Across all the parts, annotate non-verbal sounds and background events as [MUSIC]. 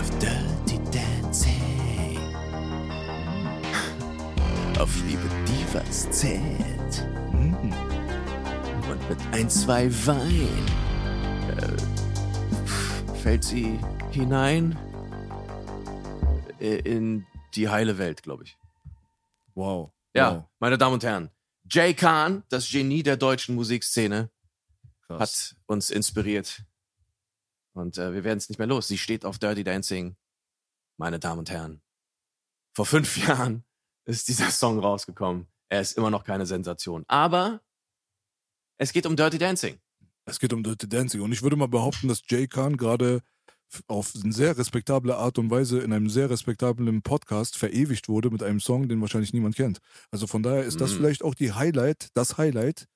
auf Dirty Dancing. Auf Liebe, die was zählt. Und mit ein, zwei Wein äh, fällt sie hinein äh, in die heile Welt, glaube ich. Wow. Ja, wow. meine Damen und Herren. Jay Khan, das Genie der deutschen Musikszene, Krass. hat uns inspiriert. Und äh, wir werden es nicht mehr los. Sie steht auf Dirty Dancing. Meine Damen und Herren. Vor fünf [LAUGHS] Jahren ist dieser Song rausgekommen. Er ist immer noch keine Sensation. Aber es geht um Dirty Dancing. Es geht um Dirty Dancing. Und ich würde mal behaupten, dass Jay Khan gerade auf eine sehr respektable Art und Weise in einem sehr respektablen Podcast verewigt wurde mit einem Song, den wahrscheinlich niemand kennt. Also von daher ist das Mm. vielleicht auch die Highlight, das Highlight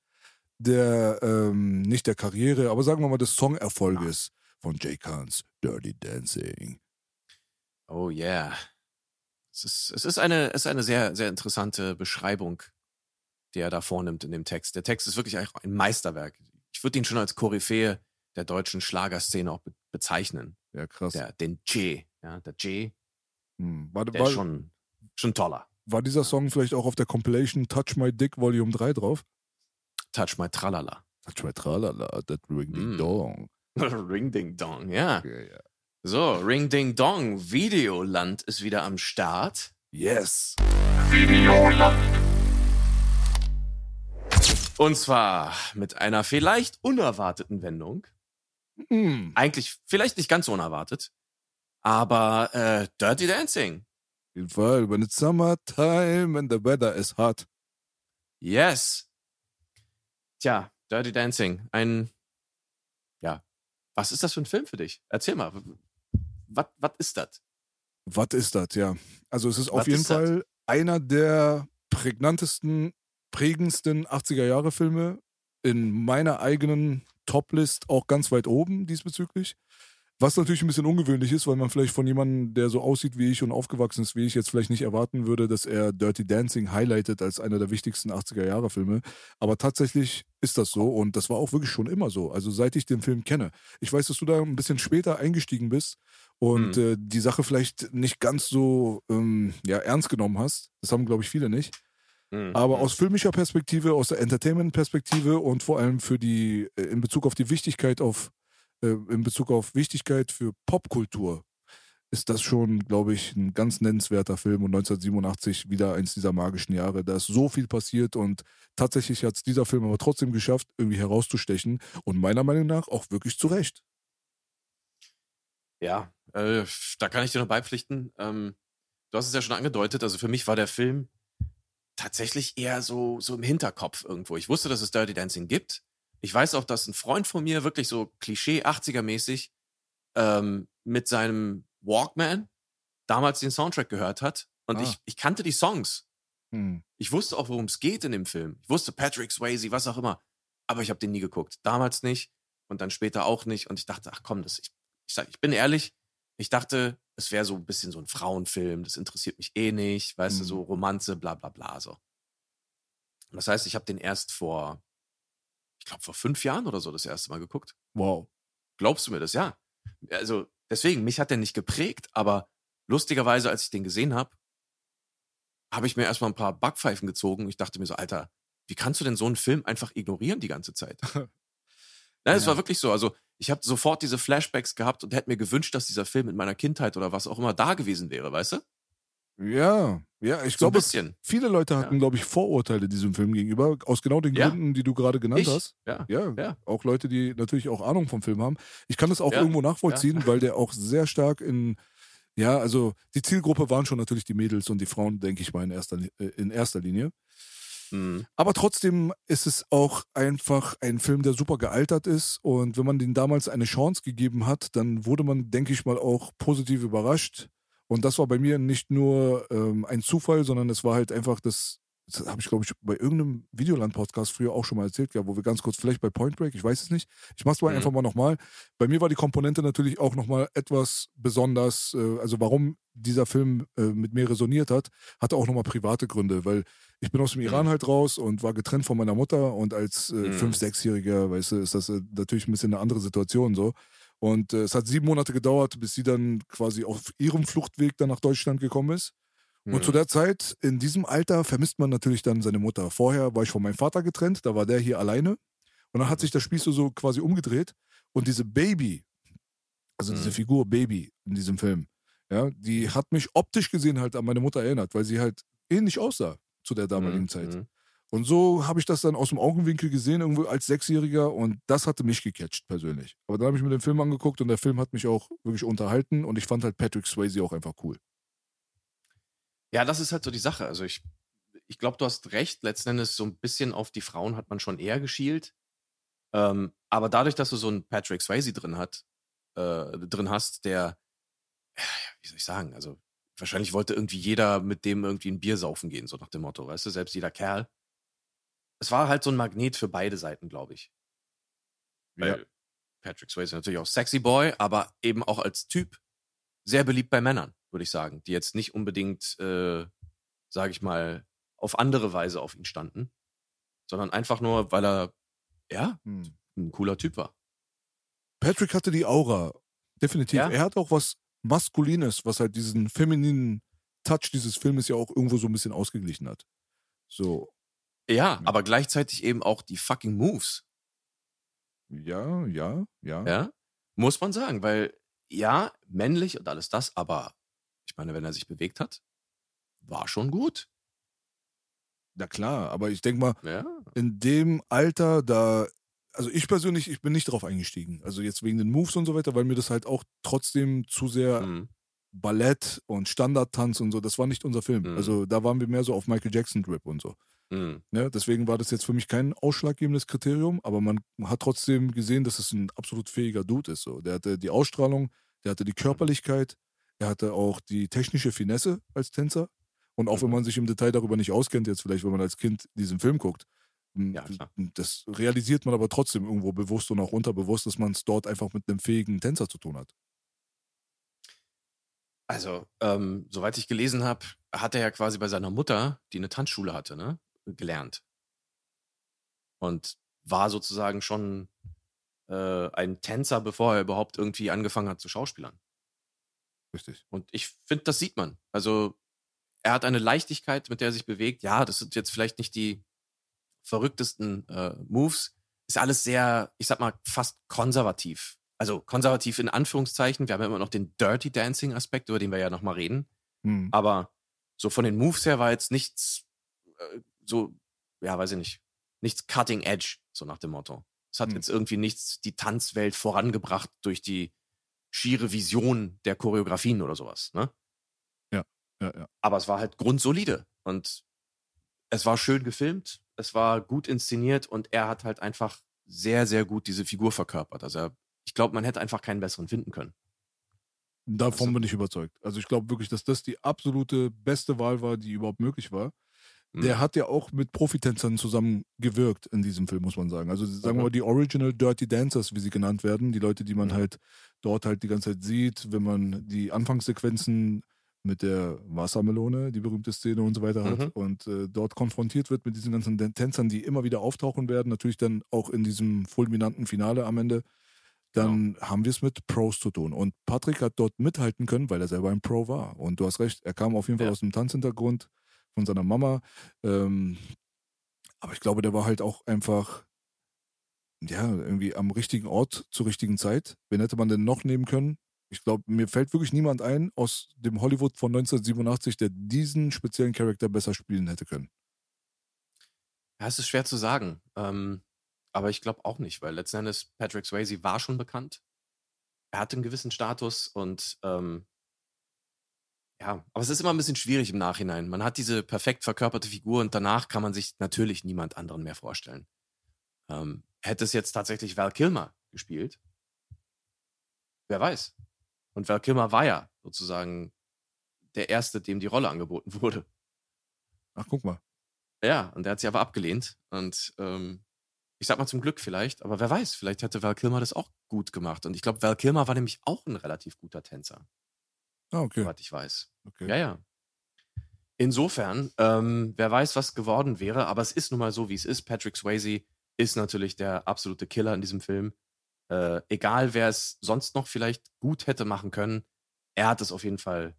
der, ähm, nicht der Karriere, aber sagen wir mal des Songerfolges von Jay Khans Dirty Dancing. Oh yeah. Es ist, es ist eine, es ist eine sehr, sehr interessante Beschreibung, die er da vornimmt in dem Text. Der Text ist wirklich ein Meisterwerk. Ich würde ihn schon als Koryphäe der deutschen Schlagerszene auch be bezeichnen. Ja, krass. Der, den J. Ja, der J, Hm. War, der war, ist schon, schon toller. war dieser Song vielleicht auch auf der Compilation Touch My Dick Volume 3 drauf? Touch my Tralala. Touch My Tralala, that ring Mm. dong. [LAUGHS] Ring Ding Dong, ja. Ja, ja. So, Ring Ding Dong, Videoland ist wieder am Start. Yes. Und zwar mit einer vielleicht unerwarteten Wendung. Hm. Eigentlich vielleicht nicht ganz so unerwartet. Aber äh, Dirty Dancing. Auf jeden Fall, when it's summertime and the weather is hot. Yes. Tja, Dirty Dancing. Ein, was ist das für ein Film für dich? Erzähl mal. Was ist das? Was ist das, ja? Also es ist auf jeden das? Fall einer der prägnantesten, prägendsten 80er-Jahre-Filme in meiner eigenen Top-List auch ganz weit oben diesbezüglich. Was natürlich ein bisschen ungewöhnlich ist, weil man vielleicht von jemandem, der so aussieht wie ich und aufgewachsen ist wie ich, jetzt vielleicht nicht erwarten würde, dass er Dirty Dancing highlightet als einer der wichtigsten 80er-Jahre-Filme. Aber tatsächlich ist das so und das war auch wirklich schon immer so. Also seit ich den Film kenne. Ich weiß, dass du da ein bisschen später eingestiegen bist und Mhm. äh, die Sache vielleicht nicht ganz so ähm, ja, ernst genommen hast. Das haben, glaube ich, viele nicht. Hm, Aber aus filmischer Perspektive, aus der Entertainment-Perspektive und vor allem für die, äh, in Bezug auf die Wichtigkeit auf, in Bezug auf Wichtigkeit für Popkultur, ist das schon, glaube ich, ein ganz nennenswerter Film und 1987 wieder eins dieser magischen Jahre. Da ist so viel passiert und tatsächlich hat es dieser Film aber trotzdem geschafft, irgendwie herauszustechen und meiner Meinung nach auch wirklich zu Recht. Ja, äh, da kann ich dir noch beipflichten. Ähm, du hast es ja schon angedeutet. Also für mich war der Film tatsächlich eher so, so im Hinterkopf irgendwo. Ich wusste, dass es Dirty Dancing gibt. Ich weiß auch, dass ein Freund von mir wirklich so Klischee 80er-mäßig ähm, mit seinem Walkman damals den Soundtrack gehört hat. Und Ah. ich, ich kannte die Songs. Hm. Ich wusste auch, worum es geht in dem Film. Ich wusste Patrick Swayze, was auch immer. Aber ich habe den nie geguckt. Damals nicht und dann später auch nicht. Und ich dachte, ach komm, das, ich, ich, sag, ich bin ehrlich, ich dachte, es wäre so ein bisschen so ein Frauenfilm. Das interessiert mich eh nicht. Weißt du, Mhm. so Romanze, bla bla bla. So. Und das heißt, ich habe den erst vor, ich glaube, vor fünf Jahren oder so das erste Mal geguckt. Wow. Glaubst du mir das? Ja. Also deswegen, mich hat der nicht geprägt, aber lustigerweise, als ich den gesehen habe, habe ich mir erstmal ein paar Backpfeifen gezogen. Ich dachte mir so, Alter, wie kannst du denn so einen Film einfach ignorieren die ganze Zeit? [LAUGHS] Nein, es Ja. war wirklich so. Also ich habe sofort diese Flashbacks gehabt und hätte mir gewünscht, dass dieser Film in meiner Kindheit oder was auch immer da gewesen wäre, weißt du? Ja, ja, ich So glaube, viele Leute hatten, Ja. glaube ich, Vorurteile diesem Film gegenüber, aus genau den Ja. Gründen, die du gerade genannt Ich? hast. Ja. Ja, Ja. auch Leute, die natürlich auch Ahnung vom Film haben. Ich kann das auch irgendwo nachvollziehen, weil der auch sehr stark in, ja, also die Zielgruppe waren schon natürlich die Mädels und die Frauen, denke ich mal, in erster, äh, in erster Linie. Mhm. Aber trotzdem ist es auch einfach ein Film, der super gealtert ist. Und wenn man den damals eine Chance gegeben hat, dann wurde man, denke ich mal, auch positiv überrascht. Und das war bei mir nicht nur ähm, ein Zufall, sondern es war halt einfach das. Das habe ich, glaube ich, bei irgendeinem Videoland-Podcast früher auch schon mal erzählt, ja, wo wir ganz kurz, vielleicht bei Point Break, ich weiß es nicht. Ich mache es mal Mhm. einfach mal nochmal. Bei mir war die Komponente natürlich auch nochmal etwas besonders, äh, also warum dieser Film äh, mit mir resoniert hat, hatte auch nochmal private Gründe, weil ich bin aus dem Iran halt raus und war getrennt von meiner Mutter und als äh, Mhm. fünf-, sechsjähriger, weißt du, ist das äh, natürlich ein bisschen eine andere Situation so. Und äh, es hat sieben Monate gedauert, bis sie dann quasi auf ihrem Fluchtweg dann nach Deutschland gekommen ist. Und Mhm. zu der Zeit, in diesem Alter, vermisst man natürlich dann seine Mutter. Vorher war ich von meinem Vater getrennt, da war der hier alleine. Und dann hat sich das Spiel so, so quasi umgedreht. Und diese Baby, also diese Mhm. Figur Baby in diesem Film, ja, die hat mich optisch gesehen halt an meine Mutter erinnert, weil sie halt ähnlich aussah zu der damaligen Mhm, Zeit. Und so habe ich das dann aus dem Augenwinkel gesehen, irgendwo als Sechsjähriger und das hatte mich gecatcht persönlich. Aber dann habe ich mir den Film angeguckt und der Film hat mich auch wirklich unterhalten und ich fand halt Patrick Swayze auch einfach cool. Ja, das ist halt so die Sache. Also ich, ich glaube, du hast recht. Letzten Endes so ein bisschen auf die Frauen hat man schon eher geschielt. Ähm, aber dadurch, dass du so einen Patrick Swayze drin hat, äh, drin hast, der, wie soll ich sagen, also wahrscheinlich wollte irgendwie jeder mit dem irgendwie ein Bier saufen gehen, so nach dem Motto, weißt du, selbst jeder Kerl. Es war halt so ein Magnet für beide Seiten, glaube ich. Weil Patrick Swayze natürlich auch sexy Boy, aber eben auch als Typ sehr beliebt bei Männern, würde ich sagen, die jetzt nicht unbedingt, äh, sage ich mal, auf andere Weise auf ihn standen, sondern einfach nur, weil er, ja, Hm. ein cooler Typ war. Patrick hatte die Aura, definitiv. Ja. Er hat auch was Maskulines, was halt diesen femininen Touch dieses Filmes ja auch irgendwo so ein bisschen ausgeglichen hat. So, Ja, aber gleichzeitig eben auch die fucking Moves, ja, ja, ja. ja, muss man sagen, weil ja, männlich und alles das, aber ich meine, wenn er sich bewegt hat, war schon gut. Na klar, aber ich denke mal, Ja, in dem Alter, da, also ich persönlich, ich bin nicht drauf eingestiegen. Also jetzt wegen den Moves und so weiter, weil mir das halt auch trotzdem zu sehr mhm. Ballett und Standardtanz und so, das war nicht unser Film. Mhm. Also da waren wir mehr so auf Michael Jackson Drip und so. Mhm. Ne? Deswegen war das jetzt für mich kein ausschlaggebendes Kriterium, aber man hat trotzdem gesehen, dass es ein absolut fähiger Dude ist. So. Der hatte die Ausstrahlung, der hatte die Körperlichkeit, er hatte auch die technische Finesse als Tänzer. Und auch wenn Mhm. man sich im Detail darüber nicht auskennt, jetzt vielleicht, wenn man als Kind diesen Film guckt, m, Ja, klar. das realisiert man aber trotzdem irgendwo bewusst und auch unterbewusst, dass man es dort einfach mit einem fähigen Tänzer zu tun hat. Also, ähm, soweit ich gelesen habe, hat er ja quasi bei seiner Mutter, die eine Tanzschule hatte, ne, gelernt. Und war sozusagen schon äh, ein Tänzer, bevor er überhaupt irgendwie angefangen hat zu Schauspielern. Richtig. Und ich finde, das sieht man. Also, er hat eine Leichtigkeit, mit der er sich bewegt. Ja, das sind jetzt vielleicht nicht die verrücktesten äh, Moves. Ist alles sehr, ich sag mal, fast konservativ. Also konservativ in Anführungszeichen. Wir haben ja immer noch den Dirty Dancing Aspekt, über den wir ja nochmal reden. Hm. Aber so von den Moves her war jetzt nichts äh, so, ja, weiß ich nicht, nichts Cutting Edge, so nach dem Motto. Es hat Hm. jetzt irgendwie nichts die Tanzwelt vorangebracht durch die schiere Vision der Choreografien oder sowas, ne? Ja, ja. Aber es war halt grundsolide und es war schön gefilmt, es war gut inszeniert und er hat halt einfach sehr, sehr gut diese Figur verkörpert. Also er, ich glaube, man hätte einfach keinen besseren finden können. Davon Also- bin ich überzeugt. Also ich glaube wirklich, dass das die absolute beste Wahl war, die überhaupt möglich war. Der Mhm. hat ja auch mit Profitänzern zusammen gewirkt in diesem Film, muss man sagen. Also sagen wir mal die Original Dirty Dancers, wie sie genannt werden, die Leute, die man Mhm. halt dort halt die ganze Zeit sieht, wenn man die Anfangssequenzen mit der Wassermelone, die berühmte Szene und so weiter hat Mhm. und äh, dort konfrontiert wird mit diesen ganzen Tänzern, die immer wieder auftauchen werden, natürlich dann auch in diesem fulminanten Finale am Ende, dann haben wir es mit Pros zu tun. Und Patrick hat dort mithalten können, weil er selber ein Pro war. Und du hast recht, er kam auf jeden Fall Ja. aus dem Tanzhintergrund von seiner Mama. Ähm, aber ich glaube, der war halt auch einfach, ja, irgendwie am richtigen Ort zur richtigen Zeit. Wen hätte man denn noch nehmen können? Ich glaube, mir fällt wirklich niemand ein aus dem Hollywood von 1987, der diesen speziellen Charakter besser spielen hätte können. Ja, es ist schwer zu sagen. Ähm, aber ich glaube auch nicht, weil letzten Endes Patrick Swayze war schon bekannt. Er hatte einen gewissen Status und ähm, ja, aber es ist immer ein bisschen schwierig im Nachhinein. Man hat diese perfekt verkörperte Figur und danach kann man sich natürlich niemand anderen mehr vorstellen. Ähm, hätte es jetzt tatsächlich Val Kilmer gespielt, wer weiß. Und Val Kilmer war ja sozusagen der Erste, dem die Rolle angeboten wurde. Ach, guck mal. Ja, und der hat sie aber abgelehnt. Und ähm, ich sag mal zum Glück vielleicht, aber wer weiß, vielleicht hätte Val Kilmer das auch gut gemacht. Und ich glaube, Val Kilmer war nämlich auch ein relativ guter Tänzer, Ah, okay. soweit ich weiß. okay. Ja, ja. Insofern, ähm, wer weiß, was geworden wäre, aber es ist nun mal so, wie es ist. Patrick Swayze ist natürlich der absolute Killer in diesem Film. Äh, egal, wer es sonst noch vielleicht gut hätte machen können, er hat es auf jeden Fall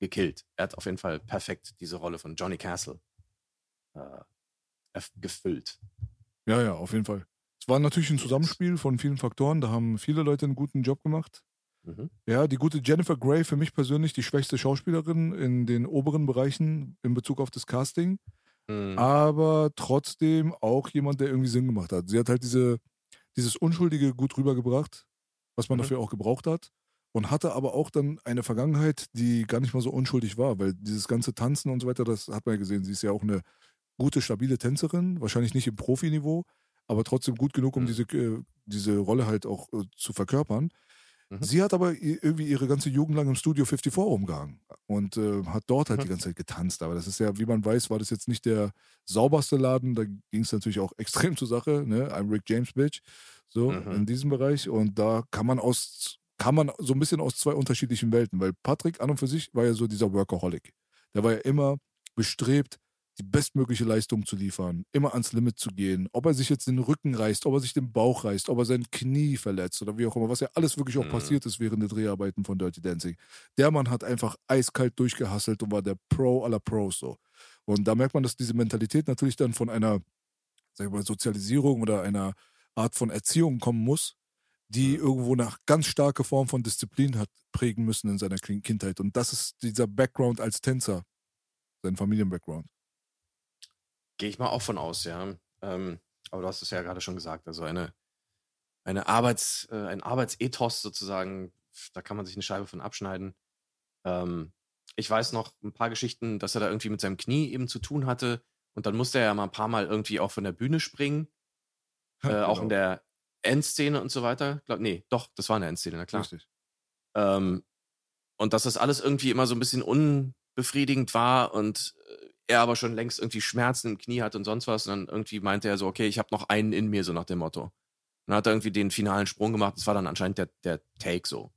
gekillt. Er hat auf jeden Fall perfekt diese Rolle von Johnny Castle äh, gefüllt. Ja, ja, auf jeden Fall. Es war natürlich ein Zusammenspiel von vielen Faktoren. Da haben viele Leute einen guten Job gemacht. Mhm. Ja, die gute Jennifer Grey, für mich persönlich die schwächste Schauspielerin in den oberen Bereichen in Bezug auf das Casting. Mhm. Aber trotzdem auch jemand, der irgendwie Sinn gemacht hat. Sie hat halt diese, dieses Unschuldige gut rübergebracht, was man mhm. dafür auch gebraucht hat. Und hatte aber auch dann eine Vergangenheit, die gar nicht mal so unschuldig war, weil dieses ganze Tanzen und so weiter, das hat man ja gesehen. Sie ist ja auch eine gute, stabile Tänzerin, wahrscheinlich nicht im Profiniveau, aber trotzdem gut genug, um mhm. diese, äh, diese Rolle halt auch äh, zu verkörpern. Mhm. Sie hat aber irgendwie ihre ganze Jugend lang im Studio 54 rumgehangen und äh, hat dort halt mhm. die ganze Zeit getanzt. Aber das ist ja, wie man weiß, war das jetzt nicht der sauberste Laden. Da ging es natürlich auch [LAUGHS] extrem zur Sache. Ne? I'm Rick James, Bitch. So, mhm. in diesem Bereich. Und da kann man aus, kann man so ein bisschen aus zwei unterschiedlichen Welten, weil Patrick an und für sich war ja so dieser Workaholic. Der war ja immer bestrebt, die bestmögliche Leistung zu liefern, immer ans Limit zu gehen, ob er sich jetzt den Rücken reißt, ob er sich den Bauch reißt, ob er sein Knie verletzt oder wie auch immer, was ja alles wirklich auch mhm. passiert ist während der Dreharbeiten von Dirty Dancing. Der Mann hat einfach eiskalt durchgehasselt und war der Pro aller Pros so. Und da merkt man, dass diese Mentalität natürlich dann von einer, sag ich mal, Sozialisierung oder einer Art von Erziehung kommen muss, die mhm. irgendwo nach ganz starke Form von Disziplin hat prägen müssen in seiner Kindheit. Und das ist dieser Background als Tänzer, sein Familienbackground. Gehe ich mal auch von aus, ja. Ähm, aber du hast es ja gerade schon gesagt, also eine, eine Arbeits, äh, ein Arbeitsethos sozusagen, da kann man sich eine Scheibe von abschneiden. Ähm, ich weiß noch ein paar Geschichten, dass er da irgendwie mit seinem Knie eben zu tun hatte und dann musste er ja mal ein paar Mal irgendwie auch von der Bühne springen, [LAUGHS] äh, genau. auch in der Endszene und so weiter. Glaub, nee, doch, das war eine Endszene, na klar. Richtig. Ähm, und dass das alles irgendwie immer so ein bisschen unbefriedigend war und er aber schon längst irgendwie Schmerzen im Knie hat und sonst was. Und dann irgendwie meinte er so, okay, ich habe noch einen in mir, so nach dem Motto. Und dann hat er irgendwie den finalen Sprung gemacht. Das war dann anscheinend der, der Take so.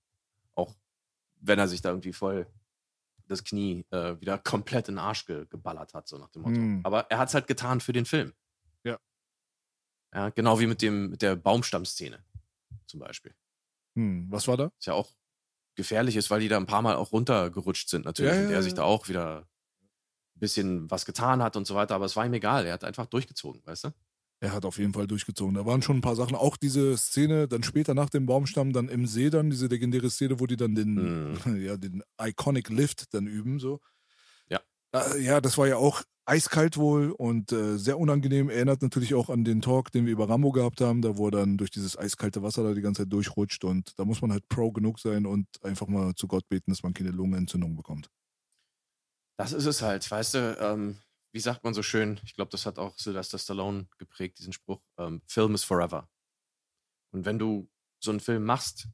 Auch wenn er sich da irgendwie voll das Knie äh, wieder komplett in den Arsch ge geballert hat, so nach dem Motto. Mm. Aber er hat es halt getan für den Film. Ja. Ja, genau wie mit dem, mit der Baumstammszene zum Beispiel. Hm, was war da? Ist ja auch gefährlich ist, weil die da ein paar Mal auch runtergerutscht sind natürlich. Ja, ja, und er sich da auch wieder bisschen was getan hat und so weiter, aber es war ihm egal. Er hat einfach durchgezogen, weißt du? Er hat auf jeden Fall durchgezogen. Da waren schon ein paar Sachen. Auch diese Szene dann später nach dem Baumstamm, dann im See, dann diese legendäre Szene, wo die dann den, mm. [LAUGHS] ja, den Iconic Lift dann üben, so. Ja. Ja, das war ja auch eiskalt wohl und äh, sehr unangenehm. Erinnert natürlich auch an den Talk, den wir über Rambo gehabt haben, da wo er dann durch dieses eiskalte Wasser da die ganze Zeit durchrutscht und da muss man halt Pro genug sein und einfach mal zu Gott beten, dass man keine Lungenentzündung bekommt. Das ist es halt, weißt du, ähm, wie sagt man so schön, ich glaube, das hat auch Sylvester Stallone geprägt, diesen Spruch, ähm, Film is forever. Und wenn du so einen Film machst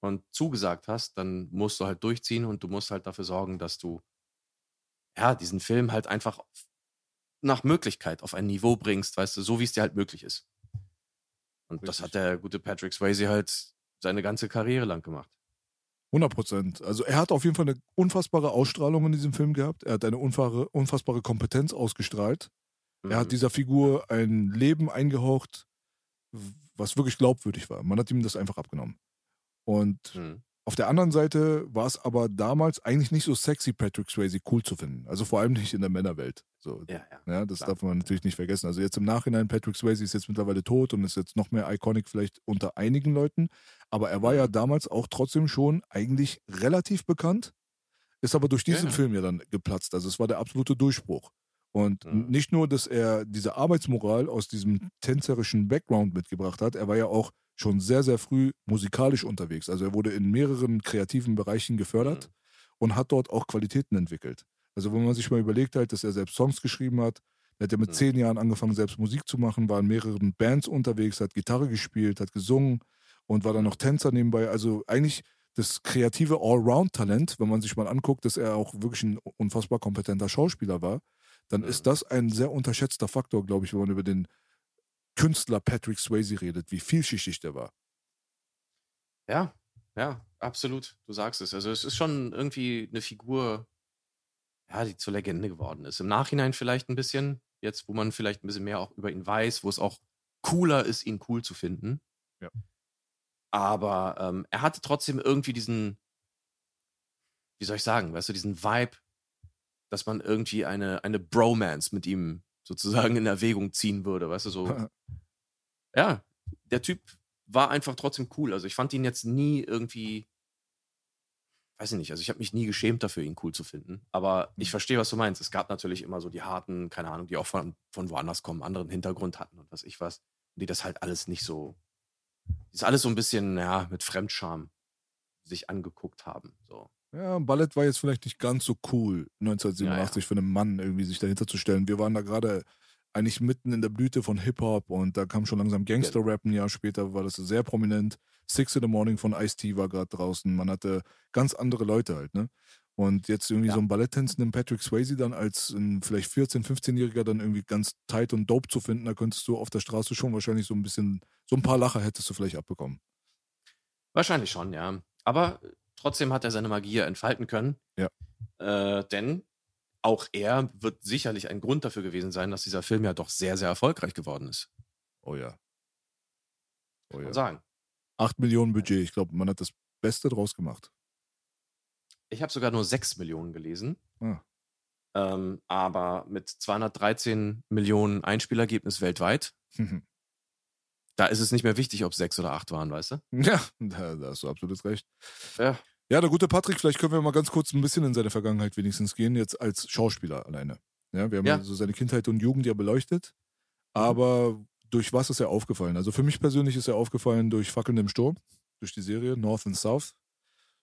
und zugesagt hast, dann musst du halt durchziehen und du musst halt dafür sorgen, dass du ja, diesen Film halt einfach nach Möglichkeit auf ein Niveau bringst, weißt du, so wie es dir halt möglich ist. Und Richtig. das hat der gute Patrick Swayze halt seine ganze Karriere lang gemacht. 100 Prozent. Also er hat auf jeden Fall eine unfassbare Ausstrahlung in diesem Film gehabt. Er hat eine unfassbare, unfassbare Kompetenz ausgestrahlt. Mhm. Er hat mhm. dieser Figur ein Leben eingehaucht, was wirklich glaubwürdig war. Man hat ihm das einfach abgenommen. Und mhm. Auf der anderen Seite war es aber damals eigentlich nicht so sexy, Patrick Swayze cool zu finden. Also vor allem nicht in der Männerwelt. So, ja, ja. ja das klar. darf man natürlich nicht vergessen. Also jetzt im Nachhinein, Patrick Swayze ist jetzt mittlerweile tot und ist jetzt noch mehr iconic vielleicht unter einigen Leuten. Aber er war ja mhm. damals auch trotzdem schon eigentlich relativ bekannt. Ist aber durch diesen ja, Film ja dann geplatzt. Also es war der absolute Durchbruch. Und mhm. nicht nur, dass er diese Arbeitsmoral aus diesem tänzerischen Background mitgebracht hat, er war ja auch schon sehr, sehr früh musikalisch unterwegs. Also er wurde in mehreren kreativen Bereichen gefördert mhm. und hat dort auch Qualitäten entwickelt. Also wenn man sich mal überlegt hat, dass er selbst Songs geschrieben hat, er hat ja mit mhm. zehn Jahren angefangen, selbst Musik zu machen, war in mehreren Bands unterwegs, hat Gitarre gespielt, hat gesungen und war dann noch Tänzer nebenbei. Also eigentlich das kreative Allround-Talent, wenn man sich mal anguckt, dass er auch wirklich ein unfassbar kompetenter Schauspieler war, dann ist mhm. das ein sehr unterschätzter Faktor, glaube ich, wenn man über den Künstler Patrick Swayze redet, wie vielschichtig der war. Ja, ja, absolut. Du sagst es. Also es ist schon irgendwie eine Figur, ja, die zur Legende geworden ist. Im Nachhinein vielleicht ein bisschen, jetzt, wo man vielleicht ein bisschen mehr auch über ihn weiß, wo es auch cooler ist, ihn cool zu finden. Ja. Aber ähm, er hatte trotzdem irgendwie diesen, wie soll ich sagen, weißt du, diesen Vibe, dass man irgendwie eine, eine Bromance mit ihm sozusagen in Erwägung ziehen würde, weißt du, so. [LAUGHS] ja, der Typ war einfach trotzdem cool. Also ich fand ihn jetzt nie irgendwie, weiß ich nicht, also ich habe mich nie geschämt dafür, ihn cool zu finden. Aber ich Mhm. verstehe, was du meinst. Es gab natürlich immer so die harten, keine Ahnung, die auch von, von woanders kommen, anderen Hintergrund hatten und was ich was. Und die das halt alles nicht so, die ist alles so ein bisschen, ja, mit Fremdscham sich angeguckt haben. So. Ja, Ballett war jetzt vielleicht nicht ganz so cool, 1987 für einen Mann irgendwie sich dahinter zu stellen. Wir waren da gerade eigentlich mitten in der Blüte von Hip-Hop und da kam schon langsam Gangster-Rap ein Jahr später, war das sehr prominent. Six in the Morning von Ice-T war gerade draußen. Man hatte ganz andere Leute halt, ne? Und jetzt irgendwie Ja. so ein Balletttänzenden Patrick Swayze dann als ein vielleicht 14-, 15-Jähriger dann irgendwie ganz tight und dope zu finden, da könntest du auf der Straße schon wahrscheinlich so ein bisschen, so ein paar Lacher hättest du vielleicht abbekommen. Wahrscheinlich schon, ja. Aber trotzdem hat er seine Magie entfalten können. Ja. Äh, denn auch er wird sicherlich ein Grund dafür gewesen sein, dass dieser Film ja doch sehr, sehr erfolgreich geworden ist. Oh ja. Oh ja. sagen. 8 Millionen Budget, ich glaube, man hat das Beste draus gemacht. Ich habe sogar nur 6 Millionen gelesen. Ah. Ähm, aber mit 213 Millionen Einspielergebnis weltweit, da ist es nicht mehr wichtig, ob es 6 oder 8 waren, weißt du? [LAUGHS] Ja, da, da hast du absolut recht. Ja. Ja, der gute Patrick, vielleicht können wir mal ganz kurz ein bisschen in seine Vergangenheit wenigstens gehen, jetzt als Schauspieler alleine. Ja, wir haben ja, so seine Kindheit und Jugend ja beleuchtet, aber durch was ist er aufgefallen? Also für mich persönlich ist er aufgefallen durch Fackeln im Sturm, durch die Serie North and South.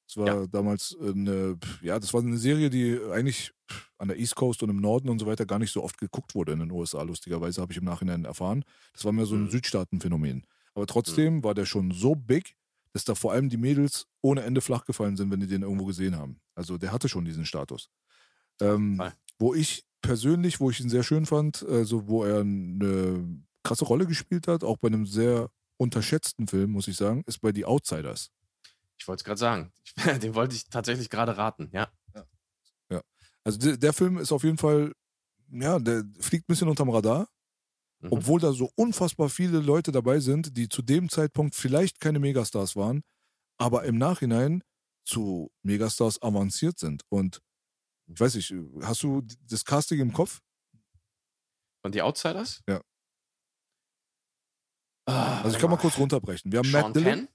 Das war Ja. damals eine, ja, das war eine Serie, die eigentlich an der East Coast und im Norden und so weiter gar nicht so oft geguckt wurde in den USA, lustigerweise, habe ich im Nachhinein erfahren. Das war mehr so ein Mhm. Südstaatenphänomen. Aber trotzdem war der schon so big, dass da vor allem die Mädels ohne Ende flach gefallen sind, wenn die den irgendwo gesehen haben. Also der hatte schon diesen Status. Ähm, Fall. wo ich persönlich, wo ich ihn sehr schön fand, also wo er eine krasse Rolle gespielt hat, auch bei einem sehr unterschätzten Film, muss ich sagen, ist bei The Outsiders. Ich wollte es gerade sagen. [LAUGHS] Den wollte ich tatsächlich gerade raten, ja. Also der, der Film ist auf jeden Fall, ja, der fliegt ein bisschen unterm Radar, Mhm. obwohl da so unfassbar viele Leute dabei sind, die zu dem Zeitpunkt vielleicht keine Megastars waren, aber im Nachhinein zu Megastars avanciert sind. Und ich weiß nicht, hast du das Casting im Kopf? Und die Outsiders? Ja. Ah, Also ich kann mal kurz runterbrechen. Wir haben Sean Matt Dillon, Penn?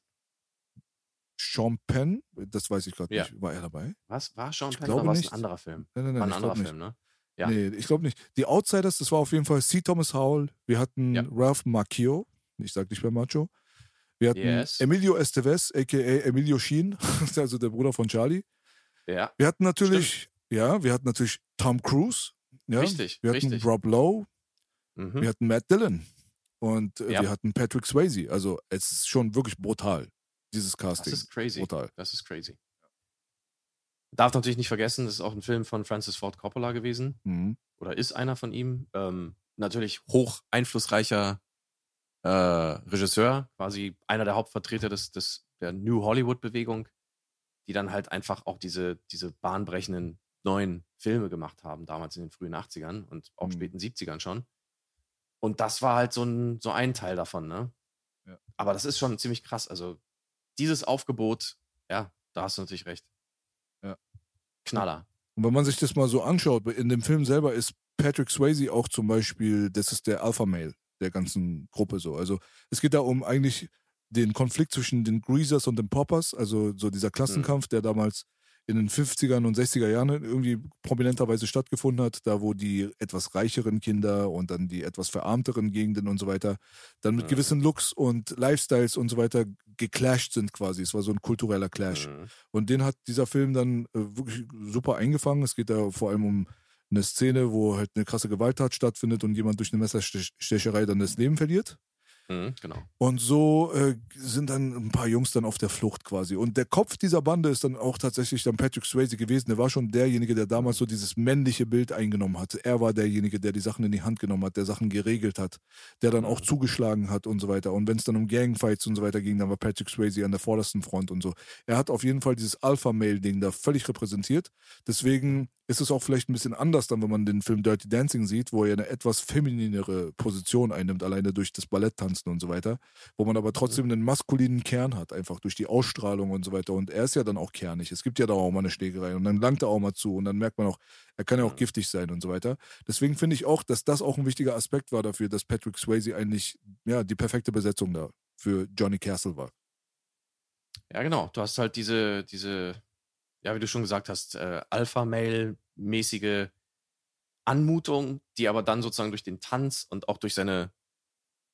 Sean Penn, das weiß ich gerade Ja. nicht. War er dabei? Was? War Sean Ich Penn glaube oder war es nicht. ein anderer Film? Nein, nein, nein. War ein ich anderer. Film, ne? Ja. Nee, ich glaube nicht. Die Outsiders, das war auf jeden Fall C. Thomas Howell. Wir hatten Ja. Ralph Macchio. Ich sag nicht mehr Macho. Wir hatten Yes. Emilio Estevez, a.k.a. Emilio Sheen, [LAUGHS] also der Bruder von Charlie. Ja, Wir hatten natürlich, ja, wir hatten natürlich Tom Cruise. Ja, Richtig, Wir hatten richtig. Rob Lowe. mhm. Wir hatten Matt Dillon. Und äh, Ja. wir hatten Patrick Swayze. Also es ist schon wirklich brutal, dieses das Casting. ist crazy. Brutal. Das ist crazy. Darf natürlich nicht vergessen, das ist auch ein Film von Francis Ford Coppola gewesen. Mhm. Oder ist einer von ihm. Ähm, natürlich hoch einflussreicher äh, Regisseur, quasi einer der Hauptvertreter des, des, der New Hollywood-Bewegung, die dann halt einfach auch diese, diese bahnbrechenden neuen Filme gemacht haben, damals in den frühen 80ern und auch Mhm. späten 70ern schon. Und das war halt so ein, so ein Teil davon, ne? Ja. Aber das ist schon ziemlich krass. Also, dieses Aufgebot, ja, da hast du natürlich recht. Knaller. Und wenn man sich das mal so anschaut, in dem Film selber ist Patrick Swayze auch zum Beispiel, das ist der Alpha-Male der ganzen Gruppe so. Also es geht da um eigentlich den Konflikt zwischen den Greasers und den Poppers, also so dieser Klassenkampf, der damals in den 50ern und 60er Jahren irgendwie prominenterweise stattgefunden hat, da wo die etwas reicheren Kinder und dann die etwas verarmteren Gegenden und so weiter dann mit Mhm. gewissen Looks und Lifestyles und so weiter geclasht sind quasi. Es war so ein kultureller Clash. Mhm. Und den hat dieser Film dann äh, wirklich super eingefangen. Es geht da vor allem um eine Szene, wo halt eine krasse Gewalttat stattfindet und jemand durch eine Messerstecherei dann das Leben verliert. Mhm, genau. Und so äh, sind dann ein paar Jungs dann auf der Flucht quasi. Und der Kopf dieser Bande ist dann auch tatsächlich dann Patrick Swayze gewesen. Der war schon derjenige, der damals so dieses männliche Bild eingenommen hat. Er war derjenige, der die Sachen in die Hand genommen hat, der Sachen geregelt hat, der dann auch zugeschlagen hat und so weiter. Und wenn es dann um Gangfights und so weiter ging, dann war Patrick Swayze an der vordersten Front und so. Er hat auf jeden Fall dieses Alpha-Male-Ding da völlig repräsentiert. Deswegen ist es auch vielleicht ein bisschen anders dann, wenn man den Film Dirty Dancing sieht, wo er eine etwas femininere Position einnimmt, alleine durch das Balletttanzen tanzen und so weiter, wo man aber trotzdem einen maskulinen Kern hat, einfach durch die Ausstrahlung und so weiter. Und er ist ja dann auch kernig. Es gibt ja da auch mal eine Schlägerei und dann langt er auch mal zu und dann merkt man auch, er kann ja auch giftig sein und so weiter. Deswegen finde ich auch, dass das auch ein wichtiger Aspekt war dafür, dass Patrick Swayze eigentlich ja die perfekte Besetzung da für Johnny Castle war. Ja, genau. Du hast halt diese, diese, ja, wie du schon gesagt hast, äh, Alpha-Mail-mäßige Anmutung, die aber dann sozusagen durch den Tanz und auch durch seine,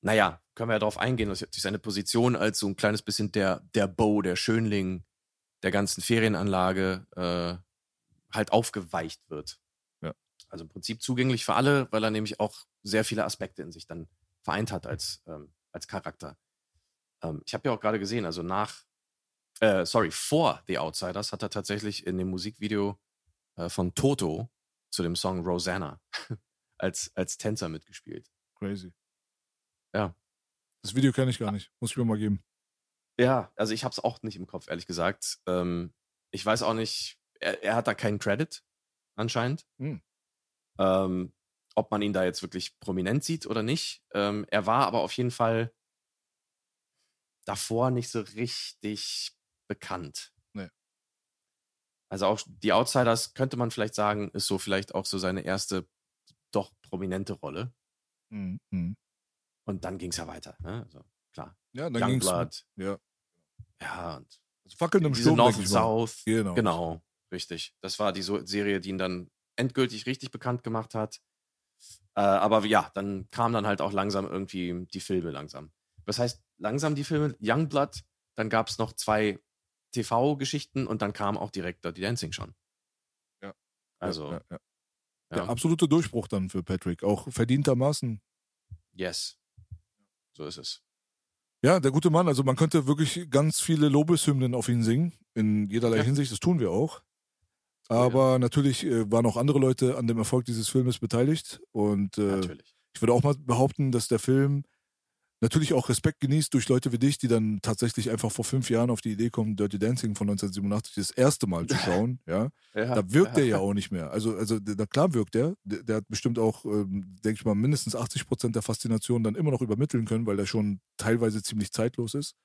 naja, können wir ja darauf eingehen, durch seine Position als so ein kleines bisschen der, der Bow, der Schönling der ganzen Ferienanlage äh, halt aufgeweicht wird. Ja. Also im Prinzip zugänglich für alle, weil er nämlich auch sehr viele Aspekte in sich dann vereint hat als, ähm, als Charakter. Ähm, ich habe ja auch gerade gesehen, also nach, äh, sorry, vor The Outsiders hat er tatsächlich in dem Musikvideo äh, von Toto zu dem Song Rosanna [LAUGHS] als, als Tänzer mitgespielt. Crazy. Ja. Das Video kenne ich gar nicht. Muss ich mir mal geben. Ja, also ich habe es auch nicht im Kopf, ehrlich gesagt. Ähm, ich weiß auch nicht, er, er, hat da keinen Credit, anscheinend. Hm. Ähm, ob man ihn da jetzt wirklich prominent sieht oder nicht. Ähm, er war aber auf jeden Fall davor nicht so richtig bekannt. Also auch die Outsiders könnte man vielleicht sagen, ist so vielleicht auch so seine erste doch prominente Rolle. Mhm. Und dann ging es ja weiter. Ne? Also, klar. Ja, dann ging es. Ja. Ja, und also Fackeln im Sturm, North South. Genau. genau, richtig. Das war die so Serie, die ihn dann endgültig richtig bekannt gemacht hat. Äh, aber ja, dann kamen dann halt auch langsam irgendwie die Filme langsam. Das heißt, langsam die Filme, Youngblood, dann gab es noch zwei TV-Geschichten und dann kam auch direkt Dirty Dancing schon. Ja. Also. Ja, ja, ja. Der absolute Durchbruch dann für Patrick, auch verdientermaßen. Yes. So ist es. Ja, der gute Mann, also man könnte wirklich ganz viele Lobeshymnen auf ihn singen, in jederlei ja. Hinsicht, das tun wir auch. Aber ja. natürlich äh, waren auch andere Leute an dem Erfolg dieses Filmes beteiligt. Und äh, ich würde auch mal behaupten, dass der Film natürlich auch Respekt genießt durch Leute wie dich, die dann tatsächlich einfach vor fünf Jahren auf die Idee kommen, Dirty Dancing von 1987 das erste Mal zu schauen. Ja, ja da wirkt ja. er ja auch nicht mehr. Also, also da klar wirkt er. Der, der hat bestimmt auch, ähm, denke ich mal, mindestens 80 Prozent der Faszination dann immer noch übermitteln können, weil er schon teilweise ziemlich zeitlos ist.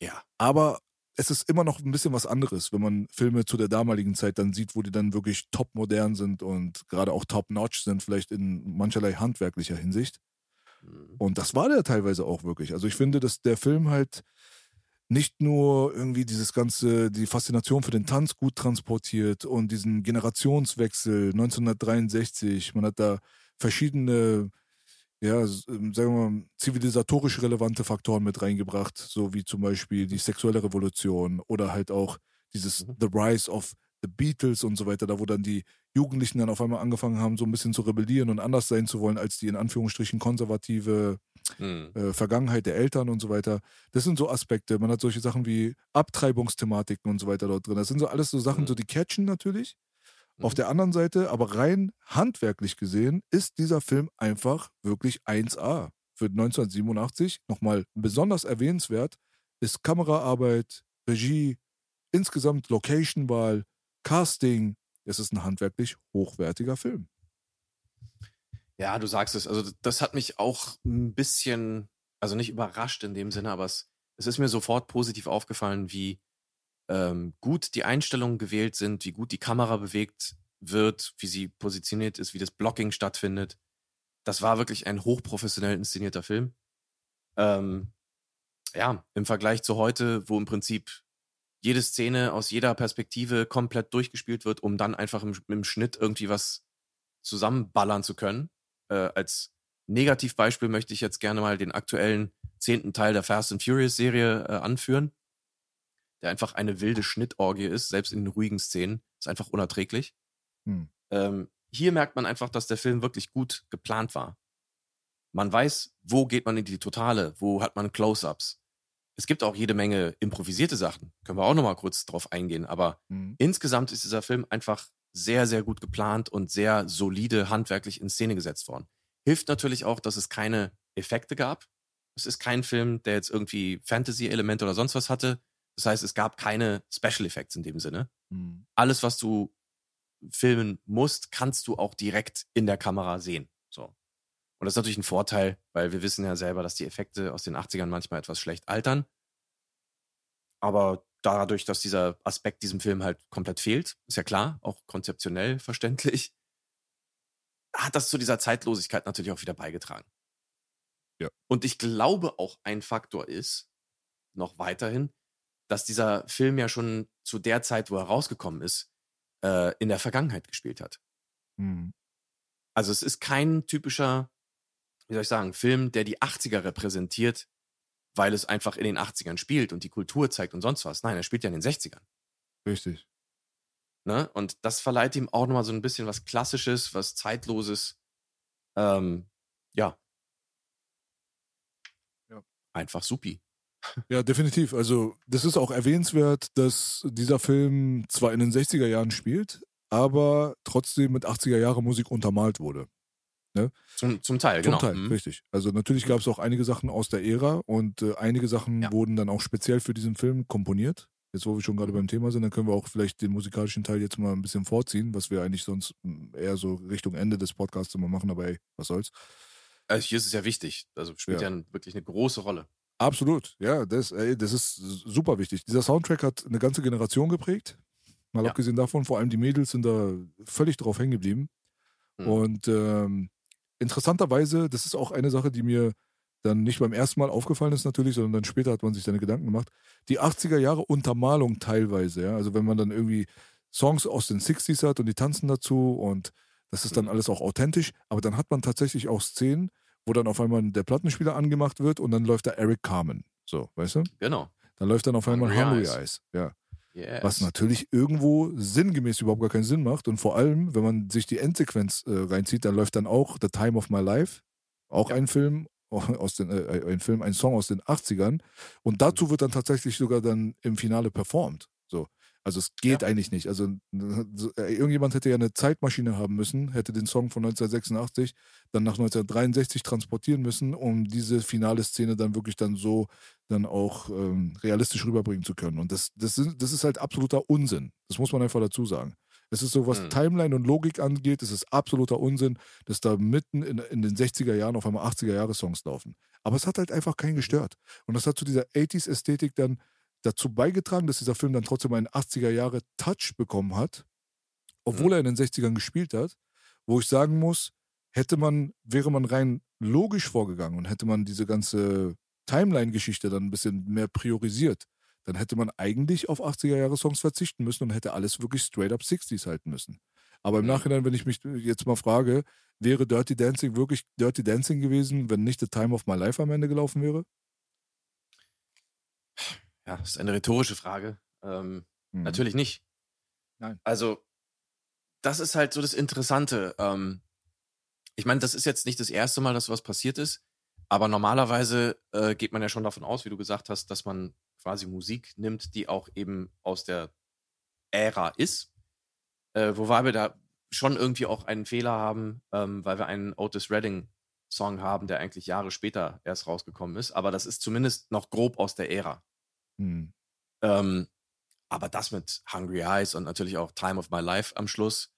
Ja. Aber es ist immer noch ein bisschen was anderes, wenn man Filme zu der damaligen Zeit dann sieht, wo die dann wirklich top modern sind und gerade auch top notch sind, vielleicht in mancherlei handwerklicher Hinsicht. Und das war der teilweise auch wirklich. Also ich finde, dass der Film halt nicht nur irgendwie dieses ganze, die Faszination für den Tanz gut transportiert und diesen Generationswechsel 1963, man hat da verschiedene, ja, ähm, sagen wir mal, zivilisatorisch relevante Faktoren mit reingebracht, so wie zum Beispiel die sexuelle Revolution oder halt auch dieses mhm. The Rise of The Beatles und so weiter, da wo dann die Jugendlichen dann auf einmal angefangen haben, so ein bisschen zu rebellieren und anders sein zu wollen als die in Anführungsstrichen konservative hm. äh, Vergangenheit der Eltern und so weiter. Das sind so Aspekte. Man hat solche Sachen wie Abtreibungsthematiken und so weiter dort drin. Das sind so alles so Sachen, hm. so die catchen natürlich. Auf hm. der anderen Seite, aber rein handwerklich gesehen, ist dieser Film einfach wirklich 1A. Für 1987 nochmal besonders erwähnenswert ist Kameraarbeit, Regie, insgesamt Locationwahl, Casting, es ist ein handwerklich hochwertiger Film. Ja, du sagst es. Also das hat mich auch ein bisschen, also nicht überrascht in dem Sinne, aber es, es ist mir sofort positiv aufgefallen, wie ähm, gut die Einstellungen gewählt sind, wie gut die Kamera bewegt wird, wie sie positioniert ist, wie das Blocking stattfindet. Das war wirklich ein hochprofessionell inszenierter Film. Ähm, ja, im Vergleich zu heute, wo im Prinzip jede Szene aus jeder Perspektive komplett durchgespielt wird, um dann einfach im, im Schnitt irgendwie was zusammenballern zu können. Äh, als Negativbeispiel möchte ich jetzt gerne mal den aktuellen zehnten Teil der Fast and Furious Serie äh, anführen, der einfach eine wilde Schnittorgie ist, selbst in den ruhigen Szenen. Ist einfach unerträglich. Hm. Ähm, hier merkt man einfach, dass der Film wirklich gut geplant war. Man weiß, wo geht man in die Totale, wo hat man Close-ups, es gibt auch jede Menge improvisierte Sachen. Können wir auch nochmal kurz drauf eingehen. Aber mhm. insgesamt ist dieser Film einfach sehr, sehr gut geplant und sehr solide handwerklich in Szene gesetzt worden. Hilft natürlich auch, dass es keine Effekte gab. Es ist kein Film, der jetzt irgendwie Fantasy-Elemente oder sonst was hatte. Das heißt, es gab keine Special Effects in dem Sinne. Mhm. Alles, was du filmen musst, kannst du auch direkt in der Kamera sehen. Und das ist natürlich ein Vorteil, weil wir wissen ja selber, dass die Effekte aus den 80ern manchmal etwas schlecht altern. Aber dadurch, dass dieser Aspekt diesem Film halt komplett fehlt, ist ja klar, auch konzeptionell verständlich, hat das zu dieser Zeitlosigkeit natürlich auch wieder beigetragen. Ja. Und ich glaube auch ein Faktor ist, noch weiterhin, dass dieser Film ja schon zu der Zeit, wo er rausgekommen ist, äh, in der Vergangenheit gespielt hat. Mhm. Also es ist kein typischer, wie soll ich sagen, Film, der die 80er repräsentiert, weil es einfach in den 80ern spielt und die Kultur zeigt und sonst was. Nein, er spielt ja in den 60ern. Richtig. Ne? Und das verleiht ihm auch nochmal so ein bisschen was Klassisches, was Zeitloses. Ähm, ja. Ja. Einfach supi. Ja, definitiv. Also, das ist auch erwähnenswert, dass dieser Film zwar in den 60er Jahren spielt, aber trotzdem mit 80er Jahre Musik untermalt wurde. Zum, zum Teil, Zum genau. Teil, Mhm. richtig. Also natürlich gab es auch einige Sachen aus der Ära und äh, einige Sachen Ja. wurden dann auch speziell für diesen Film komponiert. Jetzt, wo wir schon gerade Mhm. beim Thema sind, dann können wir auch vielleicht den musikalischen Teil jetzt mal ein bisschen vorziehen, was wir eigentlich sonst mm, eher so Richtung Ende des Podcasts immer machen, aber ey, was soll's. Also hier ist es ja wichtig. Also spielt Ja. ja, wirklich eine große Rolle. Absolut, ja, das, ey, das ist super wichtig. Dieser Soundtrack hat eine ganze Generation geprägt. Mal Ja. abgesehen davon, vor allem die Mädels sind da völlig drauf hängen geblieben. Mhm. Und ähm, interessanterweise, das ist auch eine Sache, die mir dann nicht beim ersten Mal aufgefallen ist natürlich, sondern dann später hat man sich seine Gedanken gemacht. Die 80er Jahre Untermalung teilweise, ja. Also wenn man dann irgendwie Songs aus den 60s hat und die tanzen dazu und das ist dann alles auch authentisch, aber dann hat man tatsächlich auch Szenen, wo dann auf einmal der Plattenspieler angemacht wird und dann läuft da Eric Carmen. So, weißt du? Genau. Dann läuft dann auf einmal Hungry. Eyes. Ja. Yes. Was natürlich irgendwo sinngemäß überhaupt gar keinen Sinn macht. Und vor allem, wenn man sich die Endsequenz äh, reinzieht, dann läuft dann auch The Time of My Life, auch ein Film [LAUGHS] aus den, äh, ein Film, ein Song aus den 80ern. Und dazu wird dann tatsächlich sogar dann im Finale performt. So. Also es geht Ja. eigentlich nicht. Also so, äh, irgendjemand hätte ja eine Zeitmaschine haben müssen, hätte den Song von 1986 dann nach 1963 transportieren müssen, um diese finale Szene dann wirklich dann so dann auch ähm, realistisch rüberbringen zu können. Und das, das, sind, das ist halt absoluter Unsinn. Das muss man einfach dazu sagen. Es ist so, was Mhm. Timeline und Logik angeht, es ist absoluter Unsinn, dass da mitten in, in den 60er Jahren auf einmal 80er Jahre Songs laufen. Aber es hat halt einfach keinen gestört. Und das hat zu dieser 80s-Ästhetik dann dazu beigetragen, dass dieser Film dann trotzdem einen 80er Jahre Touch bekommen hat, obwohl er in den 60ern gespielt hat, wo ich sagen muss, hätte man, wäre man rein logisch vorgegangen und hätte man diese ganze Timeline-Geschichte dann ein bisschen mehr priorisiert, dann hätte man eigentlich auf 80er-Jahre-Songs verzichten müssen und hätte alles wirklich straight up 60s halten müssen. Aber im Mhm. Nachhinein, wenn ich mich jetzt mal frage, wäre Dirty Dancing wirklich Dirty Dancing gewesen, wenn nicht The Time of My Life am Ende gelaufen wäre? Ja, das ist eine rhetorische Frage. Ähm, Mhm. Natürlich nicht. Nein. Also, das ist halt so das Interessante. Ähm, ich meine, das ist jetzt nicht das erste Mal, dass sowas passiert ist, aber normalerweise äh, geht man ja schon davon aus, wie du gesagt hast, dass man quasi Musik nimmt, die auch eben aus der Ära ist. Äh, wobei wir da schon irgendwie auch einen Fehler haben, ähm, weil wir einen Otis Redding Song haben, der eigentlich Jahre später erst rausgekommen ist. Aber das ist zumindest noch grob aus der Ära. Mhm. Ähm, aber das mit Hungry Eyes und natürlich auch Time of My Life am Schluss,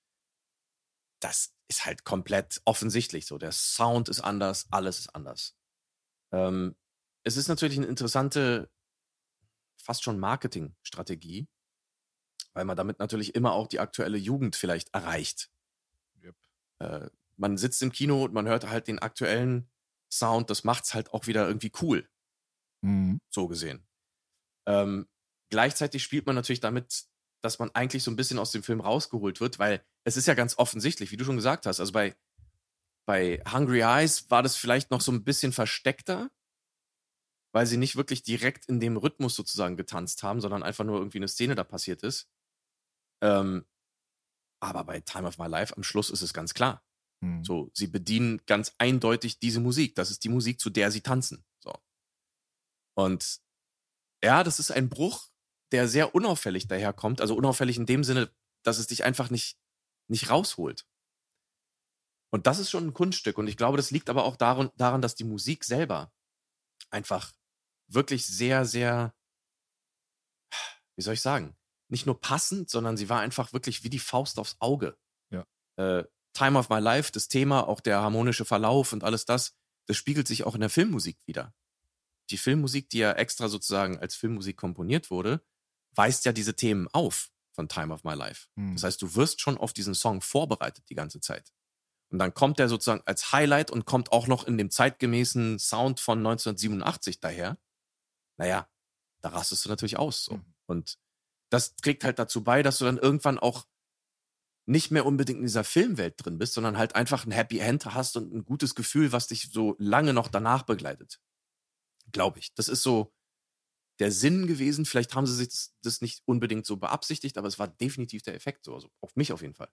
das ist halt komplett offensichtlich so. Der Sound ist anders, alles ist anders. Ähm, es ist natürlich eine interessante, fast schon Marketingstrategie, weil man damit natürlich immer auch die aktuelle Jugend vielleicht erreicht. Yep. Äh, man sitzt im Kino und man hört halt den aktuellen Sound, das macht's halt auch wieder irgendwie cool Mhm. so gesehen. Ähm, gleichzeitig spielt man natürlich damit, dass man eigentlich so ein bisschen aus dem Film rausgeholt wird, weil es ist ja ganz offensichtlich, wie du schon gesagt hast, also bei, bei Hungry Eyes war das vielleicht noch so ein bisschen versteckter, weil sie nicht wirklich direkt in dem Rhythmus sozusagen getanzt haben, sondern einfach nur irgendwie eine Szene da passiert ist. Ähm, aber bei Time of My Life am Schluss ist es ganz klar. Mhm. So, sie bedienen ganz eindeutig diese Musik. Das ist die Musik, zu der sie tanzen. So. Und ja, das ist ein Bruch, der sehr unauffällig daherkommt. Also unauffällig in dem Sinne, dass es dich einfach nicht, nicht rausholt. Und das ist schon ein Kunststück. Und ich glaube, das liegt aber auch daran, daran, dass die Musik selber einfach wirklich sehr, sehr, wie soll ich sagen, nicht nur passend, sondern sie war einfach wirklich wie die Faust aufs Auge. Ja. Äh, Time of My Life, das Thema, auch der harmonische Verlauf und alles das, das spiegelt sich auch in der Filmmusik wieder. Die Filmmusik, die ja extra sozusagen als Filmmusik komponiert wurde, weist ja diese Themen auf von Time of My Life. Hm. Das heißt, du wirst schon auf diesen Song vorbereitet die ganze Zeit. Und dann kommt der sozusagen als Highlight und kommt auch noch in dem zeitgemäßen Sound von 1987 daher. Naja, da rastest du natürlich aus. So. Mhm. Und das trägt halt dazu bei, dass du dann irgendwann auch nicht mehr unbedingt in dieser Filmwelt drin bist, sondern halt einfach ein Happy End hast und ein gutes Gefühl, was dich so lange noch danach begleitet. Glaube ich. Das ist so der Sinn gewesen. Vielleicht haben sie sich das- das nicht unbedingt so beabsichtigt, aber es war definitiv der Effekt so. Also auf mich auf jeden Fall.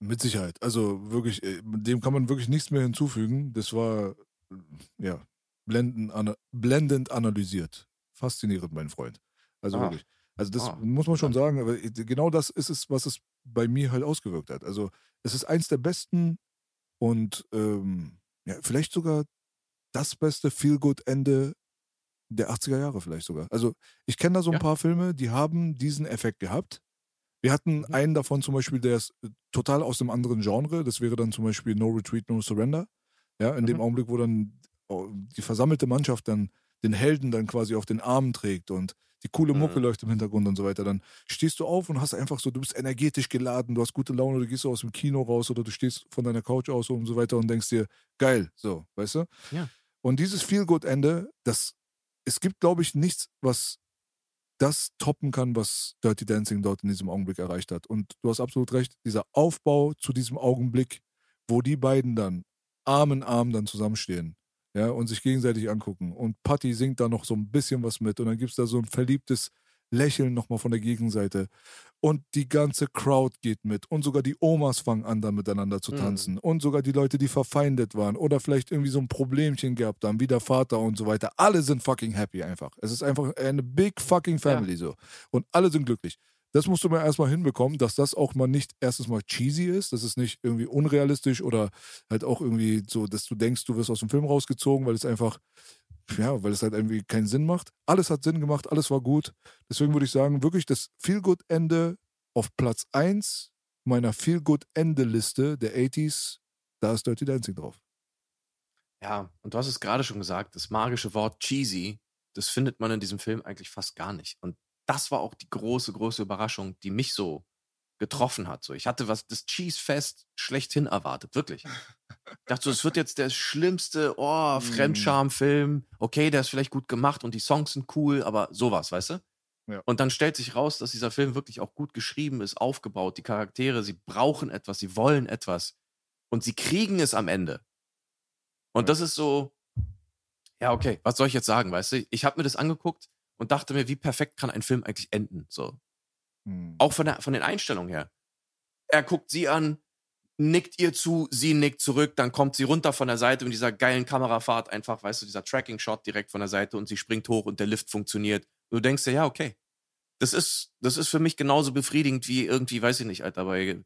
Mit Sicherheit. Also wirklich, äh, dem kann man wirklich nichts mehr hinzufügen. Das war, ja, blendend, ana blendend analysiert. Faszinierend, mein Freund. Also Ah. wirklich. Also das Ah, muss man schon sagen, aber äh, genau das ist es, was es bei mir halt ausgewirkt hat. Also es ist eins der besten und ähm, ja, vielleicht sogar das beste Feel-Good-Ende der 80er Jahre vielleicht sogar. Also ich kenne da so ein Ja. paar Filme, die haben diesen Effekt gehabt. Wir hatten Mhm. einen davon zum Beispiel, der ist äh, total aus einem anderen Genre. Das wäre dann zum Beispiel No Retreat, No Surrender. Ja, in dem Mhm. Augenblick, wo dann oh, die versammelte Mannschaft dann den Helden dann quasi auf den Armen trägt und die coole Mucke Mhm. läuft im Hintergrund und so weiter, dann stehst du auf und hast einfach so, du bist energetisch geladen, du hast gute Laune, du gehst so aus dem Kino raus oder du stehst von deiner Couch aus und so weiter und denkst dir, geil, so, weißt du? Ja. Und dieses Feel-Good-Ende, das, es gibt, glaube ich, nichts, was das toppen kann, was Dirty Dancing dort in diesem Augenblick erreicht hat. Und du hast absolut recht, dieser Aufbau zu diesem Augenblick, wo die beiden dann Arm in Arm dann zusammenstehen, ja, und sich gegenseitig angucken. Und Patty singt da noch so ein bisschen was mit und dann gibt es da so ein verliebtes Lächeln nochmal von der Gegenseite. Und die ganze Crowd geht mit. Und sogar die Omas fangen an, dann miteinander zu Mhm. tanzen. Und sogar die Leute, die verfeindet waren oder vielleicht irgendwie so ein Problemchen gehabt haben, wie der Vater und so weiter. Alle sind fucking happy einfach. Es ist einfach eine big fucking family so. Und alle sind glücklich. Das musst du mal erstmal hinbekommen, dass das auch mal nicht erstens mal cheesy ist, dass es nicht irgendwie unrealistisch oder halt auch irgendwie so, dass du denkst, du wirst aus dem Film rausgezogen, weil es einfach, ja, weil es halt irgendwie keinen Sinn macht. Alles hat Sinn gemacht, alles war gut. Deswegen würde ich sagen, wirklich das Feel-Good-Ende auf Platz 1 meiner Feel-Good-Ende-Liste der 80s, da ist Dirty Dancing drauf. Ja, und du hast es gerade schon gesagt, das magische Wort cheesy, das findet man in diesem Film eigentlich fast gar nicht. Und das war auch die große, große Überraschung, die mich so getroffen hat. So, ich hatte was das Cheese-Fest schlechthin erwartet, wirklich. Ich dachte so, es wird jetzt der schlimmste, oh, Mm. Fremdscham-Film. Okay, der ist vielleicht gut gemacht und die Songs sind cool, aber sowas, weißt du? Ja. Und dann stellt sich raus, dass dieser Film wirklich auch gut geschrieben ist, aufgebaut, die Charaktere, sie brauchen etwas, sie wollen etwas und sie kriegen es am Ende. Und Ja. das ist so, ja, okay, was soll ich jetzt sagen, weißt du? Ich habe mir das angeguckt und dachte mir, wie perfekt kann ein Film eigentlich enden? So. Hm. Auch von, der, von den Einstellungen her. Er guckt sie an, nickt ihr zu, sie nickt zurück, dann kommt sie runter von der Seite mit dieser geilen Kamerafahrt, einfach, weißt du, dieser Tracking-Shot direkt von der Seite und sie springt hoch und der Lift funktioniert. Und du denkst dir, ja, okay. Das ist, das ist für mich genauso befriedigend wie irgendwie, weiß ich nicht, Alter, bei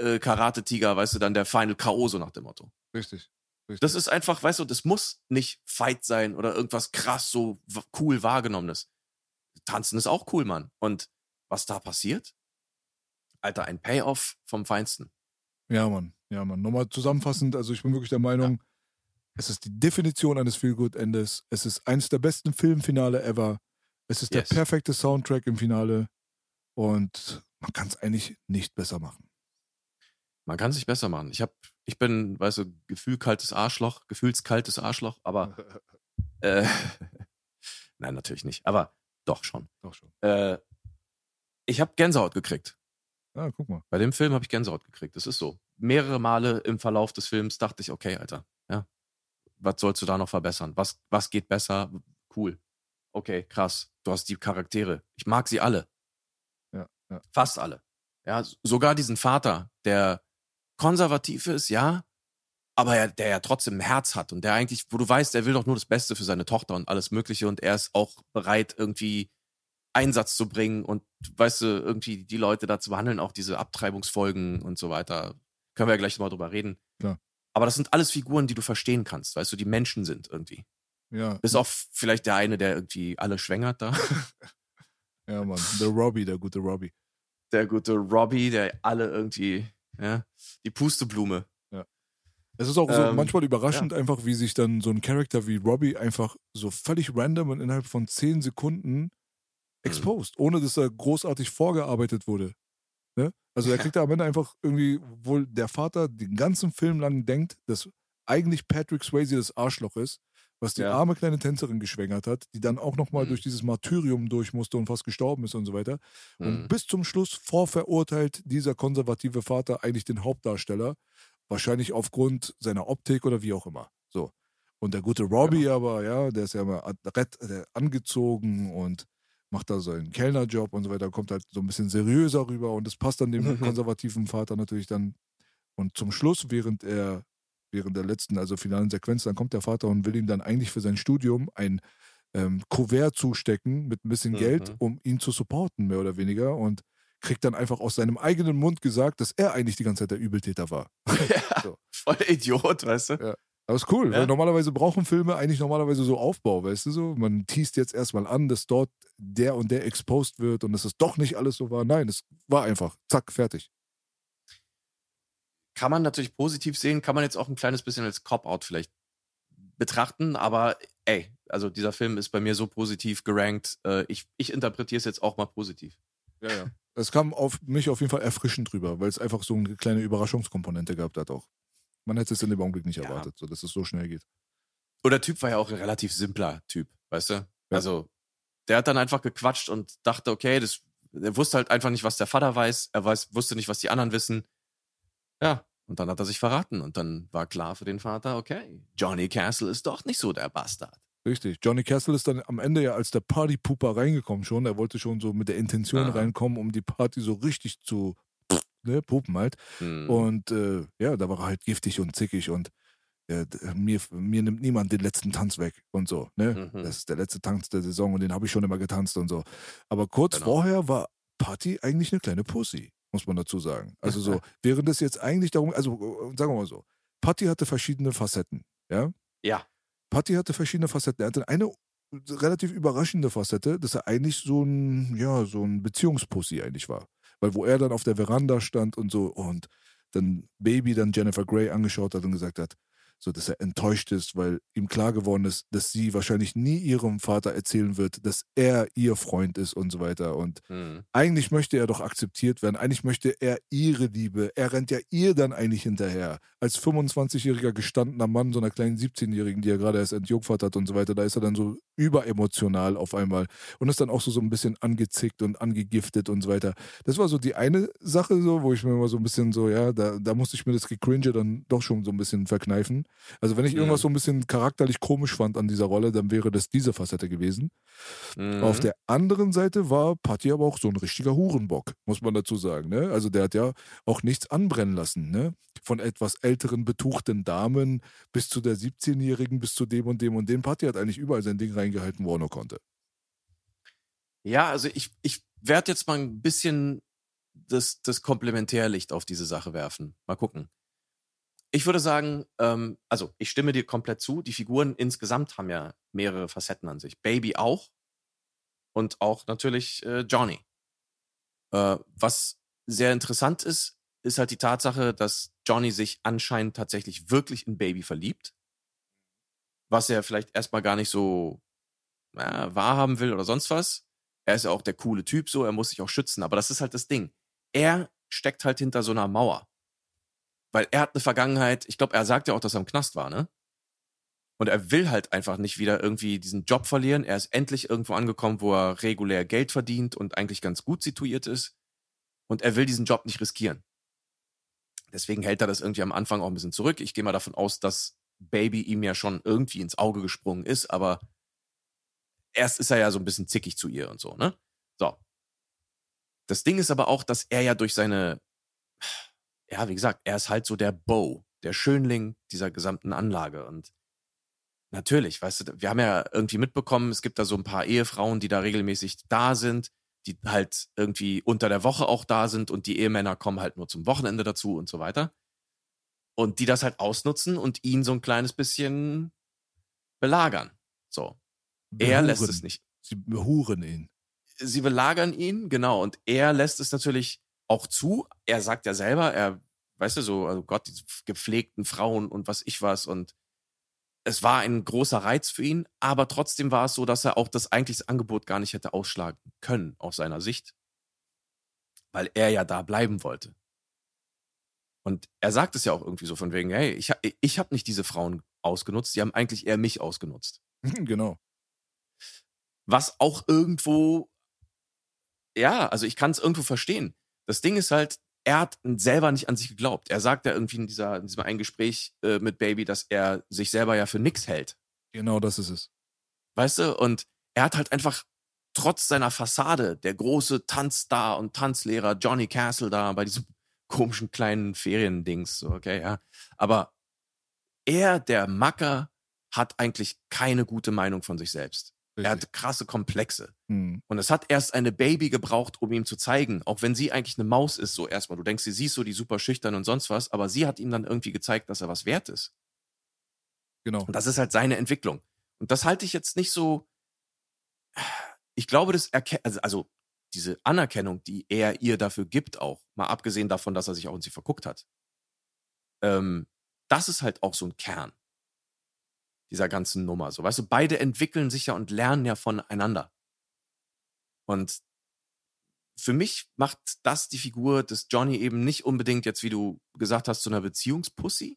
äh, Karate-Tiger, weißt du, dann der Final K.O. so nach dem Motto. Richtig. Richtig. Das ist einfach, weißt du, das muss nicht Fight sein oder irgendwas krass so cool wahrgenommenes. Tanzen ist auch cool, Mann. Und was da passiert? Alter, ein Payoff vom Feinsten. Ja, Mann. Ja, Mann. Nochmal zusammenfassend, also ich bin wirklich der Meinung, es ist die Definition eines Feel-Good-Endes. Es ist eines der besten Filmfinale ever. Es ist Yes. der perfekte Soundtrack im Finale. Und man kann es eigentlich nicht besser machen. Man kann sich besser machen. Ich hab, ich bin, weißt du, gefühlkaltes Arschloch, gefühlskaltes Arschloch, aber [LAUGHS] äh, [LAUGHS] nein, natürlich nicht. Aber doch schon. Doch schon. Äh, ich habe Gänsehaut gekriegt. Ah, guck mal. Bei dem Film habe ich Gänsehaut gekriegt. Das ist so. Mehrere Male im Verlauf des Films dachte ich, okay, Alter, ja, was sollst du da noch verbessern? Was, was geht besser? Cool. Okay, krass. Du hast die Charaktere. Ich mag sie alle. Ja, ja. Fast alle. Ja, sogar diesen Vater, der konservativ ist, ja, aber er, der ja trotzdem ein Herz hat und der eigentlich, wo du weißt, er will doch nur das Beste für seine Tochter und alles Mögliche und er ist auch bereit, irgendwie Einsatz zu bringen und weißt du, irgendwie die Leute da zu behandeln, auch diese Abtreibungsfolgen und so weiter. Können wir ja gleich mal drüber reden. Klar. Aber das sind alles Figuren, die du verstehen kannst, weißt du, die Menschen sind irgendwie. Ja, Bis auf vielleicht der eine, der irgendwie alle schwängert da. [LAUGHS] ja, Mann. Der Robbie, der gute Robbie. Der gute Robbie, der alle irgendwie Ja, die Pusteblume. Es ist auch so Ähm, manchmal überraschend einfach, wie sich dann so ein Charakter wie Robbie einfach so völlig random und innerhalb von zehn Sekunden exposed, ohne dass er großartig vorgearbeitet wurde. Ne? Also er Ja. kriegt da am Ende einfach irgendwie, wohl der Vater den ganzen Film lang denkt, dass eigentlich Patrick Swayze das Arschloch ist, was die Ja. arme kleine Tänzerin geschwängert hat, die dann auch nochmal Mhm. durch dieses Martyrium durch musste und fast gestorben ist und so weiter. Und Mhm. bis zum Schluss vorverurteilt dieser konservative Vater eigentlich den Hauptdarsteller, wahrscheinlich aufgrund seiner Optik oder wie auch immer. So. Und der gute Robbie aber, ja, der ist ja immer adrett, äh, angezogen und macht da seinen Kellnerjob und so weiter, kommt halt so ein bisschen seriöser rüber und das passt dann dem Mhm. [LAUGHS] konservativen Vater natürlich dann. Und zum Schluss, während er, während der letzten, also finalen Sequenz, dann kommt der Vater und will ihm dann eigentlich für sein Studium ein ähm, Kuvert zustecken mit ein bisschen Mhm. Geld, um ihn zu supporten, mehr oder weniger. Und kriegt dann einfach aus seinem eigenen Mund gesagt, dass er eigentlich die ganze Zeit der Übeltäter war. [LAUGHS] Ja, So. voll Idiot, weißt du? Ja. Aber ist cool, Ja. weil normalerweise brauchen Filme eigentlich normalerweise so Aufbau, weißt du so? Man teast jetzt erstmal an, dass dort der und der exposed wird und dass es doch nicht alles so war. Nein, es war einfach. Zack, fertig. Kann man natürlich positiv sehen, kann man jetzt auch ein kleines bisschen als Cop-Out vielleicht betrachten, aber ey, also dieser Film ist bei mir so positiv gerankt. Äh, ich ich interpretiere es jetzt auch mal positiv. Ja, ja. Es kam auf mich auf jeden Fall erfrischend drüber, weil es einfach so eine kleine Überraschungskomponente gehabt hat auch. Man hätte es in dem Augenblick nicht Ja. erwartet, so dass es so schnell geht. Und der Typ war ja auch ein relativ simpler Typ, weißt du? Also, der hat dann einfach gequatscht und dachte, okay, das, er wusste halt einfach nicht, was der Vater weiß. Er weiß, wusste nicht, was die anderen wissen. Ja, und dann hat er sich verraten. Und dann war klar für den Vater, okay, Johnny Castle ist doch nicht so der Bastard. Richtig. Johnny Castle ist dann am Ende ja als der Partypooper reingekommen schon. Er wollte schon so mit der Intention Ah. reinkommen, um die Party so richtig zu ne, pupen halt. Hm. Und äh, ja, da war er halt giftig und zickig und äh, d- mir, mir nimmt niemand den letzten Tanz weg und so. Ne? Mhm. Das ist der letzte Tanz der Saison und den habe ich schon immer getanzt und so. Aber kurz Genau. vorher war Patty eigentlich eine kleine Pussy, muss man dazu sagen. Also so, [LAUGHS] während es jetzt eigentlich darum, also äh, sagen wir mal so, Patty hatte verschiedene Facetten, ja. ja. Patty hatte verschiedene Facetten. Er hatte eine relativ überraschende Facette, dass er eigentlich so ein, ja, so ein Beziehungspussy eigentlich war. Weil wo er dann auf der Veranda stand und so und dann Baby dann Jennifer Grey angeschaut hat und gesagt hat, so dass er enttäuscht ist, weil ihm klar geworden ist, dass sie wahrscheinlich nie ihrem Vater erzählen wird, dass er ihr Freund ist und so weiter. Und Hm. eigentlich möchte er doch akzeptiert werden. Eigentlich möchte er ihre Liebe. Er rennt ja ihr dann eigentlich hinterher. Als 25-jähriger gestandener Mann, so einer kleinen 17-Jährigen, die er gerade erst entjungfert hat und so weiter, da ist er dann so überemotional auf einmal und ist dann auch so, so ein bisschen angezickt und angegiftet und so weiter. Das war so die eine Sache, so, wo ich mir immer so ein bisschen so, ja, da, da musste ich mir das Gecringe dann doch schon so ein bisschen verkneifen. Also wenn ich irgendwas Mhm. so ein bisschen charakterlich komisch fand an dieser Rolle, dann wäre das diese Facette gewesen. Mhm. Auf der anderen Seite war Patty aber auch so ein richtiger Hurenbock, muss man dazu sagen. Ne? Also der hat ja auch nichts anbrennen lassen. Ne? Von etwas älteren, betuchten Damen bis zu der 17-Jährigen, bis zu dem und dem und dem. Patty hat eigentlich überall sein Ding reingehalten, wo er nur konnte. Ja, also ich, ich werde jetzt mal ein bisschen das, das Komplementärlicht auf diese Sache werfen. Mal gucken. Ich würde sagen, ähm, also ich stimme dir komplett zu. Die Figuren insgesamt haben ja mehrere Facetten an sich. Baby auch und auch natürlich äh, Johnny. Äh, was sehr interessant ist, ist halt die Tatsache, dass Johnny sich anscheinend tatsächlich wirklich in Baby verliebt. Was er vielleicht erstmal gar nicht so äh, wahrhaben will oder sonst was. Er ist ja auch der coole Typ so, er muss sich auch schützen. Aber das ist halt das Ding. Er steckt halt hinter so einer Mauer. Weil er hat eine Vergangenheit, ich glaube, er sagt ja auch, dass er im Knast war, ne? Und er will halt einfach nicht wieder irgendwie diesen Job verlieren. Er ist endlich irgendwo angekommen, wo er regulär Geld verdient und eigentlich ganz gut situiert ist. Und er will diesen Job nicht riskieren. Deswegen hält er das irgendwie am Anfang auch ein bisschen zurück. Ich gehe mal davon aus, dass Baby ihm ja schon irgendwie ins Auge gesprungen ist, aber erst ist er ja so ein bisschen zickig zu ihr und so, ne? So. Das Ding ist aber auch, dass er ja durch seine, ja, wie gesagt, er ist halt so der Beau, der Schönling dieser gesamten Anlage und natürlich, weißt du, wir haben ja irgendwie mitbekommen, es gibt da so ein paar Ehefrauen, die da regelmäßig da sind, die halt irgendwie unter der Woche auch da sind und die Ehemänner kommen halt nur zum Wochenende dazu und so weiter. Und die das halt ausnutzen und ihn so ein kleines bisschen belagern. So. Er lässt Behuren. es nicht. Sie behuren ihn. Sie belagern ihn, genau. Und er lässt es natürlich auch zu. Er sagt ja selber, er weißt du, so, also Gott, diese gepflegten Frauen und was ich was und es war ein großer Reiz für ihn, aber trotzdem war es so, dass er auch das eigentliche Angebot gar nicht hätte ausschlagen können aus seiner Sicht, weil er ja da bleiben wollte. Und er sagt es ja auch irgendwie so von wegen, hey, ich, ich habe nicht diese Frauen ausgenutzt, die haben eigentlich eher mich ausgenutzt. [LAUGHS] genau. Was auch irgendwo, ja, also ich kann es irgendwo verstehen. Das Ding ist halt, er hat selber nicht an sich geglaubt. Er sagt ja irgendwie in, dieser, in diesem einen Gespräch äh, mit Baby, dass er sich selber ja für nix hält. Genau, das ist es. Weißt du? Und er hat halt einfach trotz seiner Fassade, der große Tanzstar und Tanzlehrer Johnny Castle da bei diesem [LAUGHS] komischen kleinen Feriendings, so, okay, ja. Aber er, der Macker, hat eigentlich keine gute Meinung von sich selbst. Richtig. Er hat krasse Komplexe. Hm. Und es hat erst eine Baby gebraucht, um ihm zu zeigen, auch wenn sie eigentlich eine Maus ist, so erstmal. Du denkst, sie ist so die super schüchtern und sonst was, aber sie hat ihm dann irgendwie gezeigt, dass er was wert ist. Genau. Und das ist halt seine Entwicklung. Und das halte ich jetzt nicht so. Ich glaube, das erkennt, also, also diese Anerkennung, die er ihr dafür gibt, auch, mal abgesehen davon, dass er sich auch in sie verguckt hat, ähm, das ist halt auch so ein Kern dieser ganzen Nummer. So, weißt du, beide entwickeln sich ja und lernen ja voneinander. Und für mich macht das die Figur des Johnny eben nicht unbedingt jetzt, wie du gesagt hast, zu einer Beziehungspussy,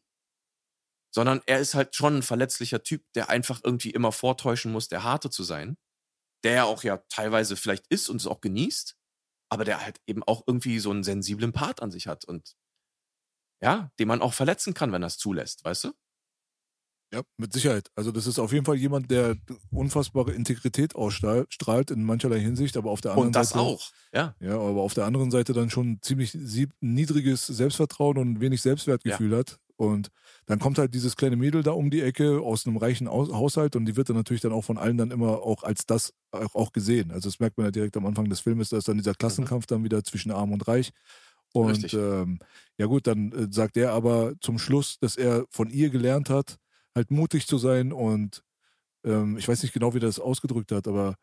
sondern er ist halt schon ein verletzlicher Typ, der einfach irgendwie immer vortäuschen muss, der Harte zu sein der auch ja teilweise vielleicht ist und es auch genießt, aber der halt eben auch irgendwie so einen sensiblen Part an sich hat und ja, den man auch verletzen kann, wenn es zulässt, weißt du? Ja, mit Sicherheit. Also das ist auf jeden Fall jemand, der unfassbare Integrität ausstrahlt in mancherlei Hinsicht, aber auf der anderen Seite. Und das Seite, auch, ja. Ja, aber auf der anderen Seite dann schon ziemlich niedriges Selbstvertrauen und wenig Selbstwertgefühl ja. hat. Und dann kommt halt dieses kleine Mädel da um die Ecke aus einem reichen Haushalt und die wird dann natürlich dann auch von allen dann immer auch als das auch gesehen. Also das merkt man ja direkt am Anfang des Filmes, da ist dann dieser mhm. Klassenkampf dann wieder zwischen Arm und Reich. Und ähm, ja gut, dann äh, sagt er aber zum Schluss, dass er von ihr gelernt hat, halt mutig zu sein und ähm, ich weiß nicht genau, wie er das ausgedrückt hat, aber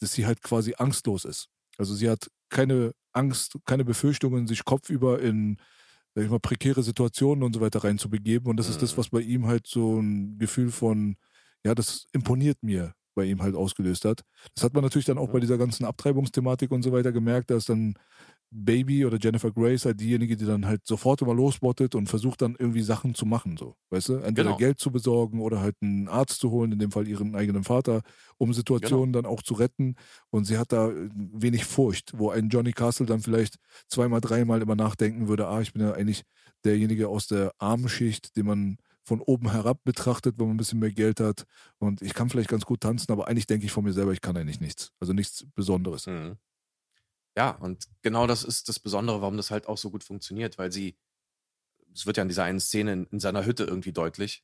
dass sie halt quasi angstlos ist. Also sie hat keine Angst, keine Befürchtungen, sich kopfüber in sag ich mal, prekäre Situationen und so weiter reinzubegeben. Und das ist das, mhm. was bei ihm halt so ein Gefühl von, ja, das imponiert mir bei ihm halt ausgelöst hat. Das hat man natürlich dann auch bei dieser ganzen Abtreibungsthematik und so weiter gemerkt, dass dann Baby oder Jennifer Grace halt diejenige, die dann halt sofort immer losbottet und versucht dann irgendwie Sachen zu machen, so, weißt du? Entweder genau. Geld zu besorgen oder halt einen Arzt zu holen, in dem Fall ihren eigenen Vater, um Situationen genau. dann auch zu retten. Und sie hat da äh, wenig Furcht, wo ein Johnny Castle dann vielleicht zweimal, dreimal immer nachdenken würde, ah, ich bin ja eigentlich derjenige aus der Armenschicht, den man von oben herab betrachtet, wenn man ein bisschen mehr Geld hat. Und ich kann vielleicht ganz gut tanzen, aber eigentlich denke ich von mir selber, ich kann eigentlich nichts. Also nichts Besonderes. Mhm. Ja, und genau das ist das Besondere, warum das halt auch so gut funktioniert, weil sie, es wird ja in dieser einen Szene in, in seiner Hütte irgendwie deutlich,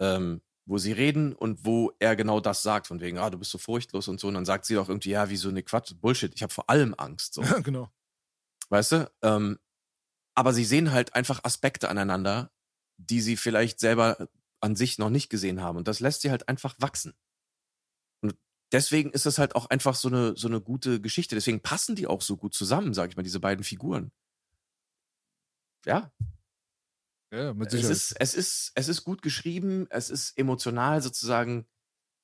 ähm, wo sie reden und wo er genau das sagt, von wegen, ah, du bist so furchtlos und so. Und dann sagt sie doch irgendwie, ja, wie so eine Quatsch, Bullshit, ich habe vor allem Angst. So. Ja, [LAUGHS] genau. Weißt du? Ähm, aber sie sehen halt einfach Aspekte aneinander, die sie vielleicht selber an sich noch nicht gesehen haben. Und das lässt sie halt einfach wachsen deswegen ist das halt auch einfach so eine, so eine gute Geschichte. Deswegen passen die auch so gut zusammen, sag ich mal, diese beiden Figuren. Ja. Ja, mit Sicherheit. Es ist, es ist, es ist gut geschrieben, es ist emotional sozusagen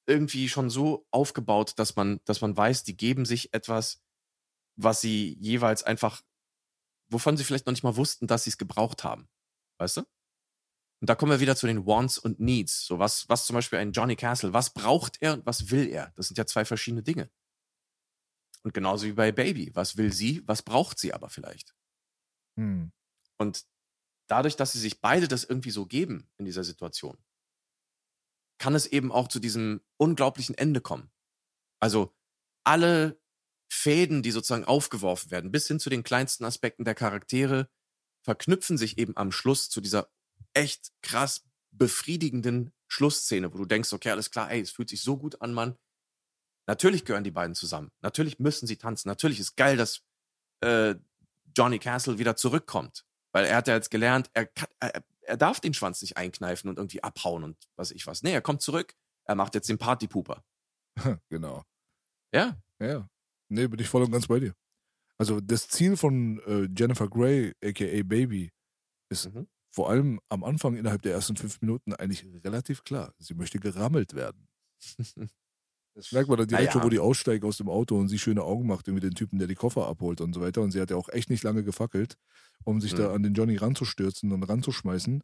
irgendwie schon so aufgebaut, dass man, dass man weiß, die geben sich etwas, was sie jeweils einfach, wovon sie vielleicht noch nicht mal wussten, dass sie es gebraucht haben. Weißt du? Und da kommen wir wieder zu den Wants und Needs. So was, was zum Beispiel ein Johnny Castle, was braucht er und was will er? Das sind ja zwei verschiedene Dinge. Und genauso wie bei Baby. Was will sie, was braucht sie aber vielleicht? Hm. Und dadurch, dass sie sich beide das irgendwie so geben in dieser Situation, kann es eben auch zu diesem unglaublichen Ende kommen. Also alle Fäden, die sozusagen aufgeworfen werden, bis hin zu den kleinsten Aspekten der Charaktere, verknüpfen sich eben am Schluss zu dieser echt krass befriedigenden Schlussszene, wo du denkst, okay, alles klar, ey, es fühlt sich so gut an, Mann. Natürlich gehören die beiden zusammen. Natürlich müssen sie tanzen. Natürlich ist geil, dass äh, Johnny Castle wieder zurückkommt. Weil er hat ja jetzt gelernt, er, kann, er, er darf den Schwanz nicht einkneifen und irgendwie abhauen und was ich was. Nee, er kommt zurück. Er macht jetzt den Partypooper. [LAUGHS] genau. Ja. Ja. Nee, bin ich voll und ganz bei dir. Also das Ziel von äh, Jennifer Grey, aka Baby, ist Mhm. Vor allem am Anfang innerhalb der ersten fünf Minuten eigentlich relativ klar. Sie möchte gerammelt werden. Das merkt man dann direkt Na schon, ja. wo die aussteigt aus dem Auto und sie schöne Augen macht irgendwie den Typen, der die Koffer abholt und so weiter. Und sie hat ja auch echt nicht lange gefackelt, um sich da Mhm. an den Johnny ranzustürzen und ranzuschmeißen.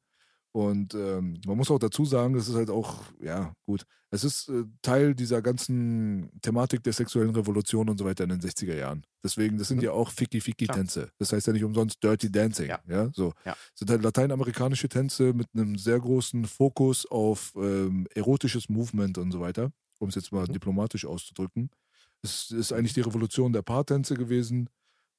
Und ähm, man muss auch dazu sagen, das ist halt auch, ja, gut, es ist äh, Teil dieser ganzen Thematik der sexuellen Revolution und so weiter in den 60er Jahren. Deswegen, das sind Mhm. ja auch Ficky-Ficky-Tänze. Das heißt ja nicht umsonst Dirty Dancing. Ja, Ja. so. Ja. Das sind halt lateinamerikanische Tänze mit einem sehr großen Fokus auf ähm, erotisches Movement und so weiter, um es jetzt mal Mhm. diplomatisch auszudrücken. Es ist eigentlich die Revolution der Paartänze gewesen.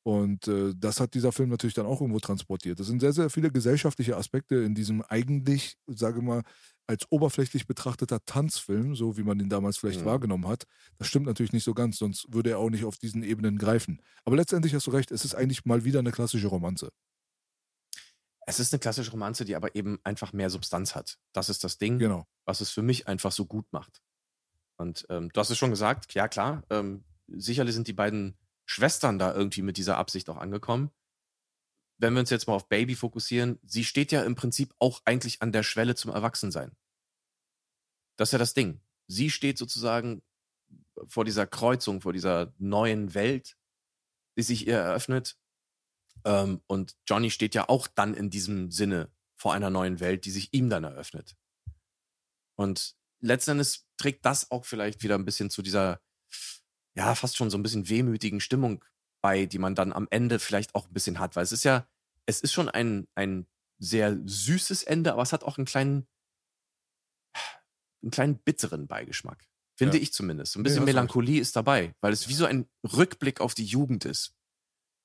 Und äh, das hat dieser Film natürlich dann auch irgendwo transportiert. Es sind sehr, sehr viele gesellschaftliche Aspekte in diesem eigentlich, sage mal, als oberflächlich betrachteter Tanzfilm, so wie man ihn damals vielleicht Mhm. wahrgenommen hat. Das stimmt natürlich nicht so ganz, sonst würde er auch nicht auf diesen Ebenen greifen. Aber letztendlich hast du recht, es ist eigentlich mal wieder eine klassische Romanze. Es ist eine klassische Romanze, die aber eben einfach mehr Substanz hat. Das ist das Ding, Genau. was es für mich einfach so gut macht. Und ähm, du hast es schon gesagt, ja klar, ähm, sicherlich sind die beiden Schwestern da irgendwie mit dieser Absicht auch angekommen. Wenn wir uns jetzt mal auf Baby fokussieren, sie steht ja im Prinzip auch eigentlich an der Schwelle zum Erwachsensein. Das ist ja das Ding. Sie steht sozusagen vor dieser Kreuzung, vor dieser neuen Welt, die sich ihr eröffnet. Ähm, und Johnny steht ja auch dann in diesem Sinne vor einer neuen Welt, die sich ihm dann eröffnet. Und letzten Endes trägt das auch vielleicht wieder ein bisschen zu dieser, ja, fast schon so ein bisschen wehmütigen Stimmung bei, die man dann am Ende vielleicht auch ein bisschen hat. Weil es ist ja, es ist schon ein, ein sehr süßes Ende, aber es hat auch einen kleinen, einen kleinen bitteren Beigeschmack. Finde Ja. ich zumindest. So ein bisschen recht. Melancholie ist dabei, weil es wie so ein Rückblick auf die Jugend ist.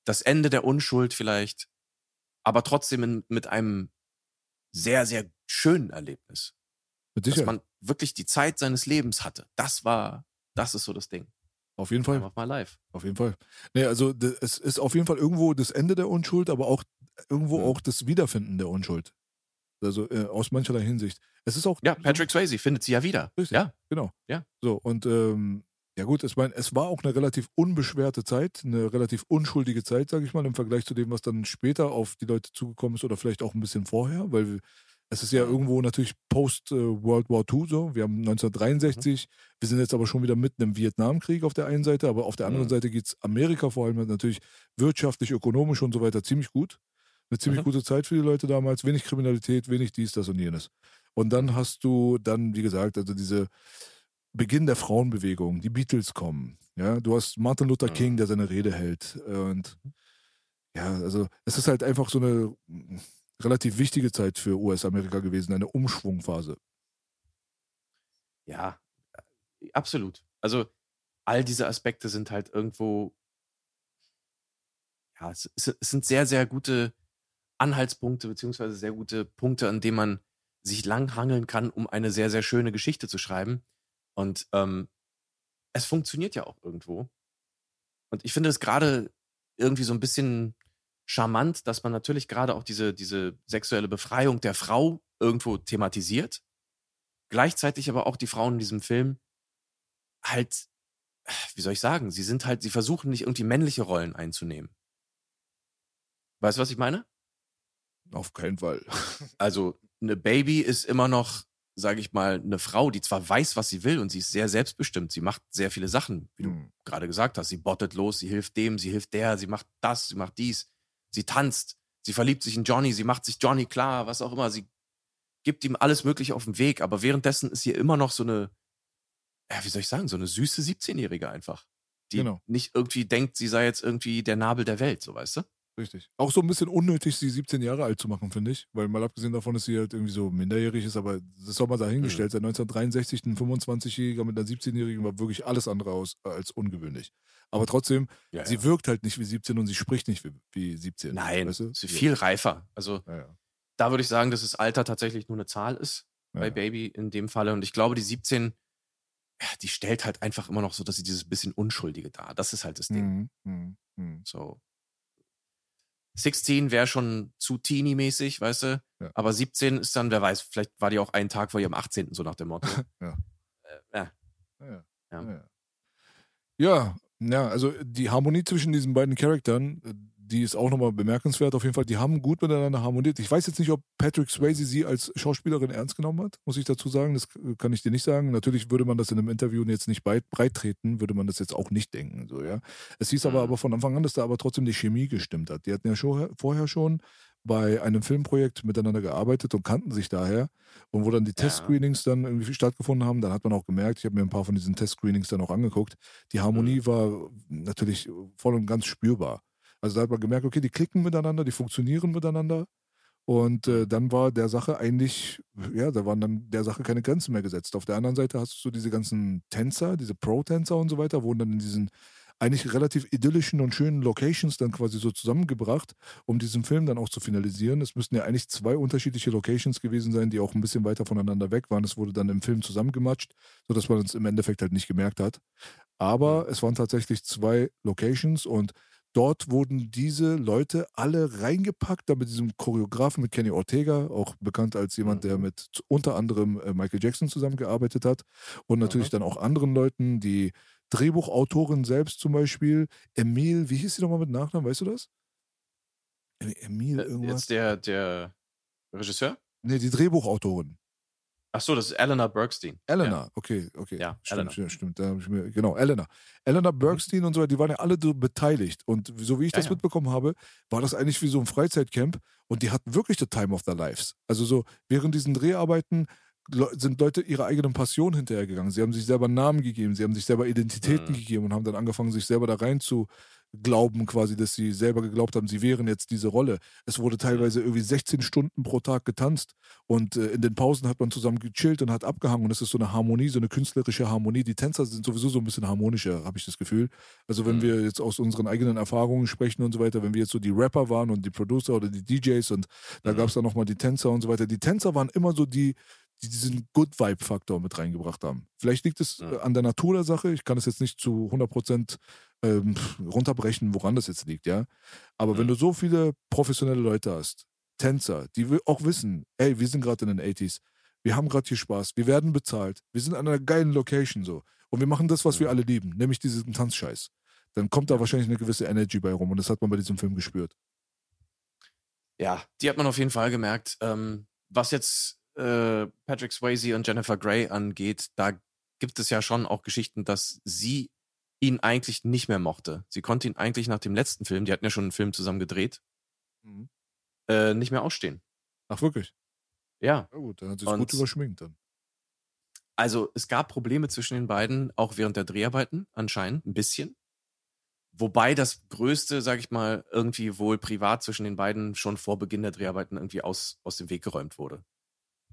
Das Ende der Unschuld vielleicht, aber trotzdem in, mit einem sehr, sehr schönen Erlebnis dass man wirklich die Zeit seines Lebens hatte. Das war, das ist so das Ding. Auf jeden Fall. Einfach mal live. Auf jeden Fall. Nee, also d- es ist auf jeden Fall irgendwo das Ende der Unschuld, aber auch irgendwo Mhm. auch das Wiederfinden der Unschuld. Also äh, aus mancherlei Hinsicht. Es ist auch Ja, so- Patrick Swayze findet sie ja wieder. Richtig. Ja, Genau. Ja. So, und ähm, ja gut, ich meine, es war auch eine relativ unbeschwerte Zeit, eine relativ unschuldige Zeit, sage ich mal, im Vergleich zu dem, was dann später auf die Leute zugekommen ist oder vielleicht auch ein bisschen vorher, weil wir, es ist ja Mhm. irgendwo natürlich post äh, World War II so. Wir haben 1963, wir sind jetzt aber schon wieder mitten im Vietnamkrieg auf der einen Seite, aber auf der anderen Mhm. Seite geht es Amerika vor allem natürlich wirtschaftlich, ökonomisch und so weiter ziemlich gut. Eine ziemlich Mhm. gute Zeit für die Leute damals, wenig Kriminalität, wenig dies, das und jenes. Und dann hast du dann, wie gesagt, also diese Beginn der Frauenbewegung, die Beatles kommen. Ja, du hast Martin Luther Mhm. King, der seine Rede hält. Und ja, also es ist halt einfach so eine relativ wichtige Zeit für US-Amerika gewesen, eine Umschwungphase. ja, äh, absolut. Also all diese Aspekte sind halt irgendwo, ja, es, es sind sehr, sehr gute Anhaltspunkte, beziehungsweise sehr gute Punkte, an denen man sich langhangeln kann, um eine sehr, sehr schöne Geschichte zu schreiben. Und ähm, es funktioniert ja auch irgendwo. Und ich finde es gerade irgendwie so ein bisschen charmant, dass man natürlich gerade auch diese, diese sexuelle Befreiung der Frau irgendwo thematisiert. Gleichzeitig aber auch die Frauen in diesem Film halt, wie soll ich sagen, sie sind halt, sie versuchen nicht irgendwie männliche Rollen einzunehmen. Weißt du, was ich meine? Auf keinen Fall. [LAUGHS] Also, eine Baby ist immer noch, sage ich mal, eine Frau, die zwar weiß, was sie will und sie ist sehr selbstbestimmt. Sie macht sehr viele Sachen, wie du Hm. gerade gesagt hast. Sie bottet los, sie hilft dem, sie hilft der, sie macht das, sie macht dies. Sie tanzt, sie verliebt sich in Johnny, sie macht sich Johnny klar, was auch immer. Sie gibt ihm alles Mögliche auf den Weg, aber währenddessen ist sie immer noch so eine, ja, wie soll ich sagen, so eine süße 17-Jährige einfach. Die Genau. nicht irgendwie denkt, sie sei jetzt irgendwie der Nabel der Welt, so weißt du? Richtig. Auch so ein bisschen unnötig, sie 17 Jahre alt zu machen, finde ich. Weil mal abgesehen davon, dass sie halt irgendwie so minderjährig ist, aber das soll mal dahingestellt sein. 1963 ein 25-Jähriger mit einer 17-Jährigen war wirklich alles andere aus, als ungewöhnlich. Aber trotzdem, Ja, sie wirkt halt nicht wie 17 und sie spricht nicht wie, wie 17. Nein, weißt du? sie ist viel reifer. Also Ja, ja. da würde ich sagen, dass das Alter tatsächlich nur eine Zahl ist Ja, bei ja. Baby in dem Falle. Und ich glaube, die 17, ja, die stellt halt einfach immer noch so, dass sie dieses bisschen Unschuldige dar. Das ist halt das Ding. Mhm, mhm, mhm. So. 16 wäre schon zu teeny-mäßig, weißt du? Ja. Aber 17 ist dann, wer weiß, vielleicht war die auch einen Tag vor ihrem 18. so nach dem Motto. [LAUGHS] Ja. Äh, ja. Ja, ja. Ja. Also die Harmonie zwischen diesen beiden Charakteren, äh, die ist auch nochmal bemerkenswert. Auf jeden Fall, die haben gut miteinander harmoniert. Ich weiß jetzt nicht, ob Patrick Swayze sie als Schauspielerin ernst genommen hat, muss ich dazu sagen. Das kann ich dir nicht sagen. Natürlich würde man das in einem Interview jetzt nicht breit treten, würde man das jetzt auch nicht denken. So, ja. Es hieß aber, mhm. aber von Anfang an, dass da aber trotzdem die Chemie gestimmt hat. Die hatten ja schon, vorher schon bei einem Filmprojekt miteinander gearbeitet und kannten sich daher. Und wo dann die ja. Testscreenings dann irgendwie stattgefunden haben, dann hat man auch gemerkt, ich habe mir ein paar von diesen Testscreenings dann auch angeguckt, die Harmonie mhm. war natürlich voll und ganz spürbar. Also da hat man gemerkt, okay, die klicken miteinander, die funktionieren miteinander. Und äh, dann war der Sache eigentlich, ja, da waren dann der Sache keine Grenzen mehr gesetzt. Auf der anderen Seite hast du diese ganzen Tänzer, diese Pro-Tänzer und so weiter, wurden dann in diesen eigentlich relativ idyllischen und schönen Locations dann quasi so zusammengebracht, um diesen Film dann auch zu finalisieren. Es müssten ja eigentlich zwei unterschiedliche Locations gewesen sein, die auch ein bisschen weiter voneinander weg waren. Es wurde dann im Film zusammengematscht, sodass man es im Endeffekt halt nicht gemerkt hat. Aber es waren tatsächlich zwei Locations und Dort wurden diese Leute alle reingepackt, da mit diesem Choreografen, mit Kenny Ortega, auch bekannt als jemand, der mhm. mit unter anderem äh, Michael Jackson zusammengearbeitet hat und natürlich mhm. dann auch anderen Leuten, die Drehbuchautorin selbst zum Beispiel, Emil, wie hieß sie nochmal mit Nachnamen, weißt du das? Emil äh, irgendwas. Jetzt der, der Regisseur? Nee, die Drehbuchautorin. Ach so, das ist Eleanor Bergstein. Eleanor, ja. okay, okay. Ja, stimmt, stimmt, stimmt. Mir, genau, Eleanor. Eleanor mhm. Bergstein mhm. und so, die waren ja alle beteiligt. Und so wie ich ja, das ja. mitbekommen habe, war das eigentlich wie so ein Freizeitcamp und die hatten wirklich the time of their lives. Also so während diesen Dreharbeiten sind Leute ihrer eigenen Passion hinterhergegangen. Sie haben sich selber Namen gegeben, sie haben sich selber Identitäten mhm. gegeben und haben dann angefangen, sich selber da rein zu glauben quasi, dass sie selber geglaubt haben, sie wären jetzt diese Rolle. Es wurde teilweise irgendwie 16 Stunden pro Tag getanzt und äh, in den Pausen hat man zusammen gechillt und hat abgehangen und es ist so eine Harmonie, so eine künstlerische Harmonie. Die Tänzer sind sowieso so ein bisschen harmonischer, habe ich das Gefühl. Also wenn mhm. wir jetzt aus unseren eigenen Erfahrungen sprechen und so weiter, wenn wir jetzt so die Rapper waren und die Producer oder die DJs und da mhm. gab es dann nochmal die Tänzer und so weiter. Die Tänzer waren immer so die, die diesen Good Vibe-Faktor mit reingebracht haben. Vielleicht liegt es ja. an der Natur der Sache. Ich kann es jetzt nicht zu 100% ähm, runterbrechen, woran das jetzt liegt, ja. Aber ja. wenn du so viele professionelle Leute hast, Tänzer, die auch wissen, ey, wir sind gerade in den 80s, wir haben gerade hier Spaß, wir werden bezahlt, wir sind an einer geilen Location so und wir machen das, was ja. wir alle lieben, nämlich diesen Tanzscheiß. Dann kommt da wahrscheinlich eine gewisse Energy bei rum und das hat man bei diesem Film gespürt. Ja, die hat man auf jeden Fall gemerkt. Ähm, was jetzt äh, Patrick Swayze und Jennifer Grey angeht, da gibt es ja schon auch Geschichten, dass sie ihn eigentlich nicht mehr mochte. Sie konnte ihn eigentlich nach dem letzten Film, die hatten ja schon einen Film zusammen gedreht, mhm. äh, nicht mehr ausstehen. Ach, wirklich? Ja. Na gut, dann hat sie es gut überschminkt dann. Also es gab Probleme zwischen den beiden, auch während der Dreharbeiten anscheinend, ein bisschen. Wobei das Größte, sag ich mal, irgendwie wohl privat zwischen den beiden schon vor Beginn der Dreharbeiten irgendwie aus, aus dem Weg geräumt wurde.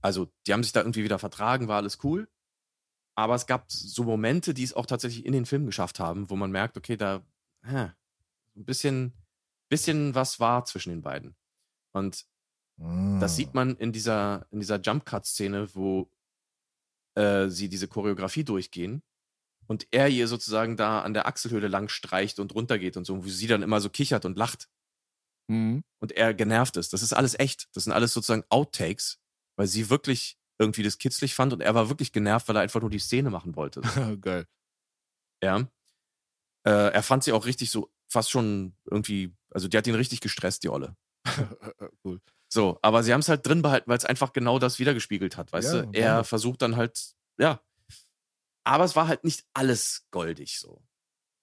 Also, die haben sich da irgendwie wieder vertragen, war alles cool. Aber es gab so Momente, die es auch tatsächlich in den Film geschafft haben, wo man merkt, okay, da hä, ein bisschen, bisschen was war zwischen den beiden. Und mm. das sieht ah. man in dieser, in dieser Jump-Cut-Szene, wo äh, sie diese Choreografie durchgehen und er ihr sozusagen da an der Achselhöhle lang streicht und runtergeht und so, wo sie dann immer so kichert und lacht. Mhm. Und er genervt ist. Das ist alles echt. Das sind alles sozusagen Outtakes, weil sie wirklich irgendwie das kitzlig fand und er war wirklich genervt, weil er einfach nur die Szene machen wollte. [LAUGHS] Geil. Ja. Äh, er fand sie auch richtig so, fast schon irgendwie, also die hat ihn richtig gestresst, die Olle. [LAUGHS] cool. So, aber sie haben es halt drin behalten, weil es einfach genau das wiedergespiegelt hat, weißt ja, du? Er ja. versucht dann halt, ja. Aber es war halt nicht alles goldig so.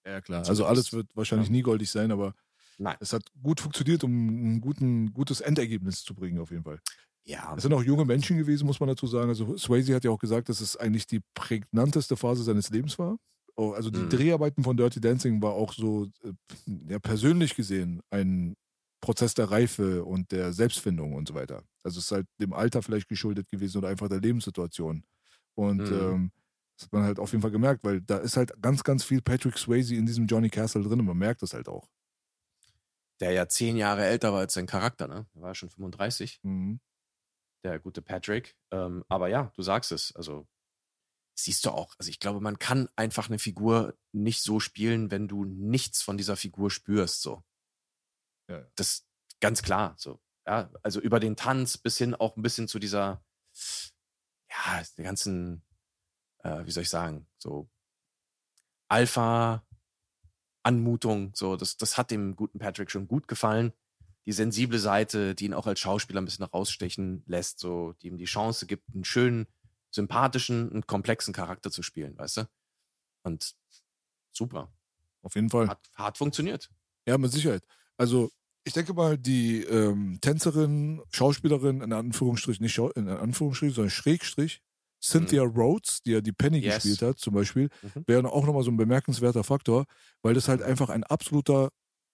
Ja, klar. Also alles wird wahrscheinlich ja. nie goldig sein, aber Nein. es hat gut funktioniert, um ein guten, gutes Endergebnis zu bringen, auf jeden Fall. Ja. Es sind auch junge Menschen gewesen, muss man dazu sagen. Also Swayze hat ja auch gesagt, dass es eigentlich die prägnanteste Phase seines Lebens war. Oh, also die mhm. Dreharbeiten von Dirty Dancing war auch so äh, ja, persönlich gesehen ein Prozess der Reife und der Selbstfindung und so weiter. Also es ist halt dem Alter vielleicht geschuldet gewesen oder einfach der Lebenssituation. Und mhm. ähm, das hat man halt auf jeden Fall gemerkt, weil da ist halt ganz, ganz viel Patrick Swayze in diesem Johnny Castle drin und man merkt das halt auch. Der ja zehn Jahre älter war als sein Charakter, ne? Er war schon 35. Mhm der gute Patrick. Ähm, aber ja, du sagst es. Also siehst du auch. Also ich glaube, man kann einfach eine Figur nicht so spielen, wenn du nichts von dieser Figur spürst. So. Ja. Das ganz klar. So. Ja, also über den Tanz bis hin auch ein bisschen zu dieser, ja, der ganzen, äh, wie soll ich sagen, so Alpha, Anmutung. So, das, das hat dem guten Patrick schon gut gefallen. Die sensible Seite, die ihn auch als Schauspieler ein bisschen rausstechen lässt, so, die ihm die Chance gibt, einen schönen, sympathischen und komplexen Charakter zu spielen, weißt du? Und super. Auf jeden Fall. Hat, hat funktioniert. Ja, mit Sicherheit. Also, ich denke mal, die ähm, Tänzerin, Schauspielerin, in Anführungsstrich, nicht Schau in Anführungsstrich, sondern Schrägstrich, Cynthia Rhodes, die ja die Penny Yes. gespielt hat, zum Beispiel, Mhm. wäre auch nochmal so ein bemerkenswerter Faktor, weil das halt einfach ein absoluter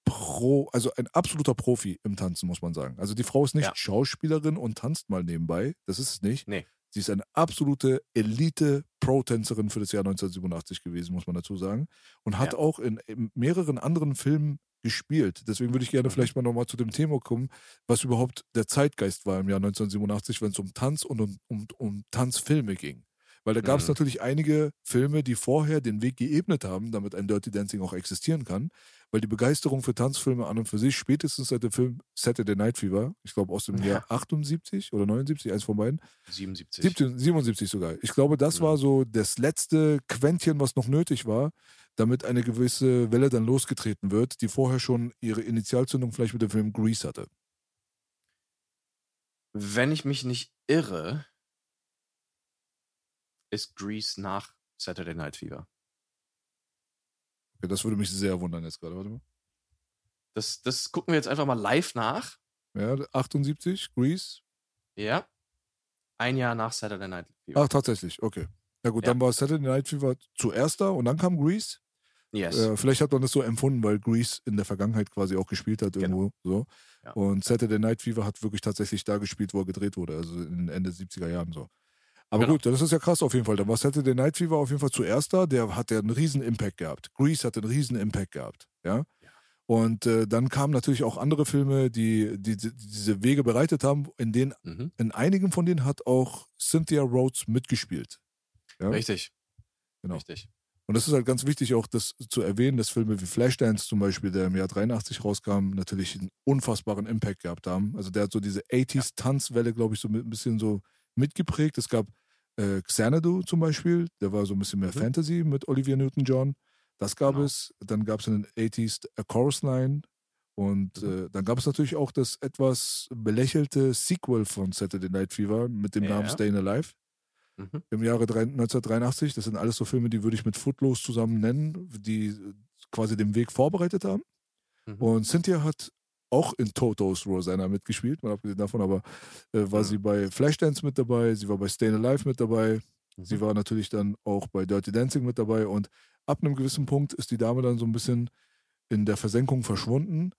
Pro, also ein absoluter Profi im Tanzen, muss man sagen. Also die Frau ist nicht Ja. Schauspielerin und tanzt mal nebenbei. Das ist es nicht. Nee. Sie ist eine absolute Elite-Pro-Tänzerin für das Jahr 1987 gewesen, muss man dazu sagen. Und hat Ja. auch in, in mehreren anderen Filmen gespielt. Deswegen würde ich gerne Mhm. vielleicht mal nochmal zu dem Thema kommen, was überhaupt der Zeitgeist war im Jahr 1987, wenn es um Tanz und um, um, um Tanzfilme ging. Weil da gab es Mhm. natürlich einige Filme, die vorher den Weg geebnet haben, damit ein Dirty Dancing auch existieren kann. Weil die Begeisterung für Tanzfilme an und für sich, spätestens seit dem Film Saturday Night Fever, ich glaube aus dem Ja. Jahr 78 oder 79, eins von beiden, 77. 17, 77 sogar. Ich glaube, das Mhm. war so das letzte Quäntchen, was noch nötig war, damit eine gewisse Welle dann losgetreten wird, die vorher schon ihre Initialzündung vielleicht mit dem Film Grease hatte. Wenn ich mich nicht irre, ist Grease nach Saturday Night Fever. Okay, das würde mich sehr wundern jetzt gerade. Warte mal. Das, das gucken wir jetzt einfach mal live nach. Ja, 78, Grease. Ja. Ein Jahr nach Saturday Night Fever. Ach, tatsächlich, okay. Ja gut, Ja. dann war Saturday Night Fever zuerst da und dann kam Grease. yes. Äh, vielleicht hat man das so empfunden, weil Grease in der Vergangenheit quasi auch gespielt hat irgendwo. So. Genau. Ja. Und Saturday Night Fever hat wirklich tatsächlich da gespielt, wo er gedreht wurde, also in den Ende 70er Jahren so. Aber Genau. gut, das ist ja krass auf jeden Fall. Da war Saturday Night Fever auf jeden Fall zuerst da. Der hat ja einen riesen Impact gehabt. Grease hat einen riesen Impact gehabt. Ja. Ja. Und äh, dann kamen natürlich auch andere Filme, die, die, die diese Wege bereitet haben, in denen, mhm. in einigen von denen hat auch Cynthia Rhodes mitgespielt. Ja. Richtig. Genau. Richtig. Und das ist halt ganz wichtig, auch das zu erwähnen, dass Filme wie Flashdance zum Beispiel, der im Jahr 83 rauskam, natürlich einen unfassbaren Impact gehabt haben. Also der hat so diese 80s-Tanzwelle, glaube ich, so ein bisschen so mitgeprägt. Es gab äh, Xanadu zum Beispiel, der war so ein bisschen mehr Mhm. Fantasy mit Olivia Newton-John. Das gab Genau. es. Dann gab es in den 80s A Chorus Line. Und Mhm. äh, dann gab es natürlich auch das etwas belächelte Sequel von Saturday Night Fever mit dem Ja. Namen Stayin' Alive Mhm. im Jahre drei- 1983. Das sind alles so Filme, die würde ich mit Footloose zusammen nennen, die quasi den Weg vorbereitet haben. Mhm. Und Cynthia hat auch in Totos Rosanna mitgespielt, mal abgesehen davon, aber äh, war Mhm. sie bei Flashdance mit dabei, sie war bei Stayin' Alive mit dabei, Mhm. sie war natürlich dann auch bei Dirty Dancing mit dabei und ab einem gewissen Punkt ist die Dame dann so ein bisschen in der Versenkung verschwunden.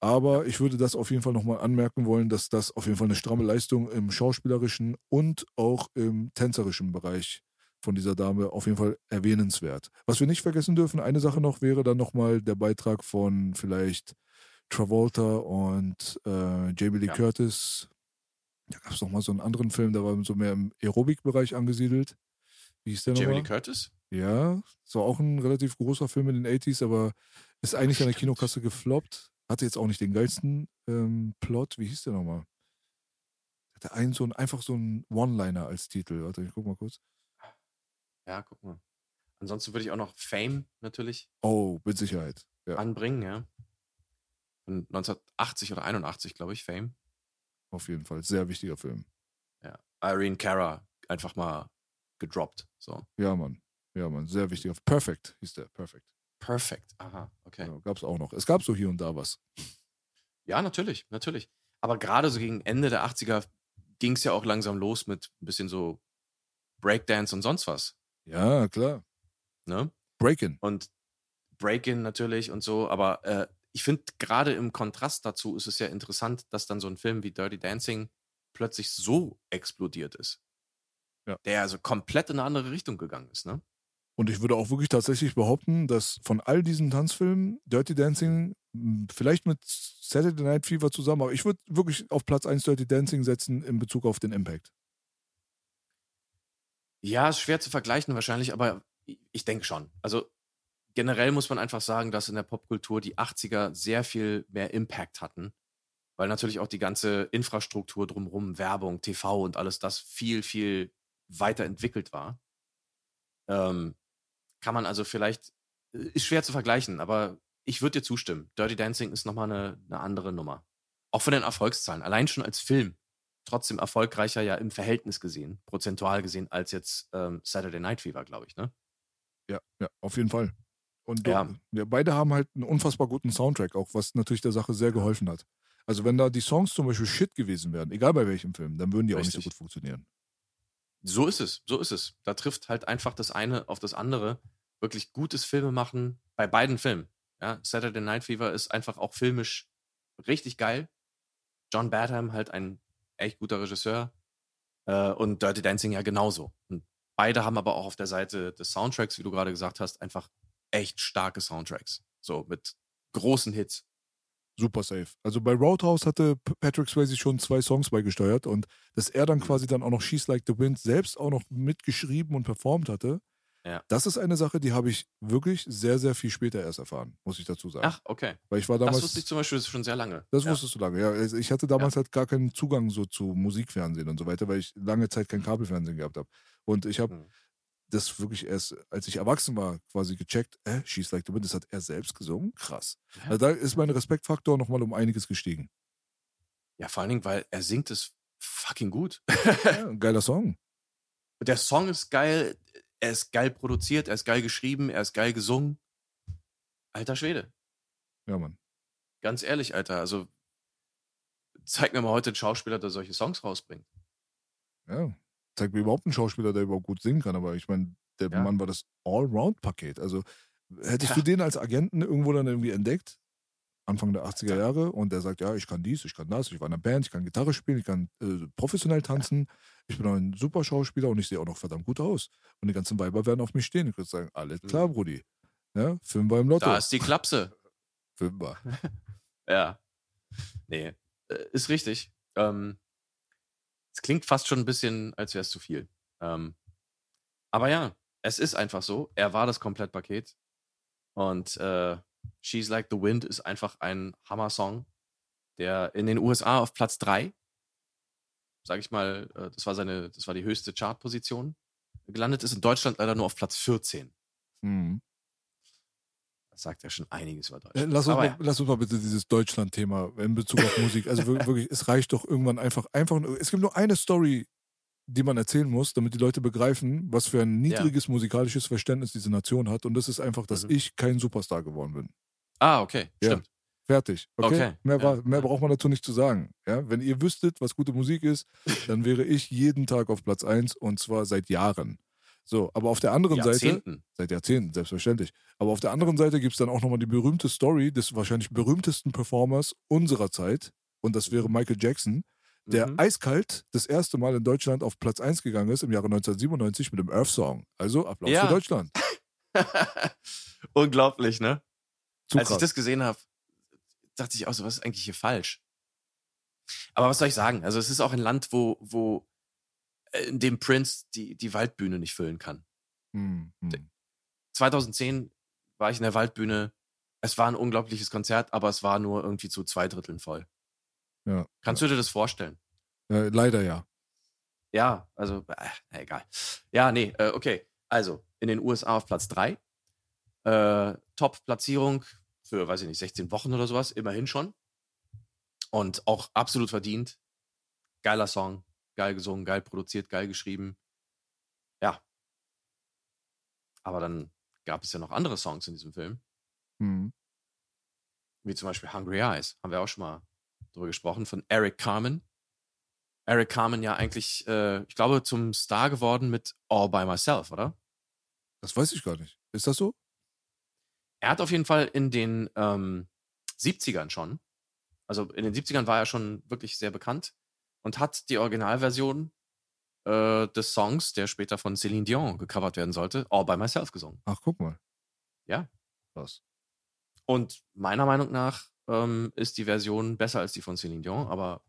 Aber ich würde das auf jeden Fall nochmal anmerken wollen, dass das auf jeden Fall eine stramme Leistung im schauspielerischen und auch im tänzerischen Bereich von dieser Dame auf jeden Fall erwähnenswert. Was wir nicht vergessen dürfen, eine Sache noch wäre dann nochmal der Beitrag von vielleicht Travolta und äh, Jamie Lee Ja. Curtis. Da gab es nochmal so einen anderen Film, der war so mehr im Aerobik-Bereich angesiedelt. Wie hieß der Jamie nochmal? Lee Curtis? Ja, es war auch ein relativ großer Film in den 80s, aber ist eigentlich an der. Kinokasse gefloppt. Hatte jetzt auch nicht den geilsten ähm, Plot. Wie hieß der nochmal? Hatte einen so ein, einfach so einen One-Liner als Titel. Warte, ich guck mal kurz. Ja, guck mal. Ansonsten würde ich auch noch Fame natürlich Oh, mit Sicherheit. Ja, anbringen, ja. Von 1980 oder 81, glaube ich, Fame. auf jeden Fall. Sehr wichtiger Film. Ja. Irene Cara einfach mal gedroppt. So. Ja, Mann. Ja, Mann. Sehr wichtiger. Perfect hieß der. Perfect. Perfekt. Aha, okay. Ja, gab es auch noch. Es gab so hier und da was. Ja, natürlich, natürlich. Aber gerade so gegen Ende der 80er ging es ja auch langsam los mit ein bisschen so Breakdance und sonst was. Ja, klar. Ne? Breakin. Und Break-In natürlich und so. Aber äh, ich finde, gerade im Kontrast dazu ist es ja interessant, dass dann so ein Film wie Dirty Dancing plötzlich so explodiert ist. Ja. Der also komplett in eine andere Richtung gegangen ist, ne? Und ich würde auch wirklich tatsächlich behaupten, dass von all diesen Tanzfilmen Dirty Dancing, mh, vielleicht mit Saturday Night Fever zusammen, aber ich würde wirklich auf Platz 1 Dirty Dancing setzen in Bezug auf den Impact. Ja, ist schwer zu vergleichen wahrscheinlich, aber ich denke schon. Also generell muss man einfach sagen, dass in der Popkultur die 80er sehr viel mehr Impact hatten, weil natürlich auch die ganze Infrastruktur drumherum, Werbung, TV und alles das viel, viel weiterentwickelt war. Ähm, kann man also vielleicht, äh, ist schwer zu vergleichen, aber ich würde dir zustimmen. Dirty Dancing ist nochmal eine, eine andere Nummer. Auch von den Erfolgszahlen. Allein schon als Film. Trotzdem erfolgreicher ja im Verhältnis gesehen, prozentual gesehen, als jetzt ähm, Saturday Night Fever, glaube ich, ne? Ja, ja, auf jeden Fall. Und Ja. ja, beide haben halt einen unfassbar guten Soundtrack, auch was natürlich der Sache sehr geholfen hat. Also wenn da die Songs zum Beispiel Shit gewesen wären, egal bei welchem Film, dann würden die auch nicht Richtig. so gut funktionieren. So ist es, so ist es. Da trifft halt einfach das eine auf das andere. Wirklich gutes Filme machen bei beiden Filmen. Ja, Saturday Night Fever ist einfach auch filmisch richtig geil. John Badham halt ein echt guter Regisseur äh, und Dirty Dancing ja genauso. Und beide haben aber auch auf der Seite des Soundtracks, wie du gerade gesagt hast, einfach echt starke Soundtracks. So mit großen Hits. Super safe. Also bei Roadhouse hatte Patrick Swayze schon zwei Songs beigesteuert und dass er dann Mhm. quasi dann auch noch She's Like the Wind selbst auch noch mitgeschrieben und performt hatte, Ja. das ist eine Sache, die habe ich wirklich sehr, sehr viel später erst erfahren, muss ich dazu sagen. Ach, okay. Weil ich war damals. das wusste ich zum Beispiel schon sehr lange. Das ja. wusstest du lange, ja. Also Ich hatte damals halt gar keinen Zugang so zu Musikfernsehen und so weiter, weil ich lange Zeit kein Kabelfernsehen gehabt habe. Und ich habe Mhm. Das wirklich erst, als ich erwachsen war, quasi gecheckt, äh, She's Like the Wind, das hat er selbst gesungen? Krass. Also da ist mein Respektfaktor nochmal um einiges gestiegen. Ja, vor allen Dingen, weil er singt es fucking gut. Ja, ein [LAUGHS] geiler Song. Der Song ist geil, er ist geil produziert, er ist geil geschrieben, er ist geil gesungen. Alter Schwede. Ja, Mann. Ganz ehrlich, Alter. Also, zeig mir mal heute einen Schauspieler, der solche Songs rausbringt. Ja. Zeigt mir überhaupt einen Schauspieler, der überhaupt gut singen kann, aber ich meine, der Ja. Mann war das Allround-Paket. Also hättest Ja. du den als Agenten irgendwo dann irgendwie entdeckt, Anfang der 80er Alter. Jahre, und der sagt, ja, ich kann dies, ich kann das, ich war in einer Band, ich kann Gitarre spielen, ich kann äh, professionell tanzen, ich bin auch ein super Schauspieler und ich sehe auch noch verdammt gut aus. Und die ganzen Weiber werden auf mich stehen. Ich würde sagen, alles klar, Mhm. Brudi. Ja, Film war im Lotto. Da ist die Klapse. War. [LAUGHS] Ja. Nee, äh, ist richtig. Ähm, es klingt fast schon ein bisschen, als wäre es zu viel. Ähm, aber ja, es ist einfach so. Er war das Komplettpaket. Und äh, She's Like the Wind ist einfach ein Hammer-Song, der in den USA auf Platz 3, sag ich mal, äh, das war seine, das war die höchste Chartposition, gelandet ist. In Deutschland leider nur auf Platz 14. Mhm. Sagt ja schon einiges über Äh, Deutschland. Lass uns, mal, lass uns mal bitte dieses Deutschland-Thema in Bezug auf Musik. Also wir- wirklich, es reicht doch irgendwann einfach, einfach. nur- Es gibt nur eine Story, die man erzählen muss, damit die Leute begreifen, was für ein niedriges musikalisches Verständnis diese Nation hat. Und das ist einfach, dass Mhm. ich kein Superstar geworden bin. Ah, okay, Ja. stimmt. Fertig. Okay. Okay, Mehr, ja, war, mehr ja. braucht man dazu nicht zu sagen. Ja? Wenn ihr wüsstet, was gute Musik ist, [LAUGHS] dann wäre ich jeden Tag auf Platz 1 und zwar seit Jahren. So, aber auf der anderen Seite, seit Jahrzehnten, selbstverständlich. Aber auf der anderen Seite gibt es dann auch nochmal die berühmte Story des wahrscheinlich berühmtesten Performers unserer Zeit. Und das wäre Michael Jackson, der Mhm. eiskalt das erste Mal in Deutschland auf Platz 1 gegangen ist im Jahre 1997 mit dem Earth Song. Also Applaus Ja. für Deutschland. [LAUGHS] Unglaublich, ne? Zu Als ich krass. das gesehen habe, dachte ich auch so, was ist eigentlich hier falsch? Aber was soll ich sagen? Also es ist auch ein Land, wo, wo in dem Prince die, die Waldbühne nicht füllen kann. Hm, hm. 2010 war ich in der Waldbühne. Es war ein unglaubliches Konzert, aber es war nur irgendwie zu zwei Dritteln voll. Ja. Kannst du dir das vorstellen? Äh, leider ja. Ja, also, äh, egal. Ja, nee, äh, okay. Also, in den USA auf Platz 3. Äh, Top-Platzierung für, weiß ich nicht, 16 Wochen oder sowas, immerhin schon. Und auch absolut verdient. Geiler Song, geil gesungen, geil produziert, geil geschrieben. Ja. Aber dann gab es ja noch andere Songs in diesem Film, Hm. wie zum Beispiel Hungry Eyes. Haben wir auch schon mal drüber gesprochen, von Eric Carmen. Eric Carmen ja eigentlich, äh, ich glaube, zum Star geworden mit All by Myself, oder? Das weiß ich gar nicht. Ist das so? Er hat auf jeden Fall in den ähm, 70ern schon, also in den 70ern war er schon wirklich sehr bekannt und hat die Originalversion äh, des Songs, der später von Celine Dion gecovert werden sollte, All by Myself gesungen. Ach, guck mal. Ja. Krass. Und meiner Meinung nach ähm, ist die Version besser als die von Celine Dion, aber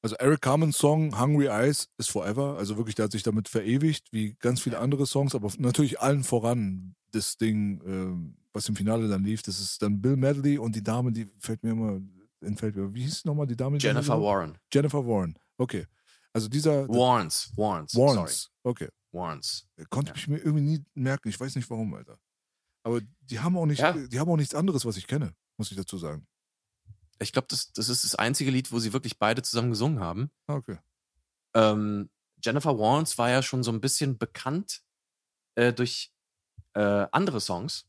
Also Eric Carmens Song Hungry Eyes ist forever. Also wirklich, der hat sich damit verewigt, wie ganz viele andere Songs, aber natürlich allen voran das Ding, ähm, was im Finale dann lief, das ist dann Bill Medley und die Dame, die fällt mir immer, entfällt mir, wie hieß nochmal die Dame? die Jennifer genau- Warren. Jennifer Warren. Okay. Also dieser Warrens. Warrens. Sorry. Warrens. Okay. Warrens. Konnte Ja. ich mir irgendwie nie merken. Ich weiß nicht warum, Alter. Aber die haben auch nicht, Ja. die haben auch nichts anderes, was ich kenne, muss ich dazu sagen. Ich glaube, das, das ist das einzige Lied, wo sie wirklich beide zusammen gesungen haben. Ah, okay. Ähm, Jennifer Warnes war ja schon so ein bisschen bekannt äh, durch äh, andere Songs.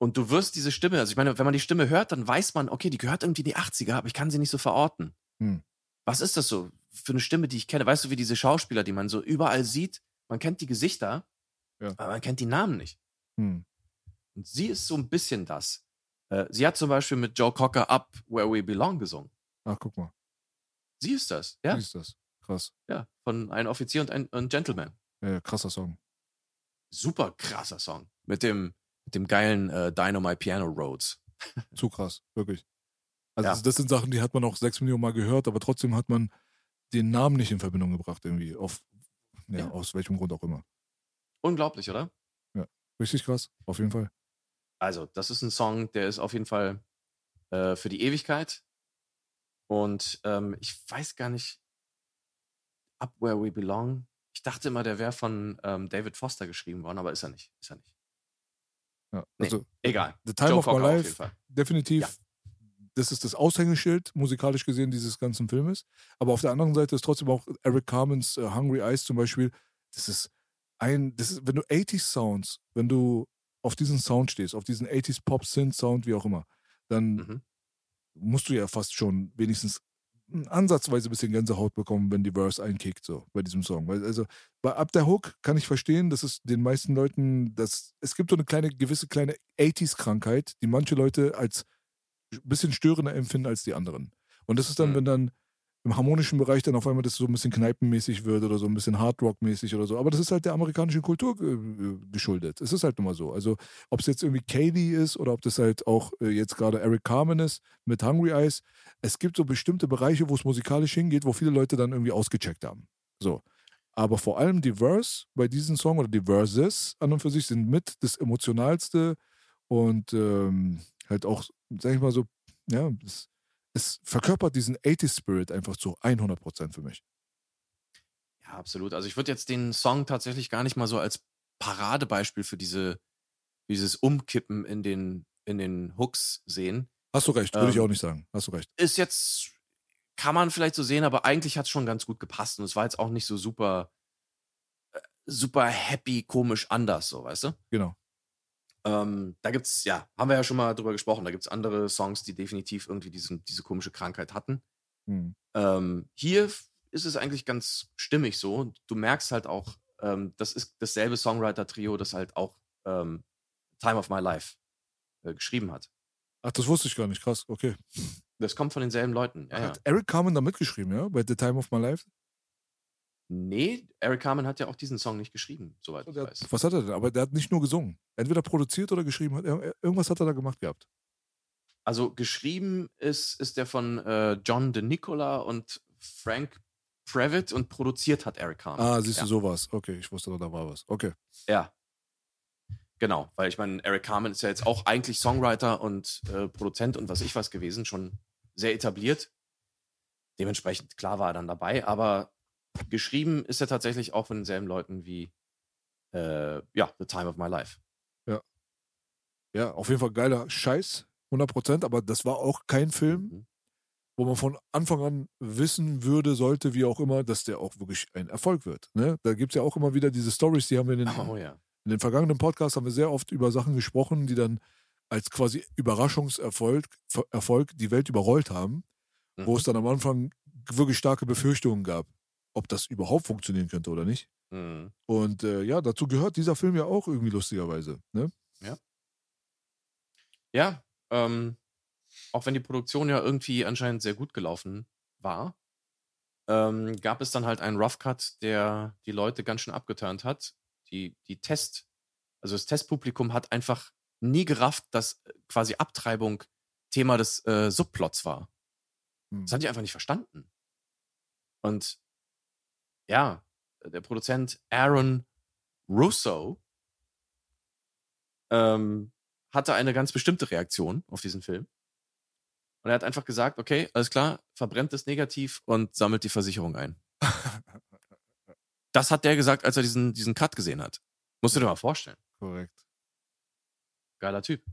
Und du wirst diese Stimme, also ich meine, wenn man die Stimme hört, dann weiß man, okay, die gehört irgendwie in die 80er, aber ich kann sie nicht so verorten. Hm. Was ist das so für eine Stimme, die ich kenne? Weißt du, wie diese Schauspieler, die man so überall sieht, man kennt die Gesichter, Ja. aber man kennt die Namen nicht. Hm. Und sie ist so ein bisschen das. Äh, sie hat zum Beispiel mit Joe Cocker Up Where We Belong gesungen. Ach, guck mal. Sie ist das, ja? Wie ist das? Krass. Ja, von ein Offizier und ein, ein Gentleman. Ja, krasser Song. Super krasser Song. Mit dem, mit dem geilen äh, Dynamite Piano Roads. Zu krass, wirklich. Also Ja. das, sind Sachen, die hat man auch sechs Millionen Mal gehört, aber trotzdem hat man den Namen nicht in Verbindung gebracht irgendwie. Auf, ja, Ja. aus welchem Grund auch immer. Unglaublich, oder? Richtig krass, auf jeden Fall. Also, das ist ein Song, der ist auf jeden Fall äh, für die Ewigkeit. Und ähm, ich weiß gar nicht, Up Where We Belong. Ich dachte immer, der wäre von ähm, David Foster geschrieben worden, aber ist er nicht. Ist er nicht. Ja. Nee. Also Egal. The Time Joe of My auf jeden Life, definitiv. Ja. Das ist das Aushängeschild, musikalisch gesehen, dieses ganzen Filmes. Aber auf der anderen Seite ist trotzdem auch Eric Carmens äh, Hungry Eyes zum Beispiel. Das ist ein, das ist, wenn du 80s Sounds, wenn du auf diesen Sound stehst, auf diesen 80s Pop Synth Sound, wie auch immer, dann Mhm. musst du ja fast schon wenigstens ansatzweise ein bisschen Gänsehaut bekommen, wenn die Verse einkickt, so bei diesem Song. Weil, also bei Ab der Hook kann ich verstehen, dass es den meisten Leuten, dass es gibt so eine kleine, gewisse kleine 80s-Krankheit, die manche Leute als ein bisschen störender empfinden als die anderen. Und das ist dann, Mhm. wenn dann im harmonischen Bereich dann auf einmal das so ein bisschen kneipenmäßig wird oder so ein bisschen Hardrock-mäßig oder so. Aber das ist halt der amerikanischen Kultur äh, geschuldet. Es ist halt nun mal so. Also ob es jetzt irgendwie Katie ist oder ob das halt auch äh, jetzt gerade Eric Carmen ist mit Hungry Eyes. Es gibt so bestimmte Bereiche, wo es musikalisch hingeht, wo viele Leute dann irgendwie ausgecheckt haben. So. Aber vor allem die Verse bei diesem Song oder die Verses an und für sich sind mit das emotionalste und ähm, halt auch, sag ich mal so, ja, es, es verkörpert diesen 80s Spirit einfach zu 100 Prozent für mich. Ja, absolut. Also ich würde jetzt den Song tatsächlich gar nicht mal so als Paradebeispiel für diese, dieses Umkippen in den, in den Hooks sehen. Hast du recht, würde ich Ähm, auch nicht sagen. Hast du recht. Ist jetzt, kann man vielleicht so sehen, aber eigentlich hat es schon ganz gut gepasst und es war jetzt auch nicht so super, äh, super happy, komisch anders, so, weißt du? Genau. Ähm, da gibt's, ja, haben wir ja schon mal drüber gesprochen, da gibt's andere Songs, die definitiv irgendwie diesen, diese komische Krankheit hatten. Hm. Ähm, hier ist es eigentlich ganz stimmig so. Du merkst halt auch, ähm, das ist dasselbe Songwriter-Trio, das halt auch ähm, Time of My Life äh, geschrieben hat. Ach, das wusste ich gar nicht. Krass, okay. Das kommt von denselben Leuten. Ja, ja. Hat Eric Carmen da mitgeschrieben, ja? Bei The Time of My Life? Nee, Eric Carmen hat ja auch diesen Song nicht geschrieben, soweit ich Der, weiß. was hat er denn? Aber der hat nicht nur gesungen. Entweder produziert oder geschrieben. Hat, irgendwas hat er da gemacht gehabt. Also geschrieben ist, ist der von äh, John DeNicola und Frank Previtt und produziert hat Eric Carmen. Ah, siehst ja. du, sowas. Okay, ich wusste, da war was. Okay. Ja. Genau, weil ich meine, Eric Carmen ist ja jetzt auch eigentlich Songwriter und äh, Produzent und was ich was gewesen, schon sehr etabliert. Dementsprechend, klar war er dann dabei, aber geschrieben ist er tatsächlich auch von denselben Leuten wie äh, ja, The Time of My Life. Ja, auf jeden Fall geiler Scheiß. 100 Prozent. Aber das war auch kein Film, Mhm. wo man von Anfang an wissen würde, sollte, wie auch immer, dass der auch wirklich ein Erfolg wird. Ne? Da gibt es ja auch immer wieder diese Stories, die haben wir in den, [LAUGHS] Oh ja. in den vergangenen Podcasts haben wir sehr oft über Sachen gesprochen, die dann als quasi Überraschungserfolg Erfolg die Welt überrollt haben, wo Mhm. es dann am Anfang wirklich starke Befürchtungen gab, ob das überhaupt funktionieren könnte oder nicht. Mhm. Und äh, ja, dazu gehört dieser Film ja auch irgendwie lustigerweise. Ne? Ja, ähm, auch wenn die Produktion ja irgendwie anscheinend sehr gut gelaufen war, ähm, gab es dann halt einen Rough Cut, der die Leute ganz schön abgeturnt hat. Die, die Test, also das Testpublikum hat einfach nie gerafft, dass äh, quasi Abtreibung Thema des äh, Subplots war. Hm. Das haben die einfach nicht verstanden. Und ja, der Produzent Aaron Russo ähm, hatte eine ganz bestimmte Reaktion auf diesen Film. Und er hat einfach gesagt, okay, alles klar, verbrennt es negativ und sammelt die Versicherung ein. Das hat der gesagt, als er diesen, diesen Cut gesehen hat. Musst du dir mal vorstellen. Korrekt. geiler Typ.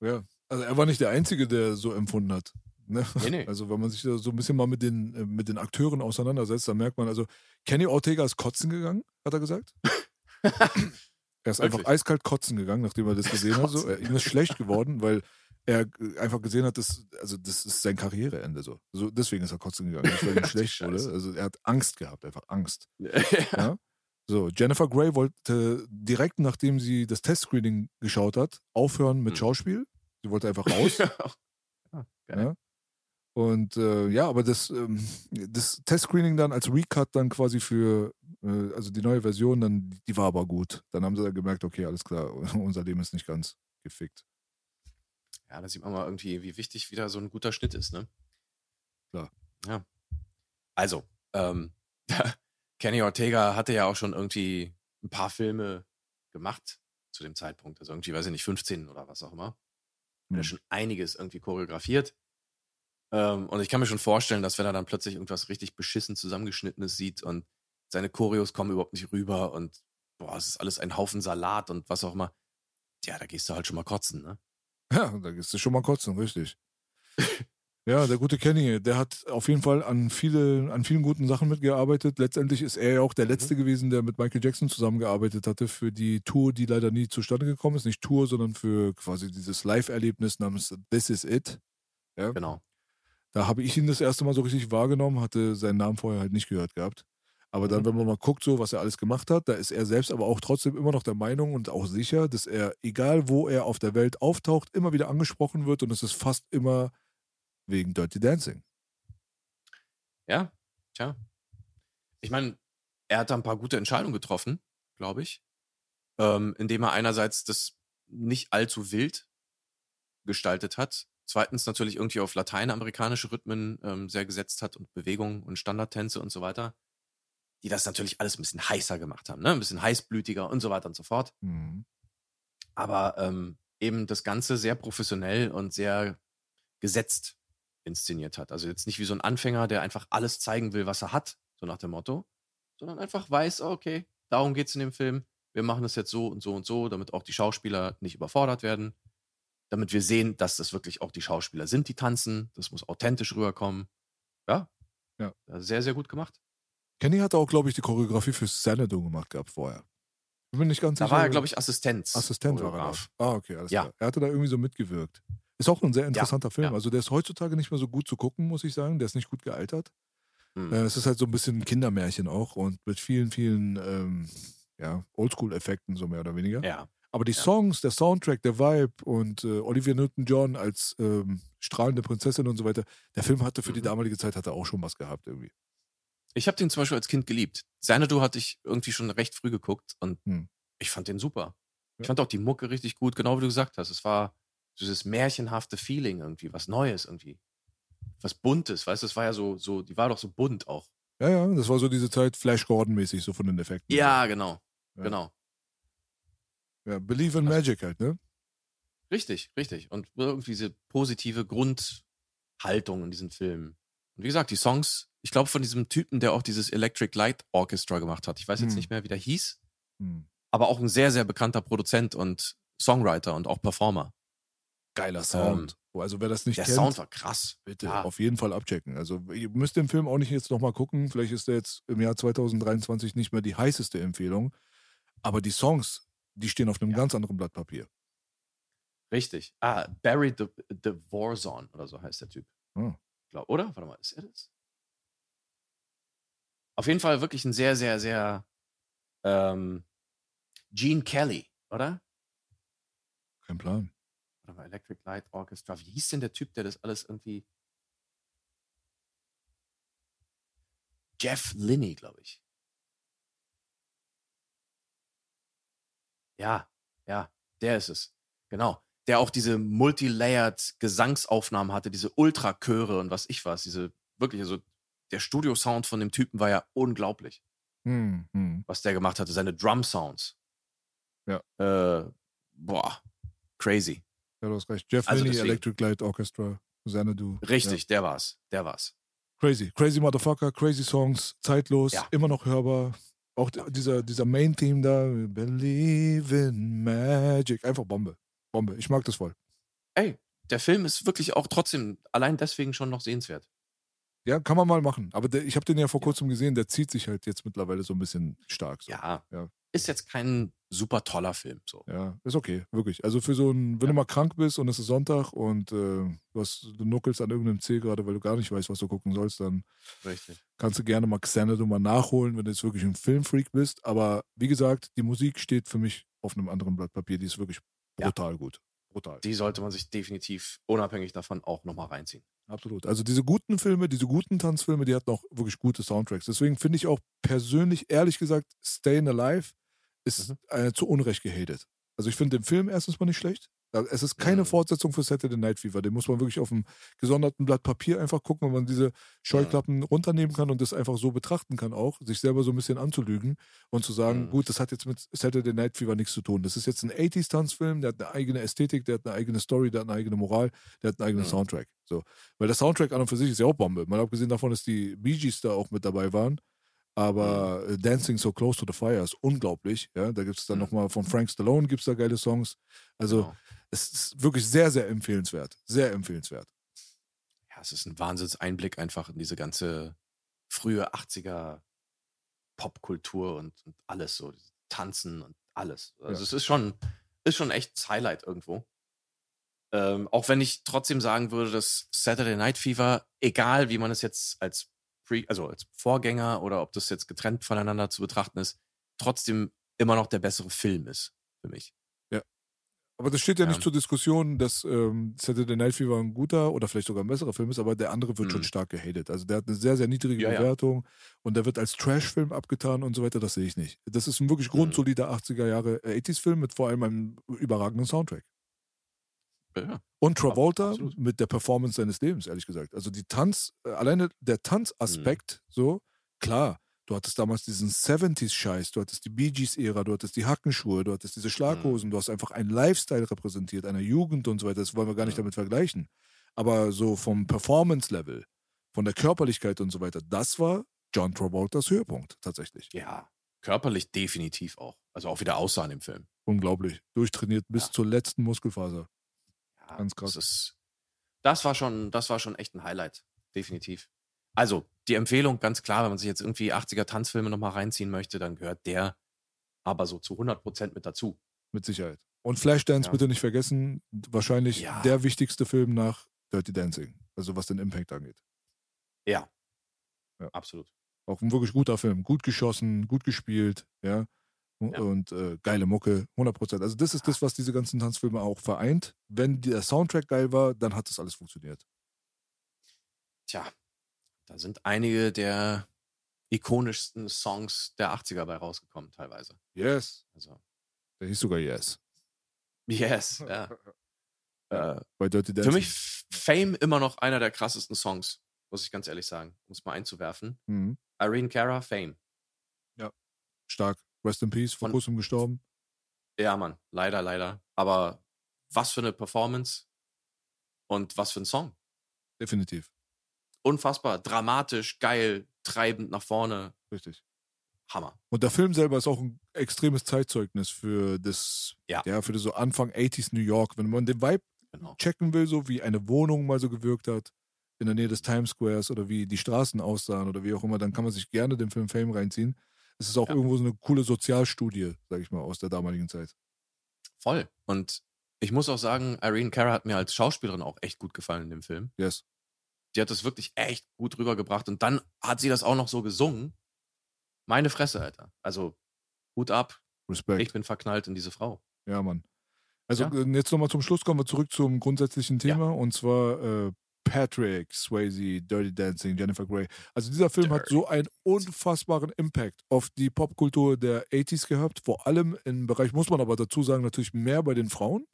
Ja. Also er war nicht der Einzige, der so empfunden hat. Ne? Nee, nee. Also wenn man sich da so ein bisschen mal mit den, äh, mit den Akteuren auseinandersetzt, dann merkt man, also Kenny Ortega ist kotzen gegangen, hat er gesagt. [LAUGHS] er ist einfach eiskalt kotzen gegangen, nachdem er das gesehen hat. So. Er, ihm ist schlecht geworden, weil er äh, einfach gesehen hat, dass, also das ist sein Karriereende so. so. Deswegen ist er kotzen gegangen, nicht weil ihm [LAUGHS] schlecht wurde. Also er hat Angst gehabt, einfach Angst. [LAUGHS] ja. Ja? So, Jennifer Grey wollte direkt nachdem sie das Testscreening geschaut hat, aufhören mit Hm. Schauspiel. Sie wollte einfach raus. ja. Ja. Und äh, ja, aber das, ähm, das Testscreening dann als Recut dann quasi für, äh, also die neue Version, dann, die war aber gut. Dann haben sie dann gemerkt, okay, alles klar, [LAUGHS] unser Leben ist nicht ganz gefickt. Ja, da sieht man mal irgendwie, wie wichtig wieder so ein guter Schnitt ist, ne? Klar. Ja. Also, ähm, [LAUGHS] Kenny Ortega hatte ja auch schon irgendwie ein paar Filme gemacht zu dem Zeitpunkt. Also irgendwie, weiß ich nicht, 15 oder was auch immer. Hat ja Hm. schon einiges irgendwie choreografiert. Ähm, und ich kann mir schon vorstellen, dass wenn er dann plötzlich irgendwas richtig beschissen zusammengeschnittenes sieht und seine Choreos kommen überhaupt nicht rüber und boah, es ist alles ein Haufen Salat und was auch immer. Ja, da gehst du halt schon mal kotzen, ne? [LAUGHS] Ja, da gehst du schon mal kotzen, richtig. [LAUGHS] ja, der gute Kenny, der hat auf jeden Fall an, viele, an vielen guten Sachen mitgearbeitet. Letztendlich ist er ja auch der Letzte gewesen, der mit Michael Jackson zusammengearbeitet hatte für die Tour, die leider nie zustande gekommen ist. Nicht Tour, sondern für quasi dieses Live-Erlebnis namens This Is It. Ja? Genau. Da habe ich ihn das erste Mal so richtig wahrgenommen, hatte seinen Namen vorher halt nicht gehört gehabt. Aber dann, Mhm. wenn man mal guckt, so was er alles gemacht hat, da ist er selbst aber auch trotzdem immer noch der Meinung und auch sicher, dass er, egal wo er auf der Welt auftaucht, immer wieder angesprochen wird und es ist fast immer wegen Dirty Dancing. Ja, tja. Ich meine, er hat da ein paar gute Entscheidungen getroffen, glaube ich. Ähm, indem er einerseits das nicht allzu wild gestaltet hat. Zweitens natürlich irgendwie auf lateinamerikanische Rhythmen ähm, sehr gesetzt hat und Bewegungen und Standardtänze und so weiter. Die das natürlich alles ein bisschen heißer gemacht haben, ne? Ein bisschen heißblütiger und so weiter und so fort. Mhm. Aber ähm, eben das Ganze sehr professionell und sehr gesetzt inszeniert hat. Also jetzt nicht wie so ein Anfänger, der einfach alles zeigen will, was er hat, so nach dem Motto, sondern einfach weiß, oh, okay, darum geht's in dem Film. Wir machen das jetzt so und so und so, damit auch die Schauspieler nicht überfordert werden. Damit wir sehen, dass das wirklich auch die Schauspieler sind, die tanzen. Das muss authentisch rüberkommen. Ja. Ja. Sehr, sehr gut gemacht. Kenny hatte auch, glaube ich, die Choreografie für Xanadu gemacht gehabt vorher. Ich bin nicht ganz Da sicher. war er, glaube ich, Assistenz. Assistent war er da. Ah, okay, alles Ja. klar. Er hatte da irgendwie so mitgewirkt. Ist auch ein sehr interessanter Film. ja. Also der ist heutzutage nicht mehr so gut zu gucken, muss ich sagen. Der ist nicht gut gealtert. Hm. Äh, Es ist halt so ein bisschen ein Kindermärchen auch und mit vielen, vielen ähm, ja, Oldschool-Effekten, so mehr oder weniger. Ja. Aber die. Songs, der Soundtrack, der Vibe und äh, Olivia Newton-John als ähm, strahlende Prinzessin und so weiter, der Film hatte für die Mhm. damalige Zeit hatte auch schon was gehabt irgendwie. Ich habe den zum Beispiel als Kind geliebt. Xanadu hatte ich irgendwie schon recht früh geguckt und Hm. ich fand den super. Ich fand auch die Mucke richtig gut, genau wie du gesagt hast. Es war dieses märchenhafte Feeling irgendwie, was Neues irgendwie. Was Buntes, weißt du, es war ja so, so, die war doch so bunt auch. Ja, ja, das war so diese Zeit Flash Gordon-mäßig, so von den Effekten. Ja, genau. Ja. Genau. Ja Believe in Also- Magic halt, ne? Richtig, richtig. Und irgendwie diese positive Grundhaltung in diesen Filmen. Und wie gesagt, die Songs, ich glaube von diesem Typen, der auch dieses Electric Light Orchestra gemacht hat. Ich weiß jetzt Hm. nicht mehr, wie der hieß, Hm. aber auch ein sehr, sehr bekannter Produzent und Songwriter und auch Performer. Geiler Sound. also wer das nicht Der kennt, Sound war krass. bitte Ja. auf jeden Fall abchecken. Also ihr müsst den Film auch nicht jetzt nochmal gucken. Vielleicht ist der jetzt im Jahr 2023 nicht mehr die heißeste Empfehlung. Aber die Songs, die stehen auf einem Ja. ganz anderen Blatt Papier. Richtig. Ah, Barry the, the Warzone oder so heißt der Typ. Ah. Glaub, oder? Warte mal, ist er das? Auf jeden Fall wirklich ein sehr, sehr, sehr ähm, Gene Kelly, oder? Kein Plan. Warte mal, Electric Light Orchestra. Wie hieß denn der Typ, der das alles irgendwie. Jeff Linney, glaube ich. Ja, ja, der ist es. Genau. Der auch diese multilayered Gesangsaufnahmen hatte, diese Ultrachöre und was ich was. Diese wirklich, also der Studiosound von dem Typen war ja unglaublich, Hm, hm. was der gemacht hatte. Seine Drum-Sounds. Ja. Äh, boah, crazy. Ja, du hast recht. Jeff Also deswegen- Electric Light Orchestra, Xanadu. Richtig, der war's. Der war's. Ja. Crazy. Crazy Motherfucker, crazy Songs, zeitlos, Ja. immer noch hörbar. Auch dieser, dieser Main-Theme da, Believe in Magic, einfach Bombe. Bombe. Ich mag das voll. Ey, der Film ist wirklich auch trotzdem allein deswegen schon noch sehenswert. Ja, kann man mal machen. Aber der, ich habe den ja vor kurzem gesehen, der zieht sich halt jetzt mittlerweile so ein bisschen stark. So. Ja, Ja. Ist jetzt kein super toller Film. So. Ja, ist okay, wirklich. Also für so ein, wenn Ja. du mal krank bist und es ist Sonntag und äh, du, hast, du nuckelst an irgendeinem Zeh gerade, weil du gar nicht weißt, was du gucken sollst, dann Richtig. kannst du gerne mal Xanadu mal nachholen, wenn du jetzt wirklich ein Filmfreak bist. Aber wie gesagt, die Musik steht für mich auf einem anderen Blatt Papier. Die ist wirklich Ja. brutal gut. Brutal. Die sollte man sich definitiv unabhängig davon auch nochmal reinziehen. Absolut. Also diese guten Filme, diese guten Tanzfilme, die hatten auch wirklich gute Soundtracks. Deswegen finde ich auch persönlich, ehrlich gesagt, Stayin' Alive ist Mhm. äh, zu Unrecht gehatet. Also ich finde den Film erstens mal nicht schlecht. Ja, Es ist keine Mhm. Fortsetzung für Saturday Night Fever. Den muss man wirklich auf einem gesonderten Blatt Papier einfach gucken, wenn man diese Scheuklappen runternehmen kann und das einfach so betrachten kann auch, sich selber so ein bisschen anzulügen und zu sagen, Mhm. gut, das hat jetzt mit Saturday Night Fever nichts zu tun. Das ist jetzt ein 80s-Tanzfilm, der hat eine eigene Ästhetik, der hat eine eigene Story, der hat eine eigene Moral, der hat einen eigenen Mhm. Soundtrack. So. Weil der Soundtrack an und für sich ist ja auch Bombe. Mal abgesehen davon, dass die Bee Gees da auch mit dabei waren. Aber Mhm. äh, Dancing So Close to the Fire ist unglaublich. Ja, da gibt es dann Mhm. nochmal von Frank Stallone gibt es da geile Songs. Also Genau. es ist wirklich sehr, sehr empfehlenswert. Sehr empfehlenswert. Ja, es ist ein Wahnsinnseinblick einfach in diese ganze frühe 80er Popkultur und, und alles so. Tanzen und alles. Also Ja. es ist schon, ist schon echt das Highlight irgendwo. Ähm, auch wenn ich trotzdem sagen würde, dass Saturday Night Fever, egal wie man es jetzt als Pre, also als Vorgänger oder ob das jetzt getrennt voneinander zu betrachten ist, trotzdem immer noch der bessere Film ist für mich. Aber das steht ja, Ja. nicht zur Diskussion, dass ähm, Saturday Night Fever ein guter oder vielleicht sogar ein besserer Film ist, aber der andere wird schon Mhm. stark gehatet. Also der hat eine sehr, sehr niedrige Ja, ja. Bewertung und der wird als Trash-Film abgetan und so weiter. Das sehe ich nicht. Das ist ein wirklich Mhm. grundsolider 80er Jahre äh, 80s-Film mit vor allem einem überragenden Soundtrack. Ja. Und Travolta absolut. mit der Performance seines Lebens, ehrlich gesagt. Also die Tanz, äh, alleine der Tanzaspekt, Mhm. so, klar, du hattest damals diesen 70s-Scheiß, du hattest die Bee Gees-Ära, du hattest die Hackenschuhe, du hattest diese Schlaghosen, Mhm. du hast einfach einen Lifestyle repräsentiert, einer Jugend und so weiter. Das wollen wir gar nicht Ja. damit vergleichen. Aber so vom Performance-Level, von der Körperlichkeit und so weiter, das war John Travoltas Höhepunkt tatsächlich. ja, körperlich definitiv auch. Also auch wieder aussah in dem Film. Unglaublich. Durchtrainiert bis Ja. zur letzten Muskelfaser. Ja, Ganz krass. Das, ist, das, war schon, das war schon echt ein Highlight. Definitiv. Also, die Empfehlung ganz klar, wenn man sich jetzt irgendwie 80er Tanzfilme nochmal reinziehen möchte, dann gehört der aber so zu 100% mit dazu. Mit Sicherheit. Und Flashdance Ja. bitte nicht vergessen. Wahrscheinlich Ja. der wichtigste Film nach Dirty Dancing. Also was den Impact angeht. Ja. Ja. Absolut. Auch ein wirklich guter Film. Gut geschossen, gut gespielt, ja. Und, Ja. und äh, geile Mucke, 100 Prozent. Also das ist das, was diese ganzen Tanzfilme auch vereint. Wenn der Soundtrack geil war, dann hat das alles funktioniert. Tja, da sind einige der ikonischsten Songs der 80er bei rausgekommen, teilweise. Yes. Also, Der hieß sogar Yes. yes, [LAUGHS] ja. äh, Bei Dirty Dancing. für mich Fame immer noch einer der krassesten Songs, muss ich ganz ehrlich sagen, um es mal einzuwerfen. Mhm. Irene Cara, Fame. Stark. Rest in Peace, vor Von- kurzem gestorben. Ja, Mann, leider, leider. Aber was für eine Performance und was für ein Song. Definitiv. Unfassbar, dramatisch, geil, treibend nach vorne. Richtig. Hammer. Und der Film selber ist auch ein extremes Zeitzeugnis für das, Ja. ja, für das so Anfang 80s New York. Wenn man den Vibe Genau. checken will, so wie eine Wohnung mal so gewirkt hat, in der Nähe des Times Squares oder wie die Straßen aussahen oder wie auch immer, dann kann man sich gerne den Film Fame reinziehen. Es ist auch Ja. irgendwo so eine coole Sozialstudie, sag ich mal, aus der damaligen Zeit. Voll. Und ich muss auch sagen, Irene Cara hat mir als Schauspielerin auch echt gut gefallen in dem Film. Yes. Die hat das wirklich echt gut rübergebracht. Und dann hat sie das auch noch so gesungen. Meine Fresse, Alter. Also, Hut ab. Respekt. Ich bin verknallt in diese Frau. Ja, Mann. Also Ja. äh, jetzt nochmal zum Schluss kommen wir zurück zum grundsätzlichen Thema und zwar äh, Patrick Swayze, Dirty Dancing, Jennifer Grey. Also dieser Film hat Dirty. so einen unfassbaren Impact auf die Popkultur der 80s gehabt, vor allem im Bereich, muss man aber dazu sagen, natürlich mehr bei den Frauen.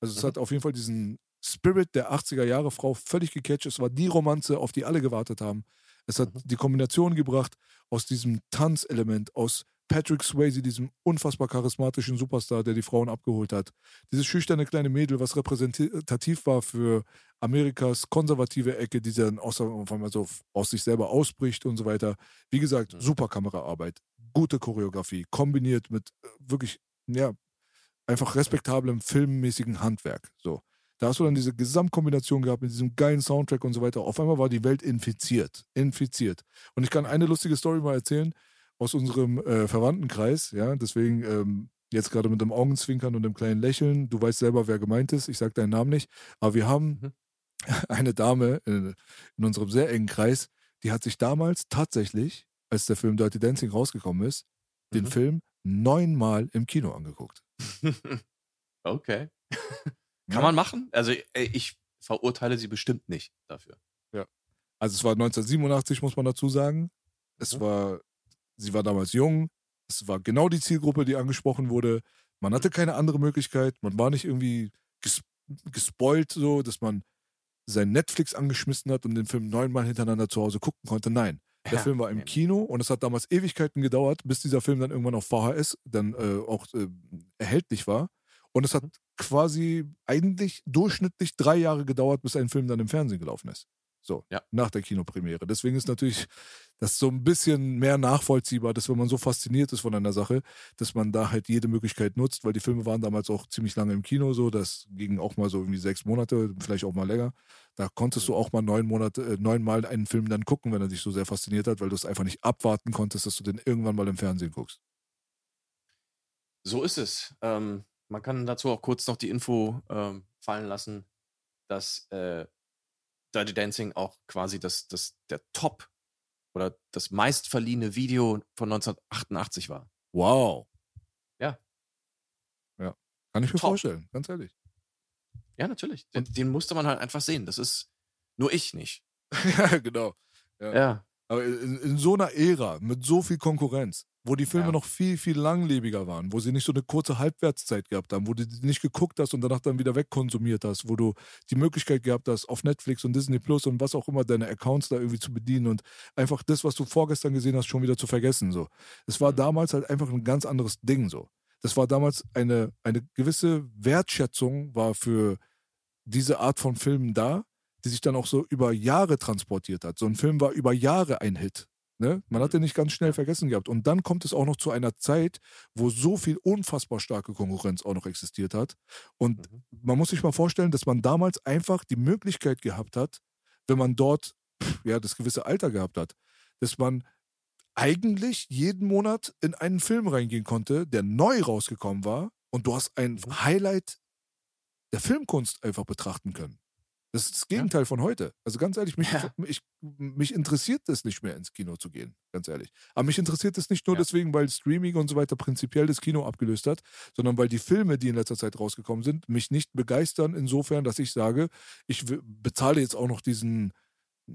Also es Mhm. hat auf jeden Fall diesen Spirit der 80er Jahre Frau völlig gecatcht. Es war die Romanze, auf die alle gewartet haben. Es hat Mhm. die Kombination gebracht aus diesem Tanzelement, aus Patrick Swayze, diesem unfassbar charismatischen Superstar, der die Frauen abgeholt hat. Dieses schüchterne kleine Mädel, was repräsentativ war für Amerikas konservative Ecke, die dann aus, auf einmal so aus sich selber ausbricht und so weiter. Wie gesagt, Mhm. super Kameraarbeit, gute Choreografie, kombiniert mit äh, wirklich, ja, einfach respektablem filmmäßigen Handwerk. So. Da hast du dann diese Gesamtkombination gehabt mit diesem geilen Soundtrack und so weiter. Auf einmal war die Welt infiziert. Infiziert. Und ich kann eine lustige Story mal erzählen aus unserem äh, Verwandtenkreis. Ja, deswegen ähm, jetzt gerade mit dem Augenzwinkern und dem kleinen Lächeln. Du weißt selber, wer gemeint ist. Ich sage deinen Namen nicht. Aber wir haben mhm. [LAUGHS] eine Dame in, in unserem sehr engen Kreis, die hat sich damals tatsächlich, als der Film Dirty Dancing rausgekommen ist, den mhm. Film neunmal im Kino angeguckt. [LAUGHS] okay. [LAUGHS] Kann man machen? Also äh, ich verurteile sie bestimmt nicht dafür. Ja. Also es war 1987, muss man dazu sagen. Es mhm. war, sie war damals jung. Es war genau die Zielgruppe, die angesprochen wurde. Man hatte keine andere Möglichkeit. Man war nicht irgendwie ges gespoilt, so, dass man sein Netflix angeschmissen hat und den Film neunmal hintereinander zu Hause gucken konnte. Nein. Der ja, Film war im Kino und es hat damals Ewigkeiten gedauert, bis dieser Film dann irgendwann auf VHS dann äh, auch äh, erhältlich war. Und es hat mhm. quasi eigentlich durchschnittlich drei Jahre gedauert, bis ein Film dann im Fernsehen gelaufen ist. So, ja. nach der Kinopremiere. Deswegen ist natürlich das so ein bisschen mehr nachvollziehbar, dass wenn man so fasziniert ist von einer Sache, dass man da halt jede Möglichkeit nutzt, weil die Filme waren damals auch ziemlich lange im Kino so, das ging auch mal so irgendwie sechs Monate, vielleicht auch mal länger. Da konntest du auch mal neun Monate, äh, neunmal einen Film dann gucken, wenn er dich so sehr fasziniert hat, weil du es einfach nicht abwarten konntest, dass du den irgendwann mal im Fernsehen guckst. So ist es. Ähm, man kann dazu auch kurz noch die Info ähm, fallen lassen, dass äh, Dirty Dancing auch quasi das, das, der Top oder das meistverliehene Video von 1988 war. Wow. Ja. Ja. Kann ich mir Top. vorstellen, ganz ehrlich. Ja, natürlich. Den, den, musste man halt einfach sehen. Das ist nur ich nicht. [LAUGHS] ja, genau. Ja. ja. Aber in, in, so einer Ära mit so viel Konkurrenz, wo die Filme ja. noch viel, viel langlebiger waren, wo sie nicht so eine kurze Halbwertszeit gehabt haben, wo du die nicht geguckt hast und danach dann wieder wegkonsumiert hast, wo du die Möglichkeit gehabt hast, auf Netflix und Disney Plus und was auch immer deine Accounts da irgendwie zu bedienen und einfach das, was du vorgestern gesehen hast, schon wieder zu vergessen. So. Es war mhm. damals halt einfach ein ganz anderes Ding so. Das war damals eine, eine gewisse Wertschätzung war für diese Art von Filmen da, die sich dann auch so über Jahre transportiert hat. So ein Film war über Jahre ein Hit. Ne? Man hat den nicht ganz schnell vergessen gehabt. Und dann kommt es auch noch zu einer Zeit, wo so viel unfassbar starke Konkurrenz auch noch existiert hat. Und mhm. man muss sich mal vorstellen, dass man damals einfach die Möglichkeit gehabt hat, wenn man dort ja, das gewisse Alter gehabt hat, dass man eigentlich jeden Monat in einen Film reingehen konnte, der neu rausgekommen war. Und du hast ein mhm. Highlight der Filmkunst einfach betrachten können. Das ist das Gegenteil ja. von heute. Also ganz ehrlich, mich, ja. mich, mich interessiert es nicht mehr ins Kino zu gehen, ganz ehrlich. Aber mich interessiert es nicht nur ja. deswegen, weil Streaming und so weiter prinzipiell das Kino abgelöst hat, sondern weil die Filme, die in letzter Zeit rausgekommen sind, mich nicht begeistern insofern, dass ich sage, ich bezahle jetzt auch noch diesen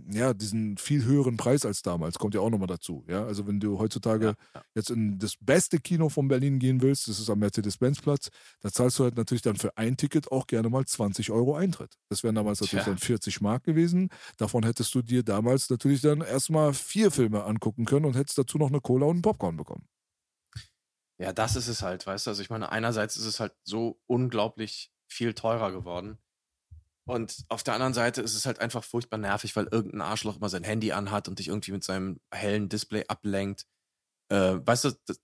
ja, diesen viel höheren Preis als damals, kommt ja auch nochmal dazu. Ja, also wenn du heutzutage ja, ja. jetzt in das beste Kino von Berlin gehen willst, das ist am Mercedes-Benz-Platz, da zahlst du halt natürlich dann für ein Ticket auch gerne mal 20 Euro Eintritt. Das wären damals natürlich Tja. dann 40 Mark gewesen. Davon hättest du dir damals natürlich dann erstmal vier Filme angucken können und hättest dazu noch eine Cola und einen Popcorn bekommen. Ja, das ist es halt, weißt du. Also ich meine, einerseits ist es halt so unglaublich viel teurer geworden. Und auf der anderen Seite ist es halt einfach furchtbar nervig, weil irgendein Arschloch immer sein Handy anhat und dich irgendwie mit seinem hellen Display ablenkt. Äh, weißt du, das,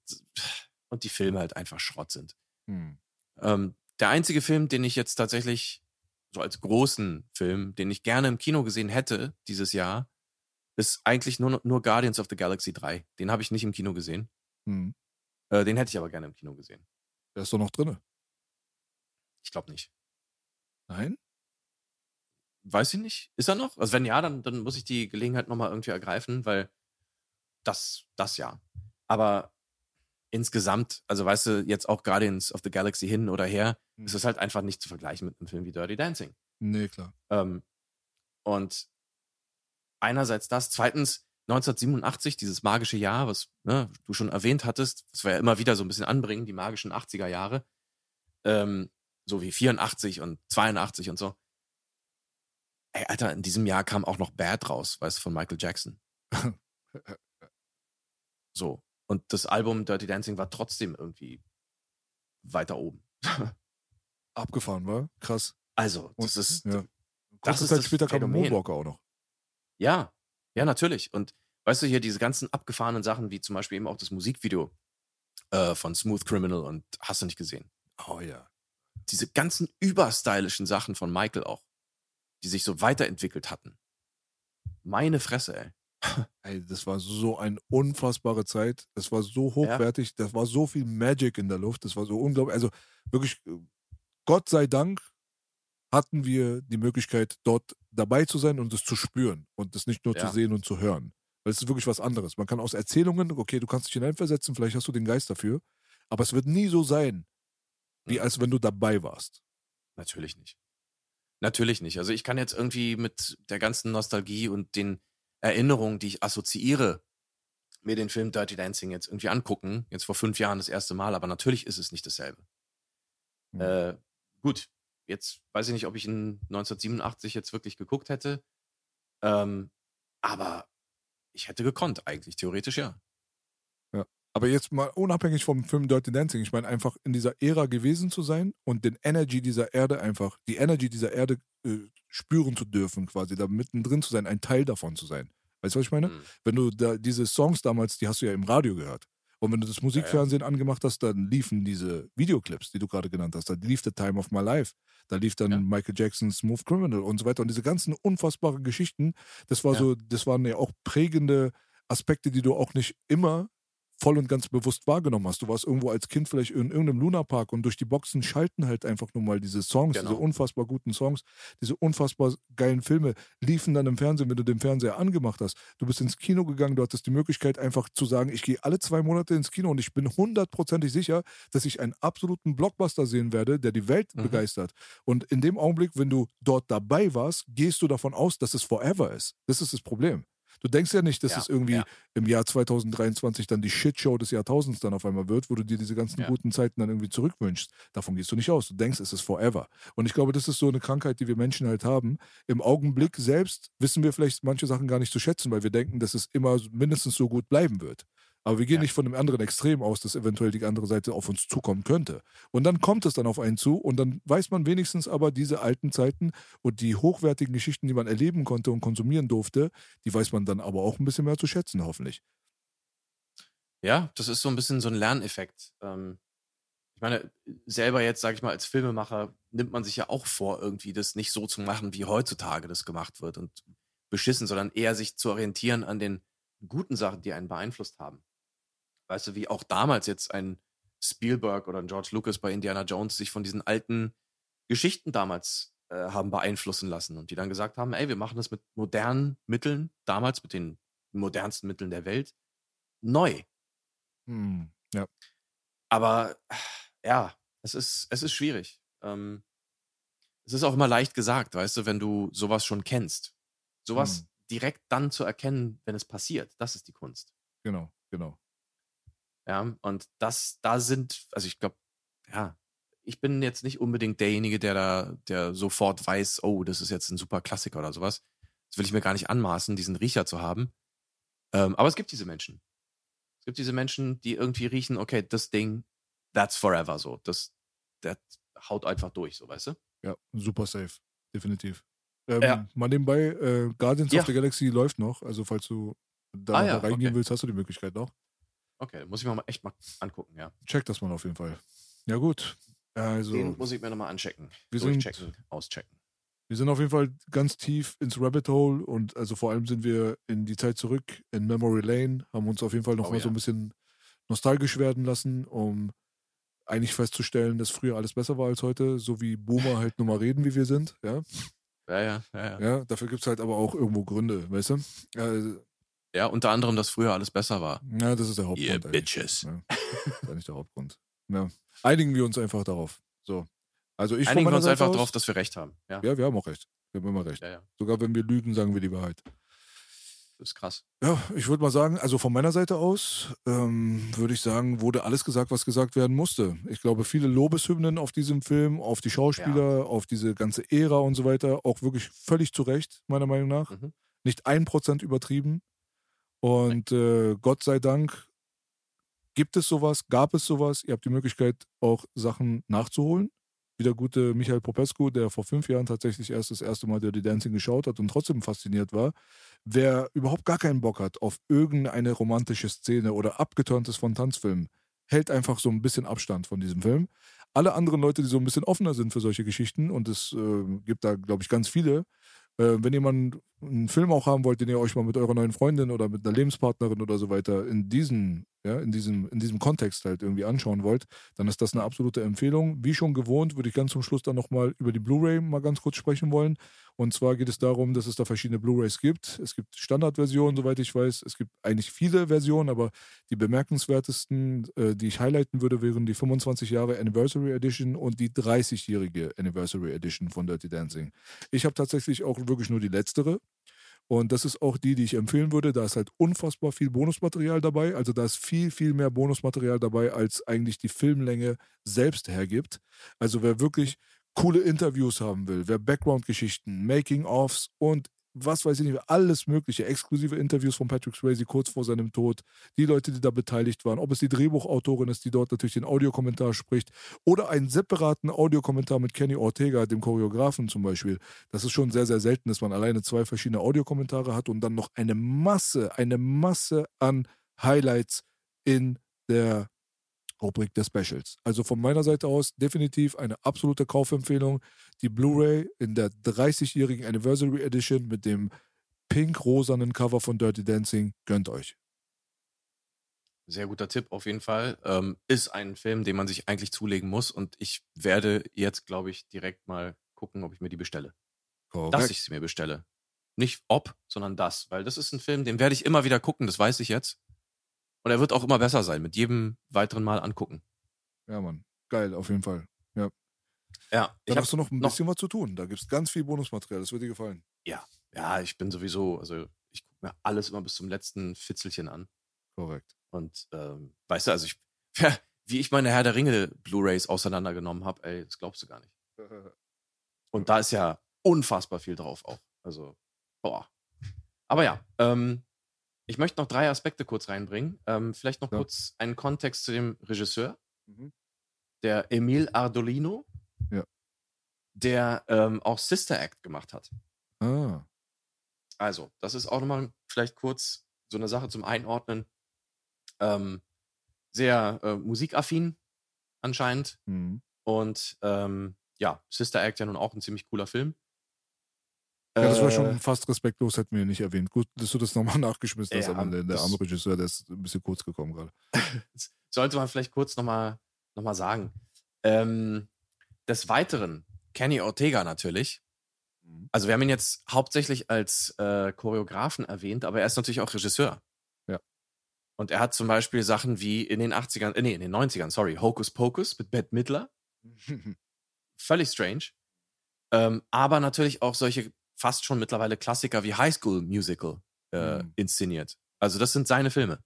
und die Filme halt einfach Schrott sind. Hm. Ähm, der einzige Film, den ich jetzt tatsächlich so als großen Film, den ich gerne im Kino gesehen hätte dieses Jahr, ist eigentlich nur, nur Guardians of the Galaxy 3. Den habe ich nicht im Kino gesehen. Hm. Äh, den hätte ich aber gerne im Kino gesehen. Der ist doch noch drin. Ich glaube nicht. Nein? Weiß ich nicht. Ist er noch? Also wenn ja, dann, dann muss ich die Gelegenheit nochmal irgendwie ergreifen, weil das, das ja. Aber insgesamt, also weißt du, jetzt auch Guardians of the Galaxy hin oder her, mhm. ist es halt einfach nicht zu vergleichen mit einem Film wie Dirty Dancing. Nee, klar. Ähm, und einerseits das, zweitens 1987, dieses magische Jahr, was ne, du schon erwähnt hattest, was wir ja immer wieder so ein bisschen anbringen, die magischen 80er Jahre, ähm, so wie 84 und 82 und so. Ey, Alter, in diesem Jahr kam auch noch Bad raus, weißt du, von Michael Jackson. [LAUGHS] so. Und das Album Dirty Dancing war trotzdem irgendwie weiter oben. [LAUGHS] Abgefahren, war? Krass. Also, das Und, ist. Ja. Das ist Zeit später kam Moonwalker auch noch. Ja, ja, natürlich. Und weißt du, hier diese ganzen abgefahrenen Sachen, wie zum Beispiel eben auch das Musikvideo äh, von Smooth Criminal und hast du nicht gesehen. Oh ja. Diese ganzen überstylischen Sachen von Michael auch, die sich so weiterentwickelt hatten. Meine Fresse, ey. [LAUGHS] Ey, das war so eine unfassbare Zeit. Das war so hochwertig. Das war so viel Magic in der Luft. Das war so unglaublich. Also wirklich, äh, Gott sei Dank hatten wir die Möglichkeit, dort dabei zu sein und es zu spüren und es nicht nur Ja. zu sehen und zu hören. Weil es ist wirklich was anderes. Man kann aus Erzählungen, okay, du kannst dich hineinversetzen, vielleicht hast du den Geist dafür, aber es wird nie so sein, wie Mhm. als wenn du dabei warst. Natürlich nicht. Natürlich nicht. Also ich kann jetzt irgendwie mit der ganzen Nostalgie und den Erinnerungen, die ich assoziiere, mir den Film Dirty Dancing jetzt irgendwie angucken. Jetzt vor fünf Jahren das erste Mal, aber natürlich ist es nicht dasselbe. Mhm. Äh, gut, jetzt weiß ich nicht, ob ich ihn 1987 jetzt wirklich geguckt hätte. Ähm, aber ich hätte gekonnt, eigentlich, theoretisch ja. Aber jetzt mal unabhängig vom Film Dirty Dancing, ich meine einfach in dieser Ära gewesen zu sein und den Energy dieser Erde einfach, die Energy dieser Erde äh, spüren zu dürfen, quasi da mittendrin zu sein, ein Teil davon zu sein. Weißt du, was ich meine? Hm. Wenn du da diese Songs damals, die hast du ja im Radio gehört. Und wenn du das Musikfernsehen angemacht hast, dann liefen diese Videoclips, die du gerade genannt hast. Da lief The Time of My Life. Da lief dann Ja. Michael Jackson's Smooth Criminal und so weiter. Und diese ganzen unfassbaren Geschichten, das war Ja. so, das waren ja auch prägende Aspekte, die du auch nicht immer voll und ganz bewusst wahrgenommen hast. Du warst irgendwo als Kind vielleicht in irgendeinem Lunapark und durch die Boxen schalten halt einfach nur mal diese Songs, Genau. diese unfassbar guten Songs, diese unfassbar geilen Filme liefen dann im Fernsehen, wenn du den Fernseher angemacht hast. Du bist ins Kino gegangen, du hattest die Möglichkeit einfach zu sagen, ich gehe alle zwei Monate ins Kino und ich bin hundertprozentig sicher, dass ich einen absoluten Blockbuster sehen werde, der die Welt Mhm. begeistert. Und in dem Augenblick, wenn du dort dabei warst, gehst du davon aus, dass es forever ist. Das ist das Problem. Du denkst ja nicht, dass Ja, es irgendwie ja. im Jahr 2023 dann die Shitshow des Jahrtausends dann auf einmal wird, wo du dir diese ganzen Ja. guten Zeiten dann irgendwie zurückwünschst. Davon gehst du nicht aus. Du denkst, es ist forever. Und ich glaube, das ist so eine Krankheit, die wir Menschen halt haben. Im Augenblick selbst wissen wir vielleicht manche Sachen gar nicht zu schätzen, weil wir denken, dass es immer mindestens so gut bleiben wird. Aber wir gehen Ja. nicht von dem anderen Extrem aus, dass eventuell die andere Seite auf uns zukommen könnte. Und dann kommt es dann auf einen zu und dann weiß man wenigstens aber diese alten Zeiten und die hochwertigen Geschichten, die man erleben konnte und konsumieren durfte, die weiß man dann aber auch ein bisschen mehr zu schätzen, hoffentlich. Ja, das ist so ein bisschen so ein Lerneffekt. Ähm, ich meine, selber jetzt, sage ich mal, als Filmemacher nimmt man sich ja auch vor, irgendwie das nicht so zu machen, wie heutzutage das gemacht wird und beschissen, sondern eher sich zu orientieren an den guten Sachen, die einen beeinflusst haben. Weißt du, wie auch damals jetzt ein Spielberg oder ein George Lucas bei Indiana Jones sich von diesen alten Geschichten damals äh, haben beeinflussen lassen und die dann gesagt haben, ey, wir machen das mit modernen Mitteln, damals mit den modernsten Mitteln der Welt, neu. Hm, ja. Aber ja, es ist, es ist schwierig. Ähm, es ist auch immer leicht gesagt, weißt du, wenn du sowas schon kennst. Sowas Hm. direkt dann zu erkennen, wenn es passiert, das ist die Kunst. Genau, genau. Ja, und das, da sind, also ich glaube, ja, ich bin jetzt nicht unbedingt derjenige, der da, der sofort weiß, oh, das ist jetzt ein super Klassiker oder sowas. Das will ich mir gar nicht anmaßen, diesen Riecher zu haben. Ähm, aber es gibt diese Menschen. Es gibt diese Menschen, die irgendwie riechen, okay, das Ding, that's forever so. Das, das haut einfach durch, so, weißt du? Ja, super safe. Definitiv. Ähm, Ja. Mal nebenbei, äh, Guardians Ja. of the Galaxy läuft noch. Also, falls du da Ah ja, reingehen okay. willst, hast du die Möglichkeit noch. Okay, muss ich mir mal echt mal angucken, ja. Check das mal auf jeden Fall. Ja, gut. Also, Den muss ich mir nochmal anchecken. Wir sind- Durchchecken, auschecken. wir sind auf jeden Fall ganz tief ins Rabbit Hole und also vor allem sind wir in die Zeit zurück, in Memory Lane, haben uns auf jeden Fall noch Oh mal ja. so ein bisschen nostalgisch werden lassen, um eigentlich festzustellen, dass früher alles besser war als heute, so wie Boomer halt nur mal reden, wie wir sind. Ja, Ja, ja, ja, ja. ja dafür gibt es halt aber auch irgendwo Gründe, weißt du? Äh, Ja, unter anderem, dass früher alles besser war. ja, das ist der Hauptgrund. Eigentlich. bitches. Ja, das ist eigentlich der Hauptgrund. Ja. Einigen wir uns einfach darauf. So. Also ich Einigen wir uns einfach darauf, dass wir recht haben. Ja, Ja, wir haben auch recht. Wir haben immer recht. ja, ja. Sogar wenn wir lügen, sagen wir die Wahrheit. Das ist krass. Ja, ich würde mal sagen, also von meiner Seite aus ähm, würde ich sagen, wurde alles gesagt, was gesagt werden musste. Ich glaube, viele Lobeshymnen auf diesem Film, auf die Schauspieler, auf diese ganze Ära und so weiter, auch wirklich völlig zu Recht, meiner Meinung nach. Mhm. Nicht ein Prozent übertrieben. Und äh, Gott sei Dank gibt es sowas, gab es sowas. Ihr habt die Möglichkeit, auch Sachen nachzuholen. Wie der gute Michael Popescu, der vor fünf Jahren tatsächlich erst das erste Mal Dirty Dancing geschaut hat und trotzdem fasziniert war. Wer überhaupt gar keinen Bock hat auf irgendeine romantische Szene oder abgeturntes von Tanzfilmen, hält einfach so ein bisschen Abstand von diesem Film. Alle anderen Leute, die so ein bisschen offener sind für solche Geschichten, und es äh, gibt da, glaube ich, ganz viele, äh, wenn mal einen, Film auch haben wollt, den ihr euch mal mit eurer neuen Freundin oder mit einer Lebenspartnerin oder so weiter in diesen, ja, in diesem, in diesem Kontext halt irgendwie anschauen wollt, dann ist das eine absolute Empfehlung. Wie schon gewohnt, würde ich ganz zum Schluss dann nochmal über die Blu-ray mal ganz kurz sprechen wollen. Und zwar geht es darum, dass es da verschiedene Blu-rays gibt. Es gibt Standardversionen, soweit ich weiß. Es gibt eigentlich viele Versionen, aber die bemerkenswertesten, äh, die ich highlighten würde, wären die 25 Jahre Anniversary Edition und die 30-jährige Anniversary Edition von Dirty Dancing. Ich habe tatsächlich auch wirklich nur die letztere. Und das ist auch die, die ich empfehlen würde. Da ist halt unfassbar viel Bonusmaterial dabei. Also da ist viel, viel mehr Bonusmaterial dabei, als eigentlich die Filmlänge selbst hergibt. Also wer wirklich coole Interviews haben will, wer Background-Geschichten, Making-ofs und was weiß ich nicht, alles mögliche, exklusive Interviews von Patrick Swayze kurz vor seinem Tod, die Leute, die da beteiligt waren, ob es die Drehbuchautorin ist, die dort natürlich den Audiokommentar spricht, oder einen separaten Audiokommentar mit Kenny Ortega, dem Choreografen zum Beispiel. Das ist schon sehr, sehr selten, dass man alleine zwei verschiedene Audiokommentare hat und dann noch eine Masse, eine Masse an Highlights in der Rubrik der Specials. Also von meiner Seite aus definitiv eine absolute Kaufempfehlung. Die Blu-ray in der 30-jährigen Anniversary Edition mit dem pink-rosanen Cover von Dirty Dancing gönnt euch. Sehr guter Tipp auf jeden Fall. Ähm, ist ein Film, den man sich eigentlich zulegen muss und ich werde jetzt, glaube ich, direkt mal gucken, ob ich mir die bestelle. Korrekt. Dass ich sie mir bestelle. Nicht ob, sondern das, weil das ist ein Film, den werde ich immer wieder gucken, das weiß ich jetzt. Und er wird auch immer besser sein, mit jedem weiteren Mal angucken. Ja, Mann. Geil, auf jeden Fall. Ja. Ja. Dann hast du noch ein bisschen was zu tun. Da gibt es ganz viel Bonusmaterial. Das wird dir gefallen. Ja. Ja, ich bin sowieso, also ich gucke mir alles immer bis zum letzten Fitzelchen an. Korrekt. Und ähm, weißt du, also ich, [LAUGHS] wie ich meine Herr der Ringe Blu-Rays auseinandergenommen habe, ey, das glaubst du gar nicht. [LAUGHS] Und da ist ja unfassbar viel drauf auch. Also, boah. Aber ja, ähm, ich möchte noch drei Aspekte kurz reinbringen. Ähm, vielleicht noch ja. kurz einen Kontext zu dem Regisseur, mhm. der Emil Ardolino, ja. der ähm, auch Sister Act gemacht hat. Ah. Also, das ist auch nochmal vielleicht kurz so eine Sache zum Einordnen. Ähm, sehr äh, musikaffin anscheinend. Mhm. Und ähm, ja, Sister Act ja nun auch ein ziemlich cooler Film. Ja, das war schon äh. fast respektlos, hätten wir nicht erwähnt. Gut, dass du das nochmal [LAUGHS] nachgeschmissen hast, ja, aber der, der arme Regisseur, der ist ein bisschen kurz gekommen gerade. [LAUGHS] Sollte man vielleicht kurz nochmal noch mal sagen. Ähm, des Weiteren, Kenny Ortega natürlich. Mhm. Also wir haben ihn jetzt hauptsächlich als äh, Choreografen erwähnt, aber er ist natürlich auch Regisseur. Ja. Und er hat zum Beispiel Sachen wie in den 80ern, äh, nee, in den 90ern, sorry, Hocus Pocus mit Bette Midler. [LAUGHS] Völlig strange. Ähm, aber natürlich auch solche fast schon mittlerweile Klassiker wie High School Musical äh, mhm. inszeniert. Also das sind seine Filme.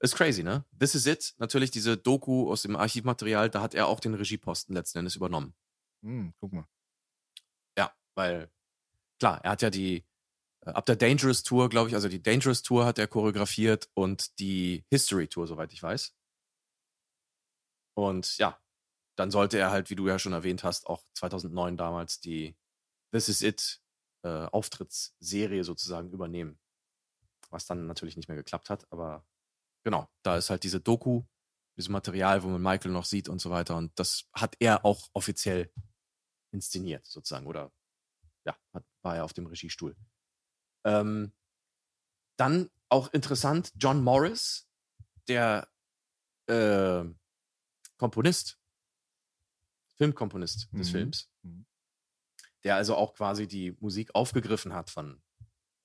Ist crazy, ne? This is it. Natürlich diese Doku aus dem Archivmaterial, da hat er auch den Regieposten letzten Endes übernommen. Mhm, guck mal. Ja, weil klar, er hat ja die äh, ab der Dangerous Tour, glaube ich, also die Dangerous Tour hat er choreografiert und die History Tour, soweit ich weiß. Und ja, dann sollte er halt, wie du ja schon erwähnt hast, auch 2009 damals die This Is It äh, Auftrittsserie sozusagen übernehmen. Was dann natürlich nicht mehr geklappt hat, aber genau, da ist halt diese Doku, dieses Material, wo man Michael noch sieht und so weiter. Und das hat er auch offiziell inszeniert, sozusagen. Oder ja, hat, war er auf dem Regiestuhl. Ähm, dann auch interessant, John Morris, der äh, Komponist, Filmkomponist des mhm. Films, der also auch quasi die Musik aufgegriffen hat von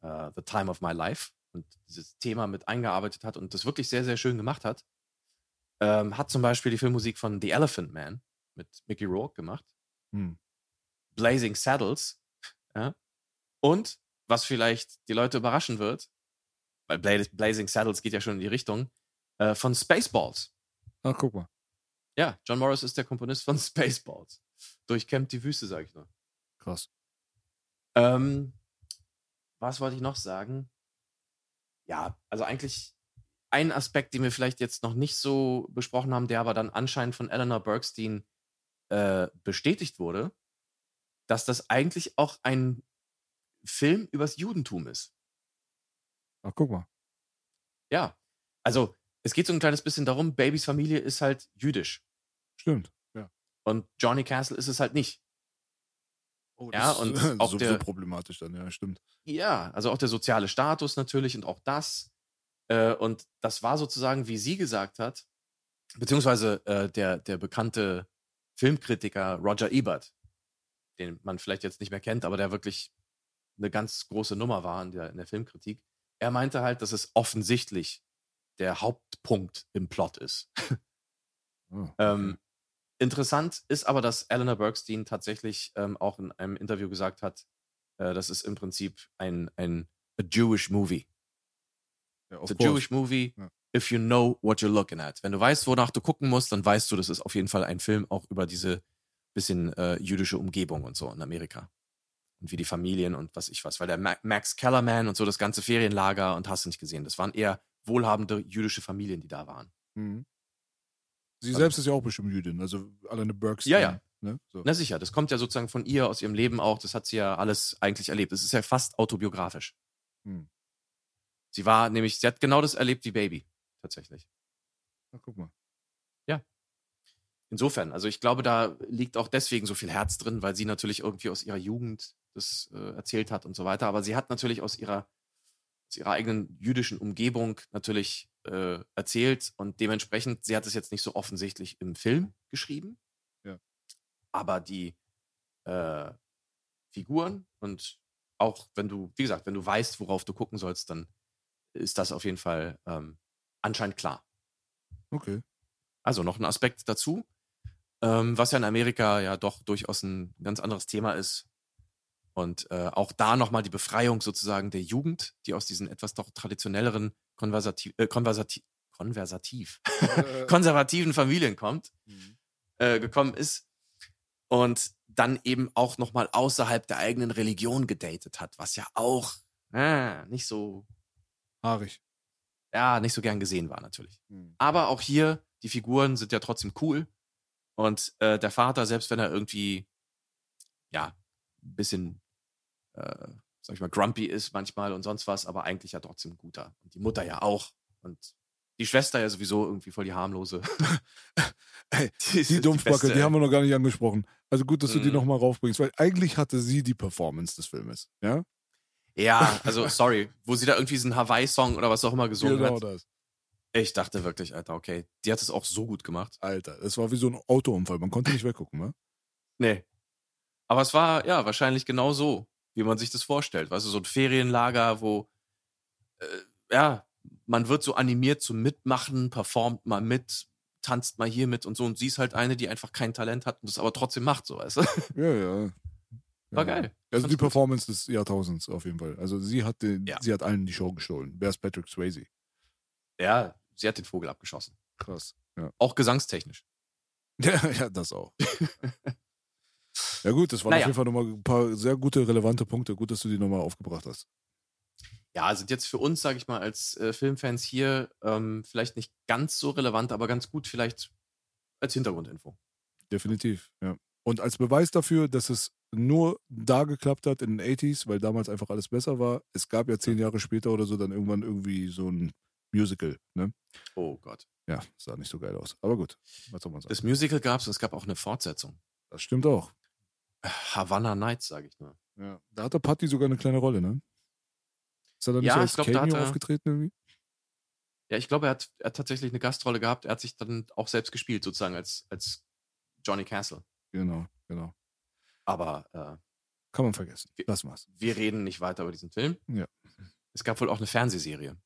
uh, The Time of My Life und dieses Thema mit eingearbeitet hat und das wirklich sehr, sehr schön gemacht hat. Ähm, hat zum Beispiel die Filmmusik von The Elephant Man mit Mickey Rourke gemacht. Hm. Blazing Saddles. Ja? Und, was vielleicht die Leute überraschen wird, weil Blazing Saddles geht ja schon in die Richtung, äh, von Spaceballs. Ach, guck mal. Ja, John Morris ist der Komponist von [LAUGHS] Spaceballs. Durchkämmt die Wüste, sag ich nur. Krass. Ähm, was wollte ich noch sagen? Ja, also eigentlich ein Aspekt, den wir vielleicht jetzt noch nicht so besprochen haben, der aber dann anscheinend von Eleanor Bergstein äh, bestätigt wurde, dass das eigentlich auch ein Film übers Judentum ist. Ach, guck mal. Ja, also es geht so ein kleines bisschen darum, Babys Familie ist halt jüdisch. Stimmt. Ja. Und Johnny Castle ist es halt nicht. Oh, Ja, und [LAUGHS] ist auch sowieso der- problematisch dann, ja, stimmt. Ja, also auch der soziale Status natürlich und auch das. Äh, und das war sozusagen, wie sie gesagt hat, beziehungsweise äh, der, der bekannte Filmkritiker Roger Ebert, den man vielleicht jetzt nicht mehr kennt, aber der wirklich eine ganz große Nummer war in der, in der Filmkritik. Er meinte halt, dass es offensichtlich der Hauptpunkt im Plot ist. Oh, okay. Ähm, interessant ist aber, dass Eleanor Bergstein tatsächlich ähm, auch in einem Interview gesagt hat, äh, das ist im Prinzip ein, ein a Jewish movie. ja, It's a course. Jewish movie, Ja. if you know what you're looking at. Wenn du weißt, wonach du gucken musst, dann weißt du, das ist auf jeden Fall ein Film auch über diese bisschen äh, jüdische Umgebung und so in Amerika. Und wie die Familien und was ich was. Weil der Ma Max Kellerman und so das ganze Ferienlager und hast du nicht gesehen. Das waren eher wohlhabende jüdische Familien, die da waren. Mhm. Sie Also- selbst ist ja auch bestimmt Jüdin, also Alana Burks. Ja, ja. Ne? So. Na sicher, das kommt ja sozusagen von ihr, aus ihrem Leben auch. Das hat sie ja alles eigentlich erlebt. Das ist ja fast autobiografisch. Hm. Sie war nämlich, sie hat genau das erlebt wie Baby, tatsächlich. Na, guck mal. Insofern, also ich glaube, da liegt auch deswegen so viel Herz drin, weil sie natürlich irgendwie aus ihrer Jugend das äh, erzählt hat und so weiter. Aber sie hat natürlich aus ihrer, aus ihrer eigenen jüdischen Umgebung natürlich äh, erzählt und dementsprechend, sie hat es jetzt nicht so offensichtlich im Film geschrieben. Ja. Aber die äh, Figuren und auch wenn du, wie gesagt, wenn du weißt, worauf du gucken sollst, dann ist das auf jeden Fall ähm, anscheinend klar. Okay. Also noch ein Aspekt dazu, ähm, was ja in Amerika ja doch durchaus ein ganz anderes Thema ist. Und äh, auch da nochmal die Befreiung sozusagen der Jugend, die aus diesen etwas doch traditionelleren, konversativ, äh, konversativ, konversativ, [LAUGHS] Äh, konservativen Familien kommt, mhm. äh, gekommen ist. Und dann eben auch nochmal außerhalb der eigenen Religion gedatet hat, was ja auch äh, nicht so, Haarig. ja, nicht so gern gesehen war natürlich. Mhm. Aber auch hier, die Figuren sind ja trotzdem cool. Und äh, der Vater, selbst wenn er irgendwie, ja, ein bisschen, äh, sag ich mal, grumpy ist manchmal und sonst was, aber eigentlich ja trotzdem guter. Und die Mutter ja auch. Und die Schwester ja sowieso irgendwie voll die harmlose. [LAUGHS] Ey, die, Die Dumpfbacke, beste, die haben wir noch gar nicht angesprochen. Also gut, dass du die Mhm. nochmal raufbringst, weil eigentlich hatte sie die Performance des Filmes. Ja? Ja, also sorry, wo sie da irgendwie diesen Hawaii-Song oder was auch immer gesungen genau hat. das. Ich dachte wirklich, Alter, okay, die hat es auch so gut gemacht. Alter, das war wie so ein Autounfall. Man konnte nicht weggucken, ne? Nee. Aber es war ja wahrscheinlich genau so, wie man sich das vorstellt. Weißt du, so ein Ferienlager, wo äh, ja, man wird so animiert zum Mitmachen, performt mal mit, tanzt mal hier mit und so. Und sie ist halt eine, die einfach kein Talent hat und das aber trotzdem macht, so weißt du? Ja, ja. [LAUGHS] War ja. geil. Also die Fand's gut. Performance des Jahrtausends auf jeden Fall. Also sie hat den, Ja. sie hat allen die Show gestohlen. Wer ist Patrick Swayze? Ja, sie hat den Vogel abgeschossen. Krass. Ja. Auch gesangstechnisch. Ja, [LAUGHS] ja das auch. [LAUGHS] ja gut, das waren Naja. auf jeden Fall nochmal ein paar sehr gute, relevante Punkte. Gut, dass du die nochmal aufgebracht hast. Ja, sind jetzt für uns, sage ich mal, als äh, Filmfans hier ähm, vielleicht nicht ganz so relevant, aber ganz gut vielleicht als Hintergrundinfo. Definitiv, ja. Und als Beweis dafür, dass es nur da geklappt hat in den 80s, weil damals einfach alles besser war, es gab ja zehn Jahre später oder so dann irgendwann irgendwie so ein Musical, ne? Oh Gott. Ja, sah nicht so geil aus. Aber gut, was soll man sagen? Das Musical gab es und es gab auch eine Fortsetzung. Das stimmt auch. Havana Nights, sage ich nur. Ja. Da hatte Patty sogar eine kleine Rolle, ne? Ist er da nicht Ja, so als glaub, hat Cameo er- aufgetreten irgendwie? Ja, ich glaube, er hat, er hat tatsächlich eine Gastrolle gehabt. Er hat sich dann auch selbst gespielt, sozusagen als, als Johnny Castle. Genau, genau. Aber äh, Kann man vergessen. Lass mal's. wir reden nicht weiter über diesen Film. Ja. Es gab wohl auch eine Fernsehserie,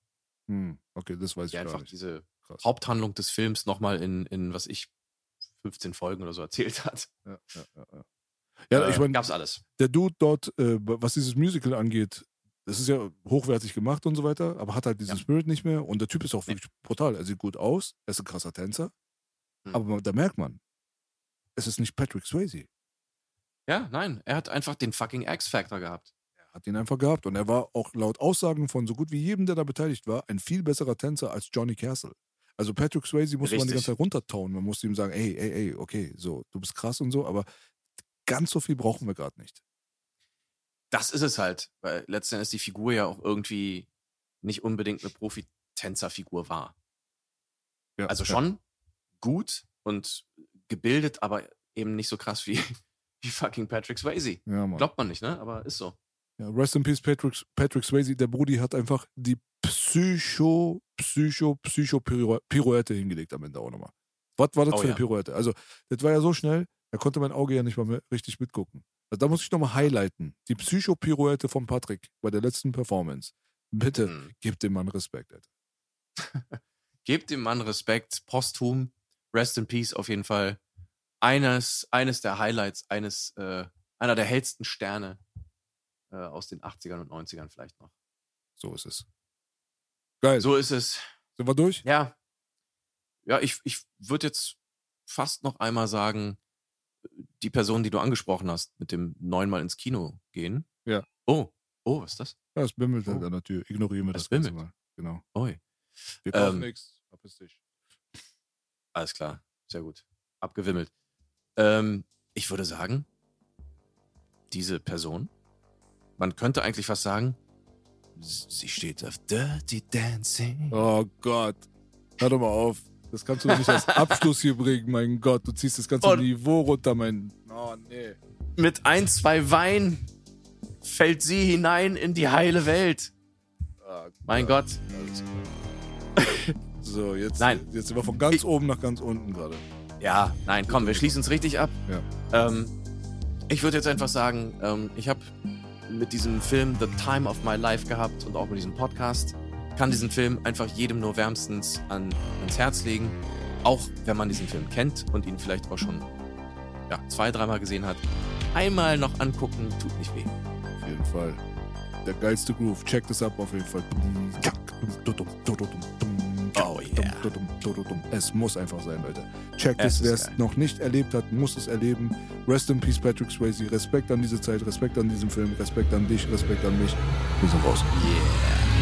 Hm, okay, das weiß die ich gar einfach nicht. diese Krass. Haupthandlung des Films nochmal in, in, was ich, 15 Folgen oder so erzählt hat. Ja, ja, ja, ja. Ja Äh, ich meine, gab's alles. der Dude dort, äh, was dieses Musical angeht, das ist ja hochwertig gemacht und so weiter, aber hat halt diesen Ja. Spirit nicht mehr. Und der Typ ist auch Nee. wirklich brutal. Er sieht gut aus, er ist ein krasser Tänzer. Hm. Aber da merkt man, es ist nicht Patrick Swayze. Ja, nein, er hat einfach den fucking X-Factor gehabt. Er hat ihn einfach gehabt. Und er war auch laut Aussagen von so gut wie jedem, der da beteiligt war, ein viel besserer Tänzer als Johnny Castle. Also Patrick Swayze musste man die ganze Zeit runtertauen. Man musste ihm sagen, ey, ey, ey, okay, so, du bist krass und so, aber ganz so viel brauchen wir gerade nicht. Das ist es halt, weil letztendlich die Figur ja auch irgendwie nicht unbedingt eine Profi-Tänzerfigur war. Ja, Also ja. schon gut und gebildet, aber eben nicht so krass wie, [LAUGHS] wie fucking Patrick Swayze. Ja. Glaubt man nicht, ne? Aber ist so. Ja, rest in Peace, Patrick, Patrick Swayze. Der Brudi hat einfach die Psycho, Psycho, Psycho-Pirouette hingelegt am Ende auch nochmal. Was war das Oh für eine ja. Pirouette? Also, das war ja so schnell, da konnte mein Auge ja nicht mal mehr richtig mitgucken. Also, da muss ich nochmal highlighten. Die Psycho-Pirouette von Patrick bei der letzten Performance. Bitte, Hm. gebt dem Mann Respekt, Alter. [LAUGHS] Gebt dem Mann Respekt, posthum, rest in peace auf jeden Fall. Eines, eines der Highlights, eines, äh, einer der hellsten Sterne äh, aus den 80ern und 90ern vielleicht noch. So ist es. Geil. So ist es. Sind wir durch? Ja. Ja, ich, ich würde jetzt fast noch einmal sagen, die Person, die du angesprochen hast, mit dem neunmal ins Kino gehen. Ja. Oh, oh, was ist das? Ja, es bimmelt Oh. halt an der Tür. Ignorieren wir das Ganze bimmelt. mal. Genau. Oi. Wir kaufen Ähm, nichts. Verpiss dich. Alles klar. Sehr gut. Abgewimmelt. Ähm, ich würde sagen, diese Person, man könnte eigentlich fast sagen, sie steht auf Dirty Dancing. Oh Gott. Hör doch mal auf. Das kannst du nicht als [LAUGHS] Abschluss hier bringen, mein Gott. Du ziehst das ganze Und- Niveau runter, mein. Oh, nee. Mit ein, zwei Wein fällt sie hinein in die heile Welt. Ah, Mein Gott. [LAUGHS] So, jetzt, Nein. jetzt sind wir von ganz Ich- oben nach ganz unten gerade. Ja, nein, komm, wir schließen es richtig ab. Ja. Ähm, ich würde jetzt einfach sagen, ähm, ich habe mit diesem Film The Time of My Life gehabt und auch mit diesem Podcast. Kann diesen Film einfach jedem nur wärmstens an, ans Herz legen. Auch wenn man diesen Film kennt und ihn vielleicht auch schon ja, zwei, dreimal gesehen hat. Einmal noch angucken, tut nicht weh. Auf jeden Fall. Der geilste Groove. Check das ab auf jeden Fall. Oh yeah. Es muss einfach sein, Leute. Check Es das. Wer es noch nicht erlebt hat, muss es erleben. Rest in Peace, Patrick Swayze. Respekt an diese Zeit, Respekt an diesen Film, Respekt an dich, Respekt an mich. Wir sind raus. Yeah.